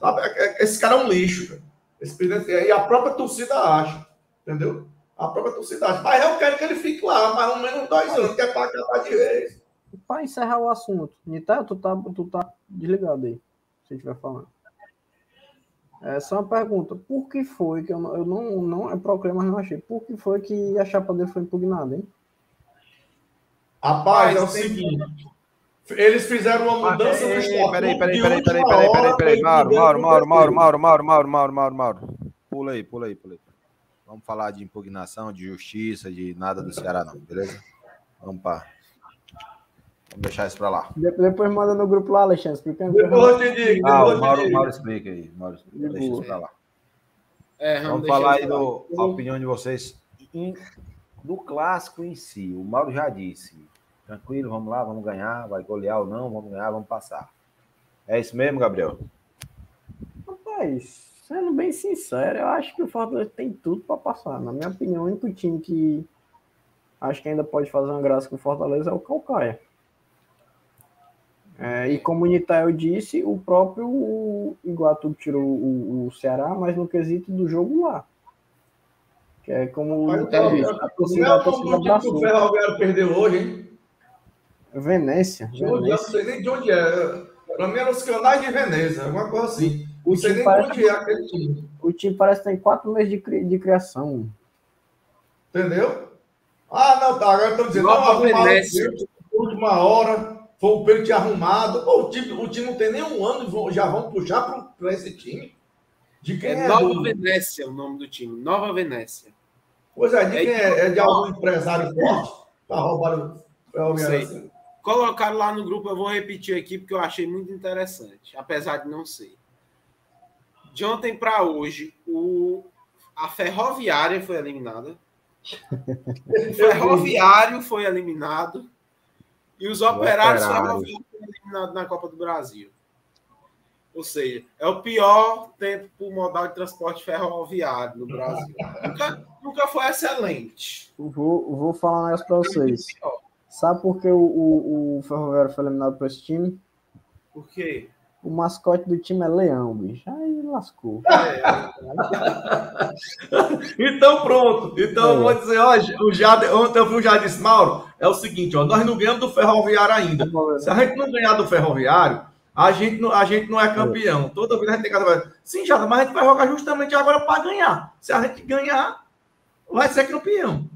Sabe? É- é- Esse cara é um lixo, cara. Esse presidente, e a própria torcida acha, entendeu? A própria torcida acha. Mas eu quero que ele fique lá, mais ou menos dois anos, que é para acabar de vez. para encerrar o assunto. Nitel, tu tá, tu tá desligado aí, se estiver falando. É só uma pergunta. Por que foi que eu não, eu não, não é problema, mas não achei. Por que foi que a chapa dele foi impugnada, hein? Rapaz, é o seguinte. Eles fizeram uma mudança no estatuto. Peraí, peraí, de peraí, peraí, peraí, peraí, peraí, Mauro, Mauro, Mauro. Mauro, Mauro, Mauro, Mauro, Mauro, Mauro, Mauro. Pula aí, pula aí, pula aí. Vamos falar de impugnação, de justiça, de nada do Ceará, não, beleza? Vamos para. Vamos deixar isso pra lá. De- Depois manda no grupo lá, Alexandre, explicando. Depois eu te digo, Ah, o Mauro, digo. Mauro explica aí. Mauro, explica, deixa boa. isso pra lá. É, Vamos deixar falar aí isso lá. do, a opinião de vocês em- do clássico em si. O Mauro já disse. Tranquilo, vamos lá, vamos ganhar. Vai golear ou não, vamos ganhar, vamos passar. É isso mesmo, Gabriel? Rapaz, sendo bem sincero, eu acho que o Fortaleza tem tudo para passar. Na minha opinião, o único time que acho que ainda pode fazer uma graça com o Fortaleza é o Calcaia. É, e como o Nitael disse, o próprio o Iguatu tirou o, o Ceará, mas no quesito do jogo lá. Que é como o Nitael não, disse, a Não torcida, é a torcida que o abraçou. Ferroviário perdeu hoje, hein? Venécia. Onde é? Eu não sei nem de onde é. Pra mim era os canais de Veneza, alguma coisa assim. O Não sei nem de onde é aquele time. O time parece que tem quatro meses de, cri- de criação. Entendeu? Ah, não, tá. Agora estão dizendo, Nova não, arrumaram última hora, foi o pênalti arrumado. Pô, o, time, o time não tem nem um ano e já vão puxar para esse time. De quem é? É Nova do- Venécia o nome do time. Nova Venécia. Pois é, de É quem é? É de algum empresário forte para roubar o assim? Colocaram lá no grupo, eu vou repetir aqui porque eu achei muito interessante, apesar de não ser. De ontem para hoje, o, a Ferroviária foi eliminada. O Ferroviário foi eliminado. E os operários foram eliminados na Copa do Brasil. Ou seja, é o pior tempo por modal de transporte ferroviário no Brasil. nunca, nunca foi excelente. Vou, vou falar um negócio pra vocês. Sabe por que o, o, o Ferroviário foi eliminado por esse time? Por quê? O mascote do time é leão, bicho. Aí lascou. Então pronto. Então eu vou dizer, ó, o Jade, ontem eu vi o Jade disse, Mauro, é o seguinte, ó, nós não ganhamos do Ferroviário ainda. Se a gente não ganhar do Ferroviário, a gente não, a gente não é campeão. Toda vez a gente tem que Sim, Jada, mas a gente vai jogar justamente agora para ganhar. Se a gente ganhar, vai ser campeão.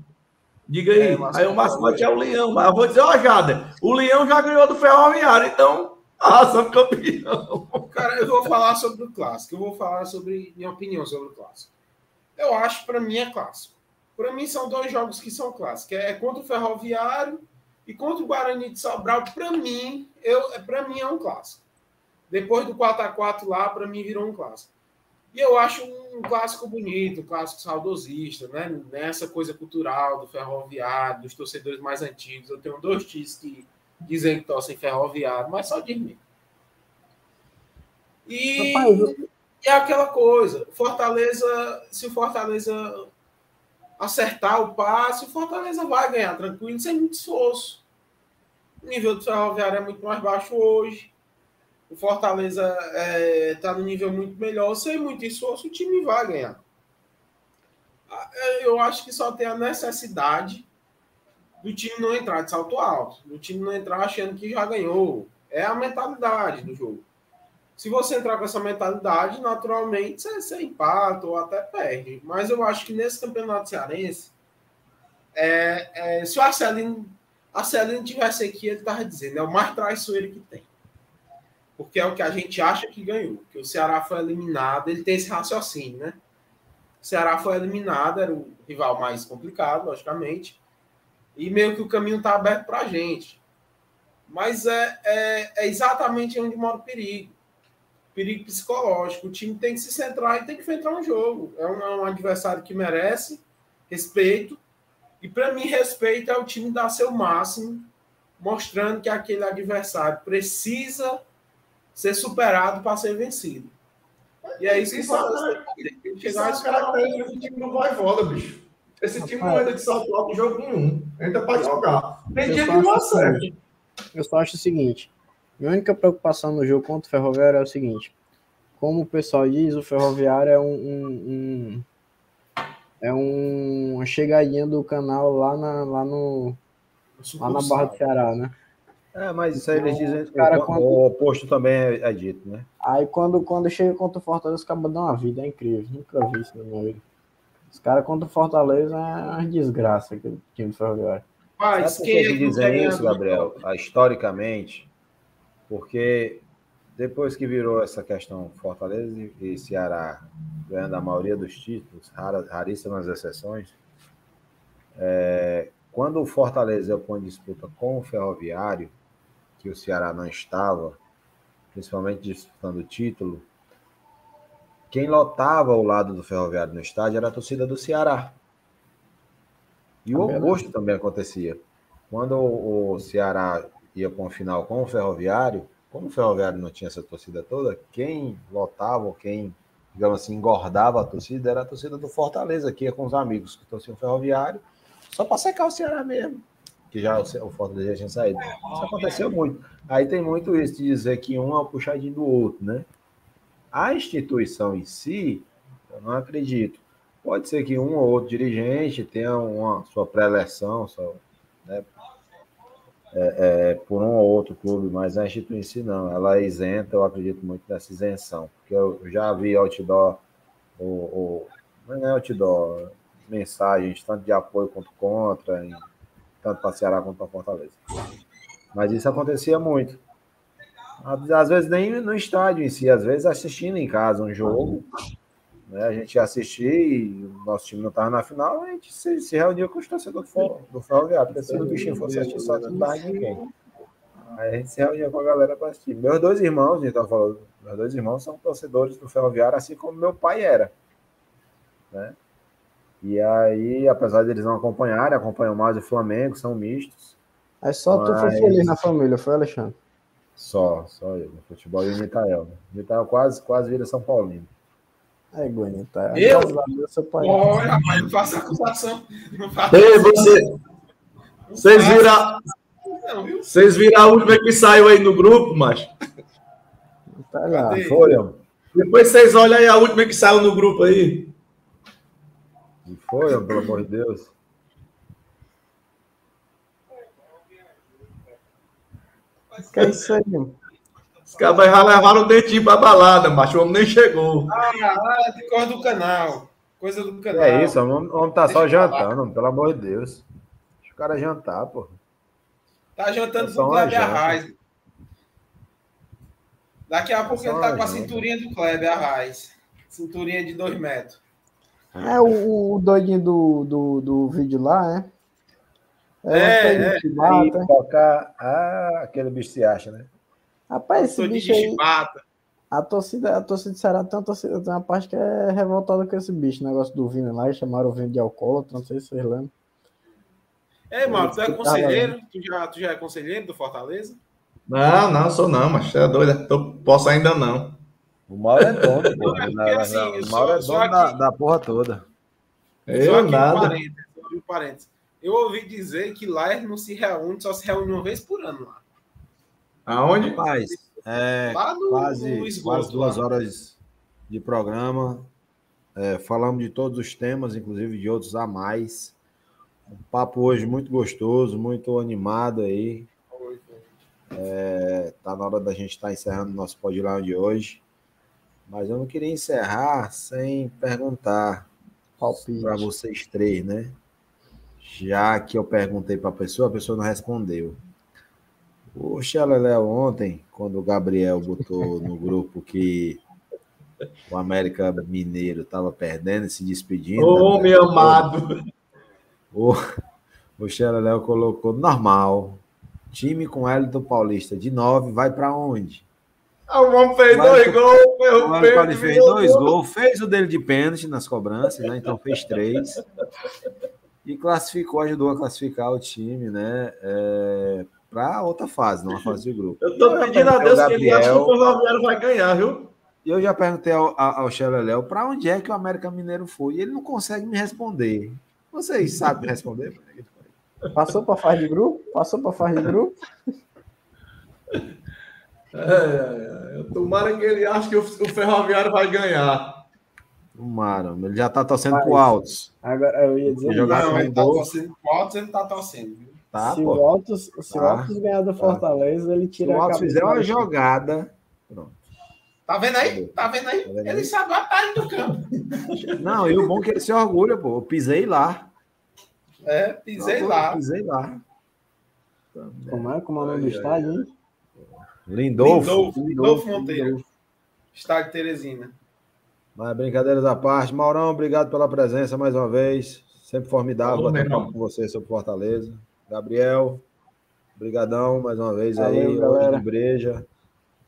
Diga aí. É, aí o mascote é o leão. Mas eu vou dizer, ó, Jada, o leão já ganhou do Ferroviário, então arrasamos campeão. Cara, eu vou falar sobre o clássico. Eu vou falar sobre minha opinião sobre o clássico. Eu acho, para mim, é clássico. Para mim, são dois jogos que são clássicos. É contra o Ferroviário e contra o Guarani de Sobral. Para mim, eu, para mim é um clássico. Depois do 4 a 4 lá, para mim virou um clássico. E eu acho um clássico bonito, um clássico saudosista, né? Nessa coisa cultural do ferroviário, dos torcedores mais antigos. Eu tenho dois tios que dizem que torcem ferroviário, mas só de mim. E, é aquela coisa, Fortaleza, se o Fortaleza acertar o passe, o Fortaleza vai ganhar tranquilo, sem muito esforço. O nível do ferroviário é muito mais baixo hoje o Fortaleza está é, tá no nível muito melhor, sem muito esforço, o time vai ganhar. Ah, eu acho que só tem a necessidade do time não entrar de salto alto, do time não entrar achando que já ganhou. É a mentalidade do jogo. Se você entrar com essa mentalidade, naturalmente você, você empata ou até perde. Mas eu acho que nesse campeonato cearense, é, é, se o Arcelino, Arcelino tivesse aqui, ele estava dizendo, é o mais traiçoeiro que tem porque é o que a gente acha que ganhou, que o Ceará foi eliminado, ele tem esse raciocínio, né? O Ceará foi eliminado, era o rival mais complicado, logicamente, e meio que o caminho está aberto para a gente. Mas é, é, é, exatamente onde mora o perigo. Perigo psicológico. O time tem que se centrar e tem que enfrentar um jogo. É um, é um adversário que merece respeito. E para mim, respeito é o time dar seu máximo, mostrando que aquele adversário precisa ser superado para ser vencido. E é isso que isso. É, chegar isso é característica do time do Voivoda, bicho. Esse time não entra de salto alto em jogo nenhum. Entra para jogar. Tem dia que não acerta. Eu só acho o seguinte. Minha única preocupação no jogo contra o Ferroviário é o seguinte. Como o pessoal diz, o Ferroviário é um, um, um é um, uma chegadinha do canal lá, na, lá no lá na Barra do Ceará, né? É, mas isso aí eles dizem cara, o, quando... o oposto também é, é, dito, né? Aí quando, quando chega contra o Fortaleza, acaba dando uma vida, é incrível. Nunca vi isso na minha vida. Os caras contra o Fortaleza é uma desgraça aquele time do Ferroviário. Mas Sabe é que dizem isso, Gabriel? Ah, historicamente, porque depois que virou essa questão Fortaleza e Ceará ganhando a maioria dos títulos, raríssimas exceções, é, quando o Fortaleza põe disputa com o Ferroviário, que o Ceará não estava, principalmente disputando o título, quem lotava o lado do Ferroviário no estádio era a torcida do Ceará. E o oposto também acontecia. Quando o Ceará ia para um final com o Ferroviário, como o Ferroviário não tinha essa torcida toda, quem lotava quem, digamos assim, engordava a torcida era a torcida do Fortaleza, que ia com os amigos que torciam o Ferroviário, só para secar o Ceará mesmo que já o Fortaleza já tinha saído. Isso aconteceu muito. Aí tem muito isso de dizer que um é o puxadinho do outro, né? A instituição em si, eu não acredito. Pode ser que um ou outro dirigente tenha uma sua pré-eleção, né, é, é, por um ou outro clube, mas a instituição em si não. Ela é isenta, eu acredito muito nessa isenção. Porque eu já vi outdoor, o, o, não é outdoor, mensagens, tanto de apoio quanto contra, em tanto para Ceará quanto para Fortaleza. Mas isso acontecia muito. Às vezes nem no estádio em si, às vezes assistindo em casa um jogo, né? a gente ia assistir e o nosso time não estava na final, a gente se, se reunia com os torcedores do, do Ferroviário, porque se o bichinho fosse assistir só, não dá ninguém. Aí a gente se reunia com a galera para assistir. Meus dois irmãos, a gente estava falando, meus dois irmãos são torcedores do Ferroviário, assim como meu pai era. Né? E aí, apesar de eles não acompanharem, acompanham mais o Flamengo, são mistos. É só mas... tu foi feliz na família, foi, Alexandre? Só, só eu, no futebol e o Nitael. Né? O Nitael quase, quase vira São Paulino. É, Guanitael. Eu? Olha, mas não faça acusação. Não faça Ei, você... Vocês viram... Vocês viram a última que saiu aí no grupo, mas Tá lá. Depois vocês olham aí a última que saiu no grupo aí. E foi, pelo amor de Deus. Que é isso aí, mano? Os caras já levaram o dentinho pra balada, macho. O homem nem chegou. Ah, ah, tem coisa do canal. Coisa do canal. É isso, homem. O homem tá só Deixa falar. jantando, pelo amor de Deus. Deixa o cara jantar, pô. Tá jantando É só com o Kleber. Arraes. Daqui a pouco só ele tá com a cinturinha do Kleber Arraes. Cinturinha de dois metros. É o, o doidinho do, do, do vídeo lá, né? É, é. é. Aí, tocar. Ah, aquele bicho se acha, né? Rapaz, esse bicho aí, chibata. a torcida, a torcida de Ceará tem uma, torcida, tem uma parte que é revoltada com esse bicho, negócio do Vina lá, e chamaram o Vina de alcoólatra, não sei se vocês lembram. Ei, Mauro, tu é Tá conselheiro? Tu já, tu já é conselheiro do Fortaleza? Não, não, sou não, mas é doido. Tô, posso ainda não. O Mauro é dono, pô. É Na- na- assim, o só- Mauro é só dono da, da porra toda. Só Eu aqui um nada. parênteses, só um parênteses. Eu ouvi dizer que lá ele não se reúne, só se reúne uma vez por ano lá. Aonde? Rapaz, é Lá no, quase, no esgoto. quase duas lá. horas de programa. É, falamos de todos os temas, inclusive de outros a mais. Um papo hoje muito gostoso, muito animado aí. É, tá na hora da gente estar encerrando o nosso podcast de hoje. Mas eu não queria encerrar sem perguntar para vocês três, né? Já que eu perguntei para a pessoa, a pessoa não respondeu. O Xeleléu ontem, quando o Gabriel botou no grupo que o América Mineiro estava perdendo e se despedindo. Ô, né? meu amado. O, o Xeleléu colocou normal. Time com Hélio Paulista de 9, vai para onde? Ah, O homem fez dois gols, O meu Hélio Paulista peito. fez dois gols, fez o dele de pênalti nas cobranças, né? Então fez três. E classificou, ajudou a classificar o time, né? para outra fase, não a fase de grupo. Eu tô Eu pedindo a Deus ao que ele acha que Gabriel. o Ferroviário vai ganhar, viu? E eu já perguntei ao, ao, Xeleléu para onde é que o América Mineiro foi. E ele não consegue me responder. Vocês sabem me responder? Passou pra fase de grupo? Passou pra fase de grupo? É, é, é. Tomara que ele ache que o, o Ferroviário vai ganhar. O Maro, ele já tá torcendo Mas- pro Altos. Agora eu ia dizer. Ele jogar Não, com ele tá torcendo. Quantos ele tá torcendo, viu? Tá, se pô. o Altos, se o Tá. Altos ganhar do Fortaleza, ele Se tira o a Altos fizer uma jogada. Pronto. Tá vendo aí? Tá vendo aí? Tá vendo Ele aí? sabe a batalha do campo. Não, e o bom é que ele se orgulha, pô. Eu pisei lá. É, pisei lá. Pisei lá. Como é? Como é o nome do estádio, hein? Lindolfo. Lindolfo, Lindolfo Monteiro. Estádio Teresina. Mas brincadeiras à parte. Maurão, obrigado pela presença mais uma vez. Sempre formidável Falou, bater papo com você sobre Fortaleza. Gabriel, brigadão mais uma vez aí. Valeu, Hoje galera. de breja.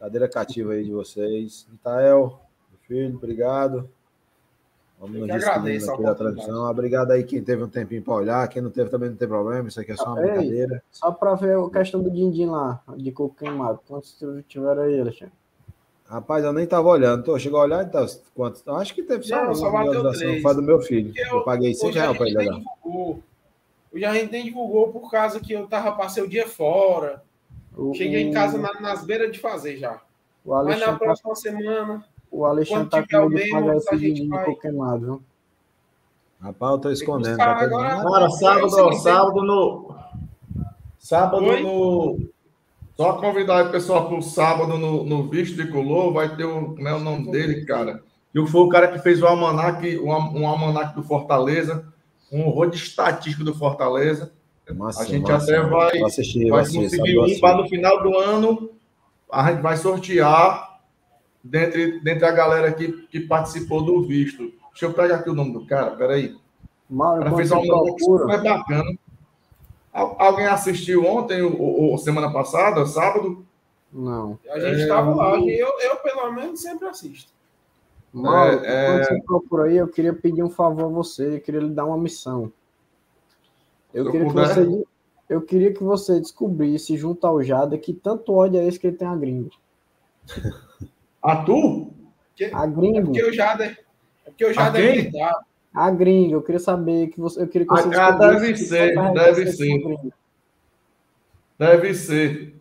Cadeira cativa aí de vocês. Itael, meu filho, obrigado. Vamos nos agradeço a aqui da oportunidade. transmissão. Obrigado aí quem teve um tempinho para olhar. Quem não teve também não tem problema. Isso aqui é só uma Ei. brincadeira. Só pra ver a questão do Dindim lá, de coco queimado. Quantos tiveram aí, Alexandre? Rapaz, eu nem tava olhando. Tô, chegou a olhar, então, quantos? Eu Acho que teve só Não, uma só visualização. Foi do meu filho. Porque Eu, paguei 5 Hoje a reais pra gente ele nem olhar. divulgou. A gente nem divulgou por causa que eu tava, passei o dia fora. O, Cheguei em o- casa na- nas beiras de fazer já. O Mas na tá, próxima semana, o Alexandre tá com o medo de pagar a esse queimado, viu? Rapaz, eu tô escondendo. tá agora-. Cara, o sábado, sábado no. Sábado Oi? no. Só convidar o pessoal pro sábado no, no Visto de Color, vai ter o. Como é o nome dele, cara? E foi o cara que fez o almanac, um, um almanac do Fortaleza, um horror de estatística do Fortaleza. Massa, A gente massa. até vai- assistir, vai assistir, conseguir um para no final do ano. A gente vai sortear dentre, dentre a galera que, que participou do visto. Deixa eu pegar aqui o nome do cara, peraí. O Mauro, cara enquanto fez um almanac procura, super bacana. Al- Alguém assistiu ontem ou, ou semana passada, sábado? não. a gente É, tava lá. e Eu, eu, pelo menos, sempre assisto. Mauro, É, enquanto você procura aí, eu queria pedir um favor a você, eu queria lhe dar uma missão. Eu queria, que você, eu queria que você descobrisse, junto ao Jada, que tanto ódio é esse que ele tem a gringo. A tu? Porque, A é gringo, porque o Jada é, é porque o Jada é militar. A gringo, eu queria saber que você, eu queria que Ah, você ah, deve ser, deve ser. gringo. Deve ser.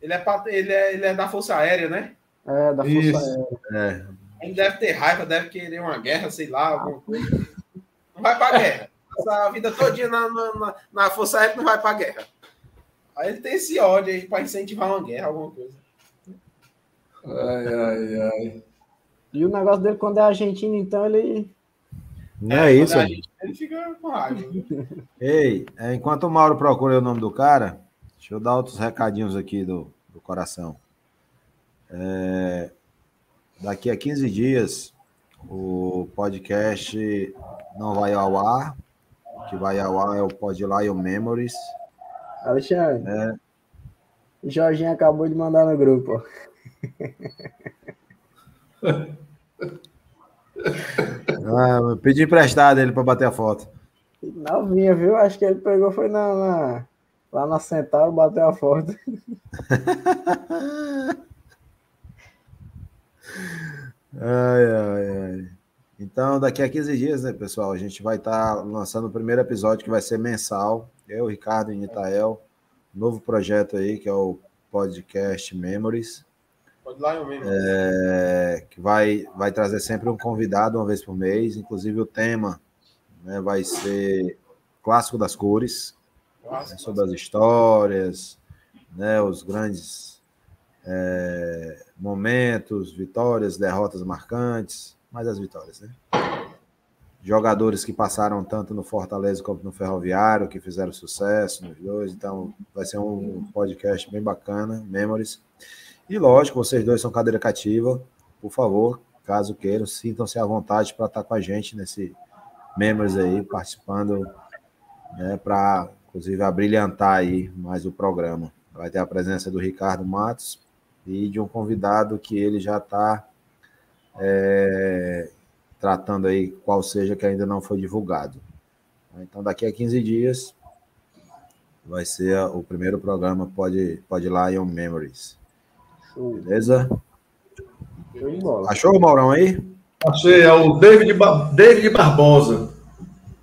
Ele é, ele, é, ele é da Força Aérea, né? É, da Força Isso. Aérea. É, Ele deve ter raiva, deve querer uma guerra, sei lá, alguma coisa. Não vai pra guerra. Essa vida todinha na, na, na, na Força Aérea não vai pra guerra. Aí ele tem esse ódio aí pra incentivar uma guerra, alguma coisa. Ai, ai, ai. E o negócio dele, quando é argentino, então ele. Não é, isso, Quando a gente- Ele fica com raiva. Ei, é, enquanto o Mauro procura o nome do cara, deixa eu dar outros recadinhos aqui do, do coração. É, daqui a 15 dias, o podcast não vai ao ar. O que vai ao ar é o Pod Lion Memories. Alexandre. É. Jorginho acabou de mandar no grupo. Ah, pedi emprestado ele para bater a foto. Novinha, viu? Acho que ele pegou, foi na, na- lá na Centauro, bateu a foto. Ai, ai, ai. Então, daqui a 15 dias, né, pessoal, a gente vai estar lançando o primeiro episódio que vai ser mensal. Eu, Ricardo e Nitael. Novo projeto aí, que é o Podcast Memories. Pode ir lá eu mesmo. é, que vai, vai trazer sempre um convidado uma vez por mês. Inclusive, o tema né, vai ser Clássico das Cores, Nossa, né, sobre as histórias, né, os grandes é, momentos, vitórias, derrotas marcantes, mais as vitórias, né? Jogadores que passaram tanto no Fortaleza quanto no Ferroviário, que fizeram sucesso nos dois, então vai ser um podcast bem bacana, Memories. E lógico, vocês dois são cadeira cativa, por favor, caso queiram, sintam-se à vontade para estar com a gente nesse Memories aí, participando né, para inclusive abrilhantar aí mais o programa. Vai ter a presença do Ricardo Matos e de um convidado que ele já está tratando aí, qual seja que ainda não foi divulgado. Então, daqui a 15 dias vai ser o primeiro programa Pode, Pode Lion Memories. Show, Beleza? Achou o Maurão aí? Achei, é o David, Ba- David Barbosa.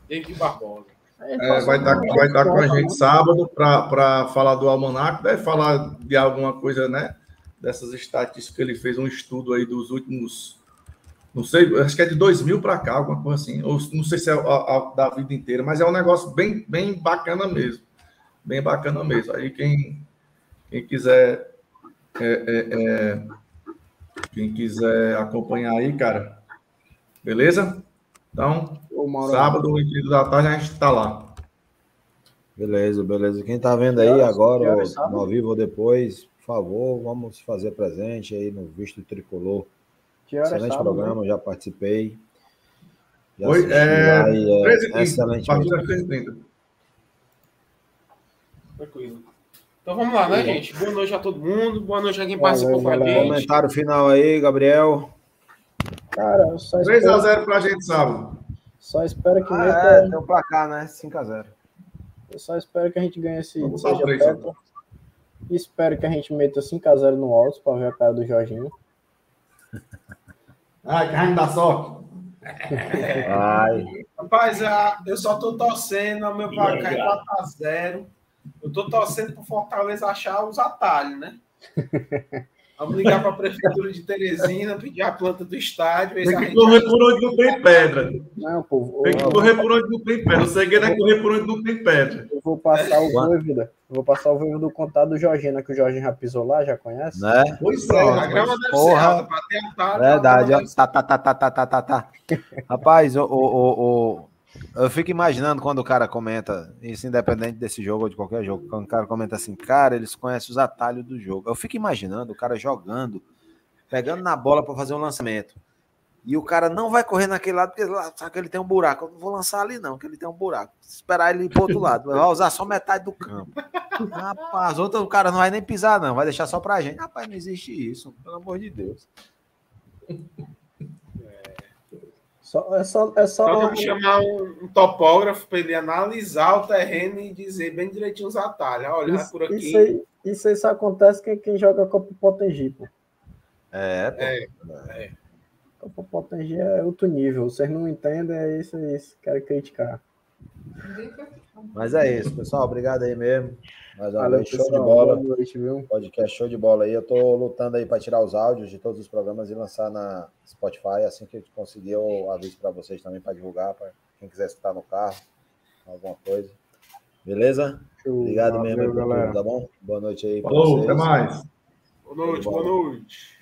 David Barbosa. É, vai estar vai estar com a gente sábado para falar do Almanac, deve falar de alguma coisa, né? Dessas estatísticas que ele fez um estudo aí dos últimos, não sei, acho que é de 2000 para cá, alguma coisa assim, ou não sei se é a, a- da vida inteira, mas é um negócio bem, bem bacana mesmo, bem bacana mesmo. Aí quem, quem quiser, é, é, é, quem quiser acompanhar aí, cara, beleza? Então, sábado, 8 da tarde, a gente está lá. Beleza, beleza. Quem tá vendo aí agora, ao vivo ou depois, por favor, vamos fazer presente aí no Visto Tricolor. horas Excelente sábado, programa, já participei. Já Oi, é, lá e é 13h30, excelente. a partir mesmo. das 13h30. Tranquilo. Então vamos lá, né, gente? Boa noite a todo mundo. Boa noite a quem participou com a gente. Comentário final aí, Gabriel. Cara, eu só espero, 3x0 pra gente sábado. só espero que Ah, meta, é, tem o placar, né? 5x0. eu só espero que a gente ganhe esse Vamos seja três. E espero que a gente meta 5x0 no Altos para ver a cara do Jorginho. Ai, que a dá sorte. Vai. Rapaz, ah, eu só tô torcendo, meu placar é 4x0. Eu tô torcendo pro Fortaleza achar os atalhos, né? Vamos ligar para a Prefeitura de Teresina, pedir a planta do estádio. Tem a que correr por onde não tem pedra. Não, pô, Tem que correr por onde não tem pedra. O segredo é correr por onde não tem pedra. eu vou passar o Quanto? Voivoda. Eu vou passar o Voivoda do contato do Jorginho, né, que o Jorginho já pisou lá, já conhece? Né? Pois A é. grama rapaz. deve ser Porra. alta, para ter atalho. Verdade, a ó. grama Tá, tá, tá, tá, tá, tá, tá, tá. Rapaz, o, o, o- eu fico imaginando quando o cara comenta, isso independente desse jogo ou de qualquer jogo, quando o cara comenta assim, cara, eles conhecem os atalhos do jogo. Eu fico imaginando o cara jogando, pegando na bola para fazer um lançamento. E o cara não vai correr naquele lado, porque lá sabe que ele tem um buraco. Eu não vou lançar ali, não, que ele tem um buraco. Esperar ele ir pro outro lado. Vai usar só metade do campo. Rapaz, outro o cara não vai nem pisar, não. Vai deixar só pra gente. Rapaz, não existe isso, pelo amor de Deus. Só, é só, é só Então vamos chamar um, um topógrafo para ele analisar o terreno e dizer bem direitinho os atalhos. Olha, isso, por aqui. isso, aí, isso aí só acontece quem, quem joga Copa Potengi, pô. É, pô. É. Copa Potengi é outro nível. Vocês não entendem, é isso, é isso. Quero criticar. Mas é isso, pessoal. Obrigado aí mesmo. Mais uma Valeu, vez, show pessoal. de bola. Boa noite, viu? Podcast show de bola aí. Eu tô lutando aí para tirar os áudios de todos os programas e lançar na Spotify. Assim que eu conseguir, eu aviso para vocês também para divulgar, para quem quiser escutar no carro, alguma coisa. Beleza? Show. Obrigado Valeu, mesmo galera. tudo, tá bom? Boa noite aí. Falou, vocês. até mais. Boa noite, boa noite.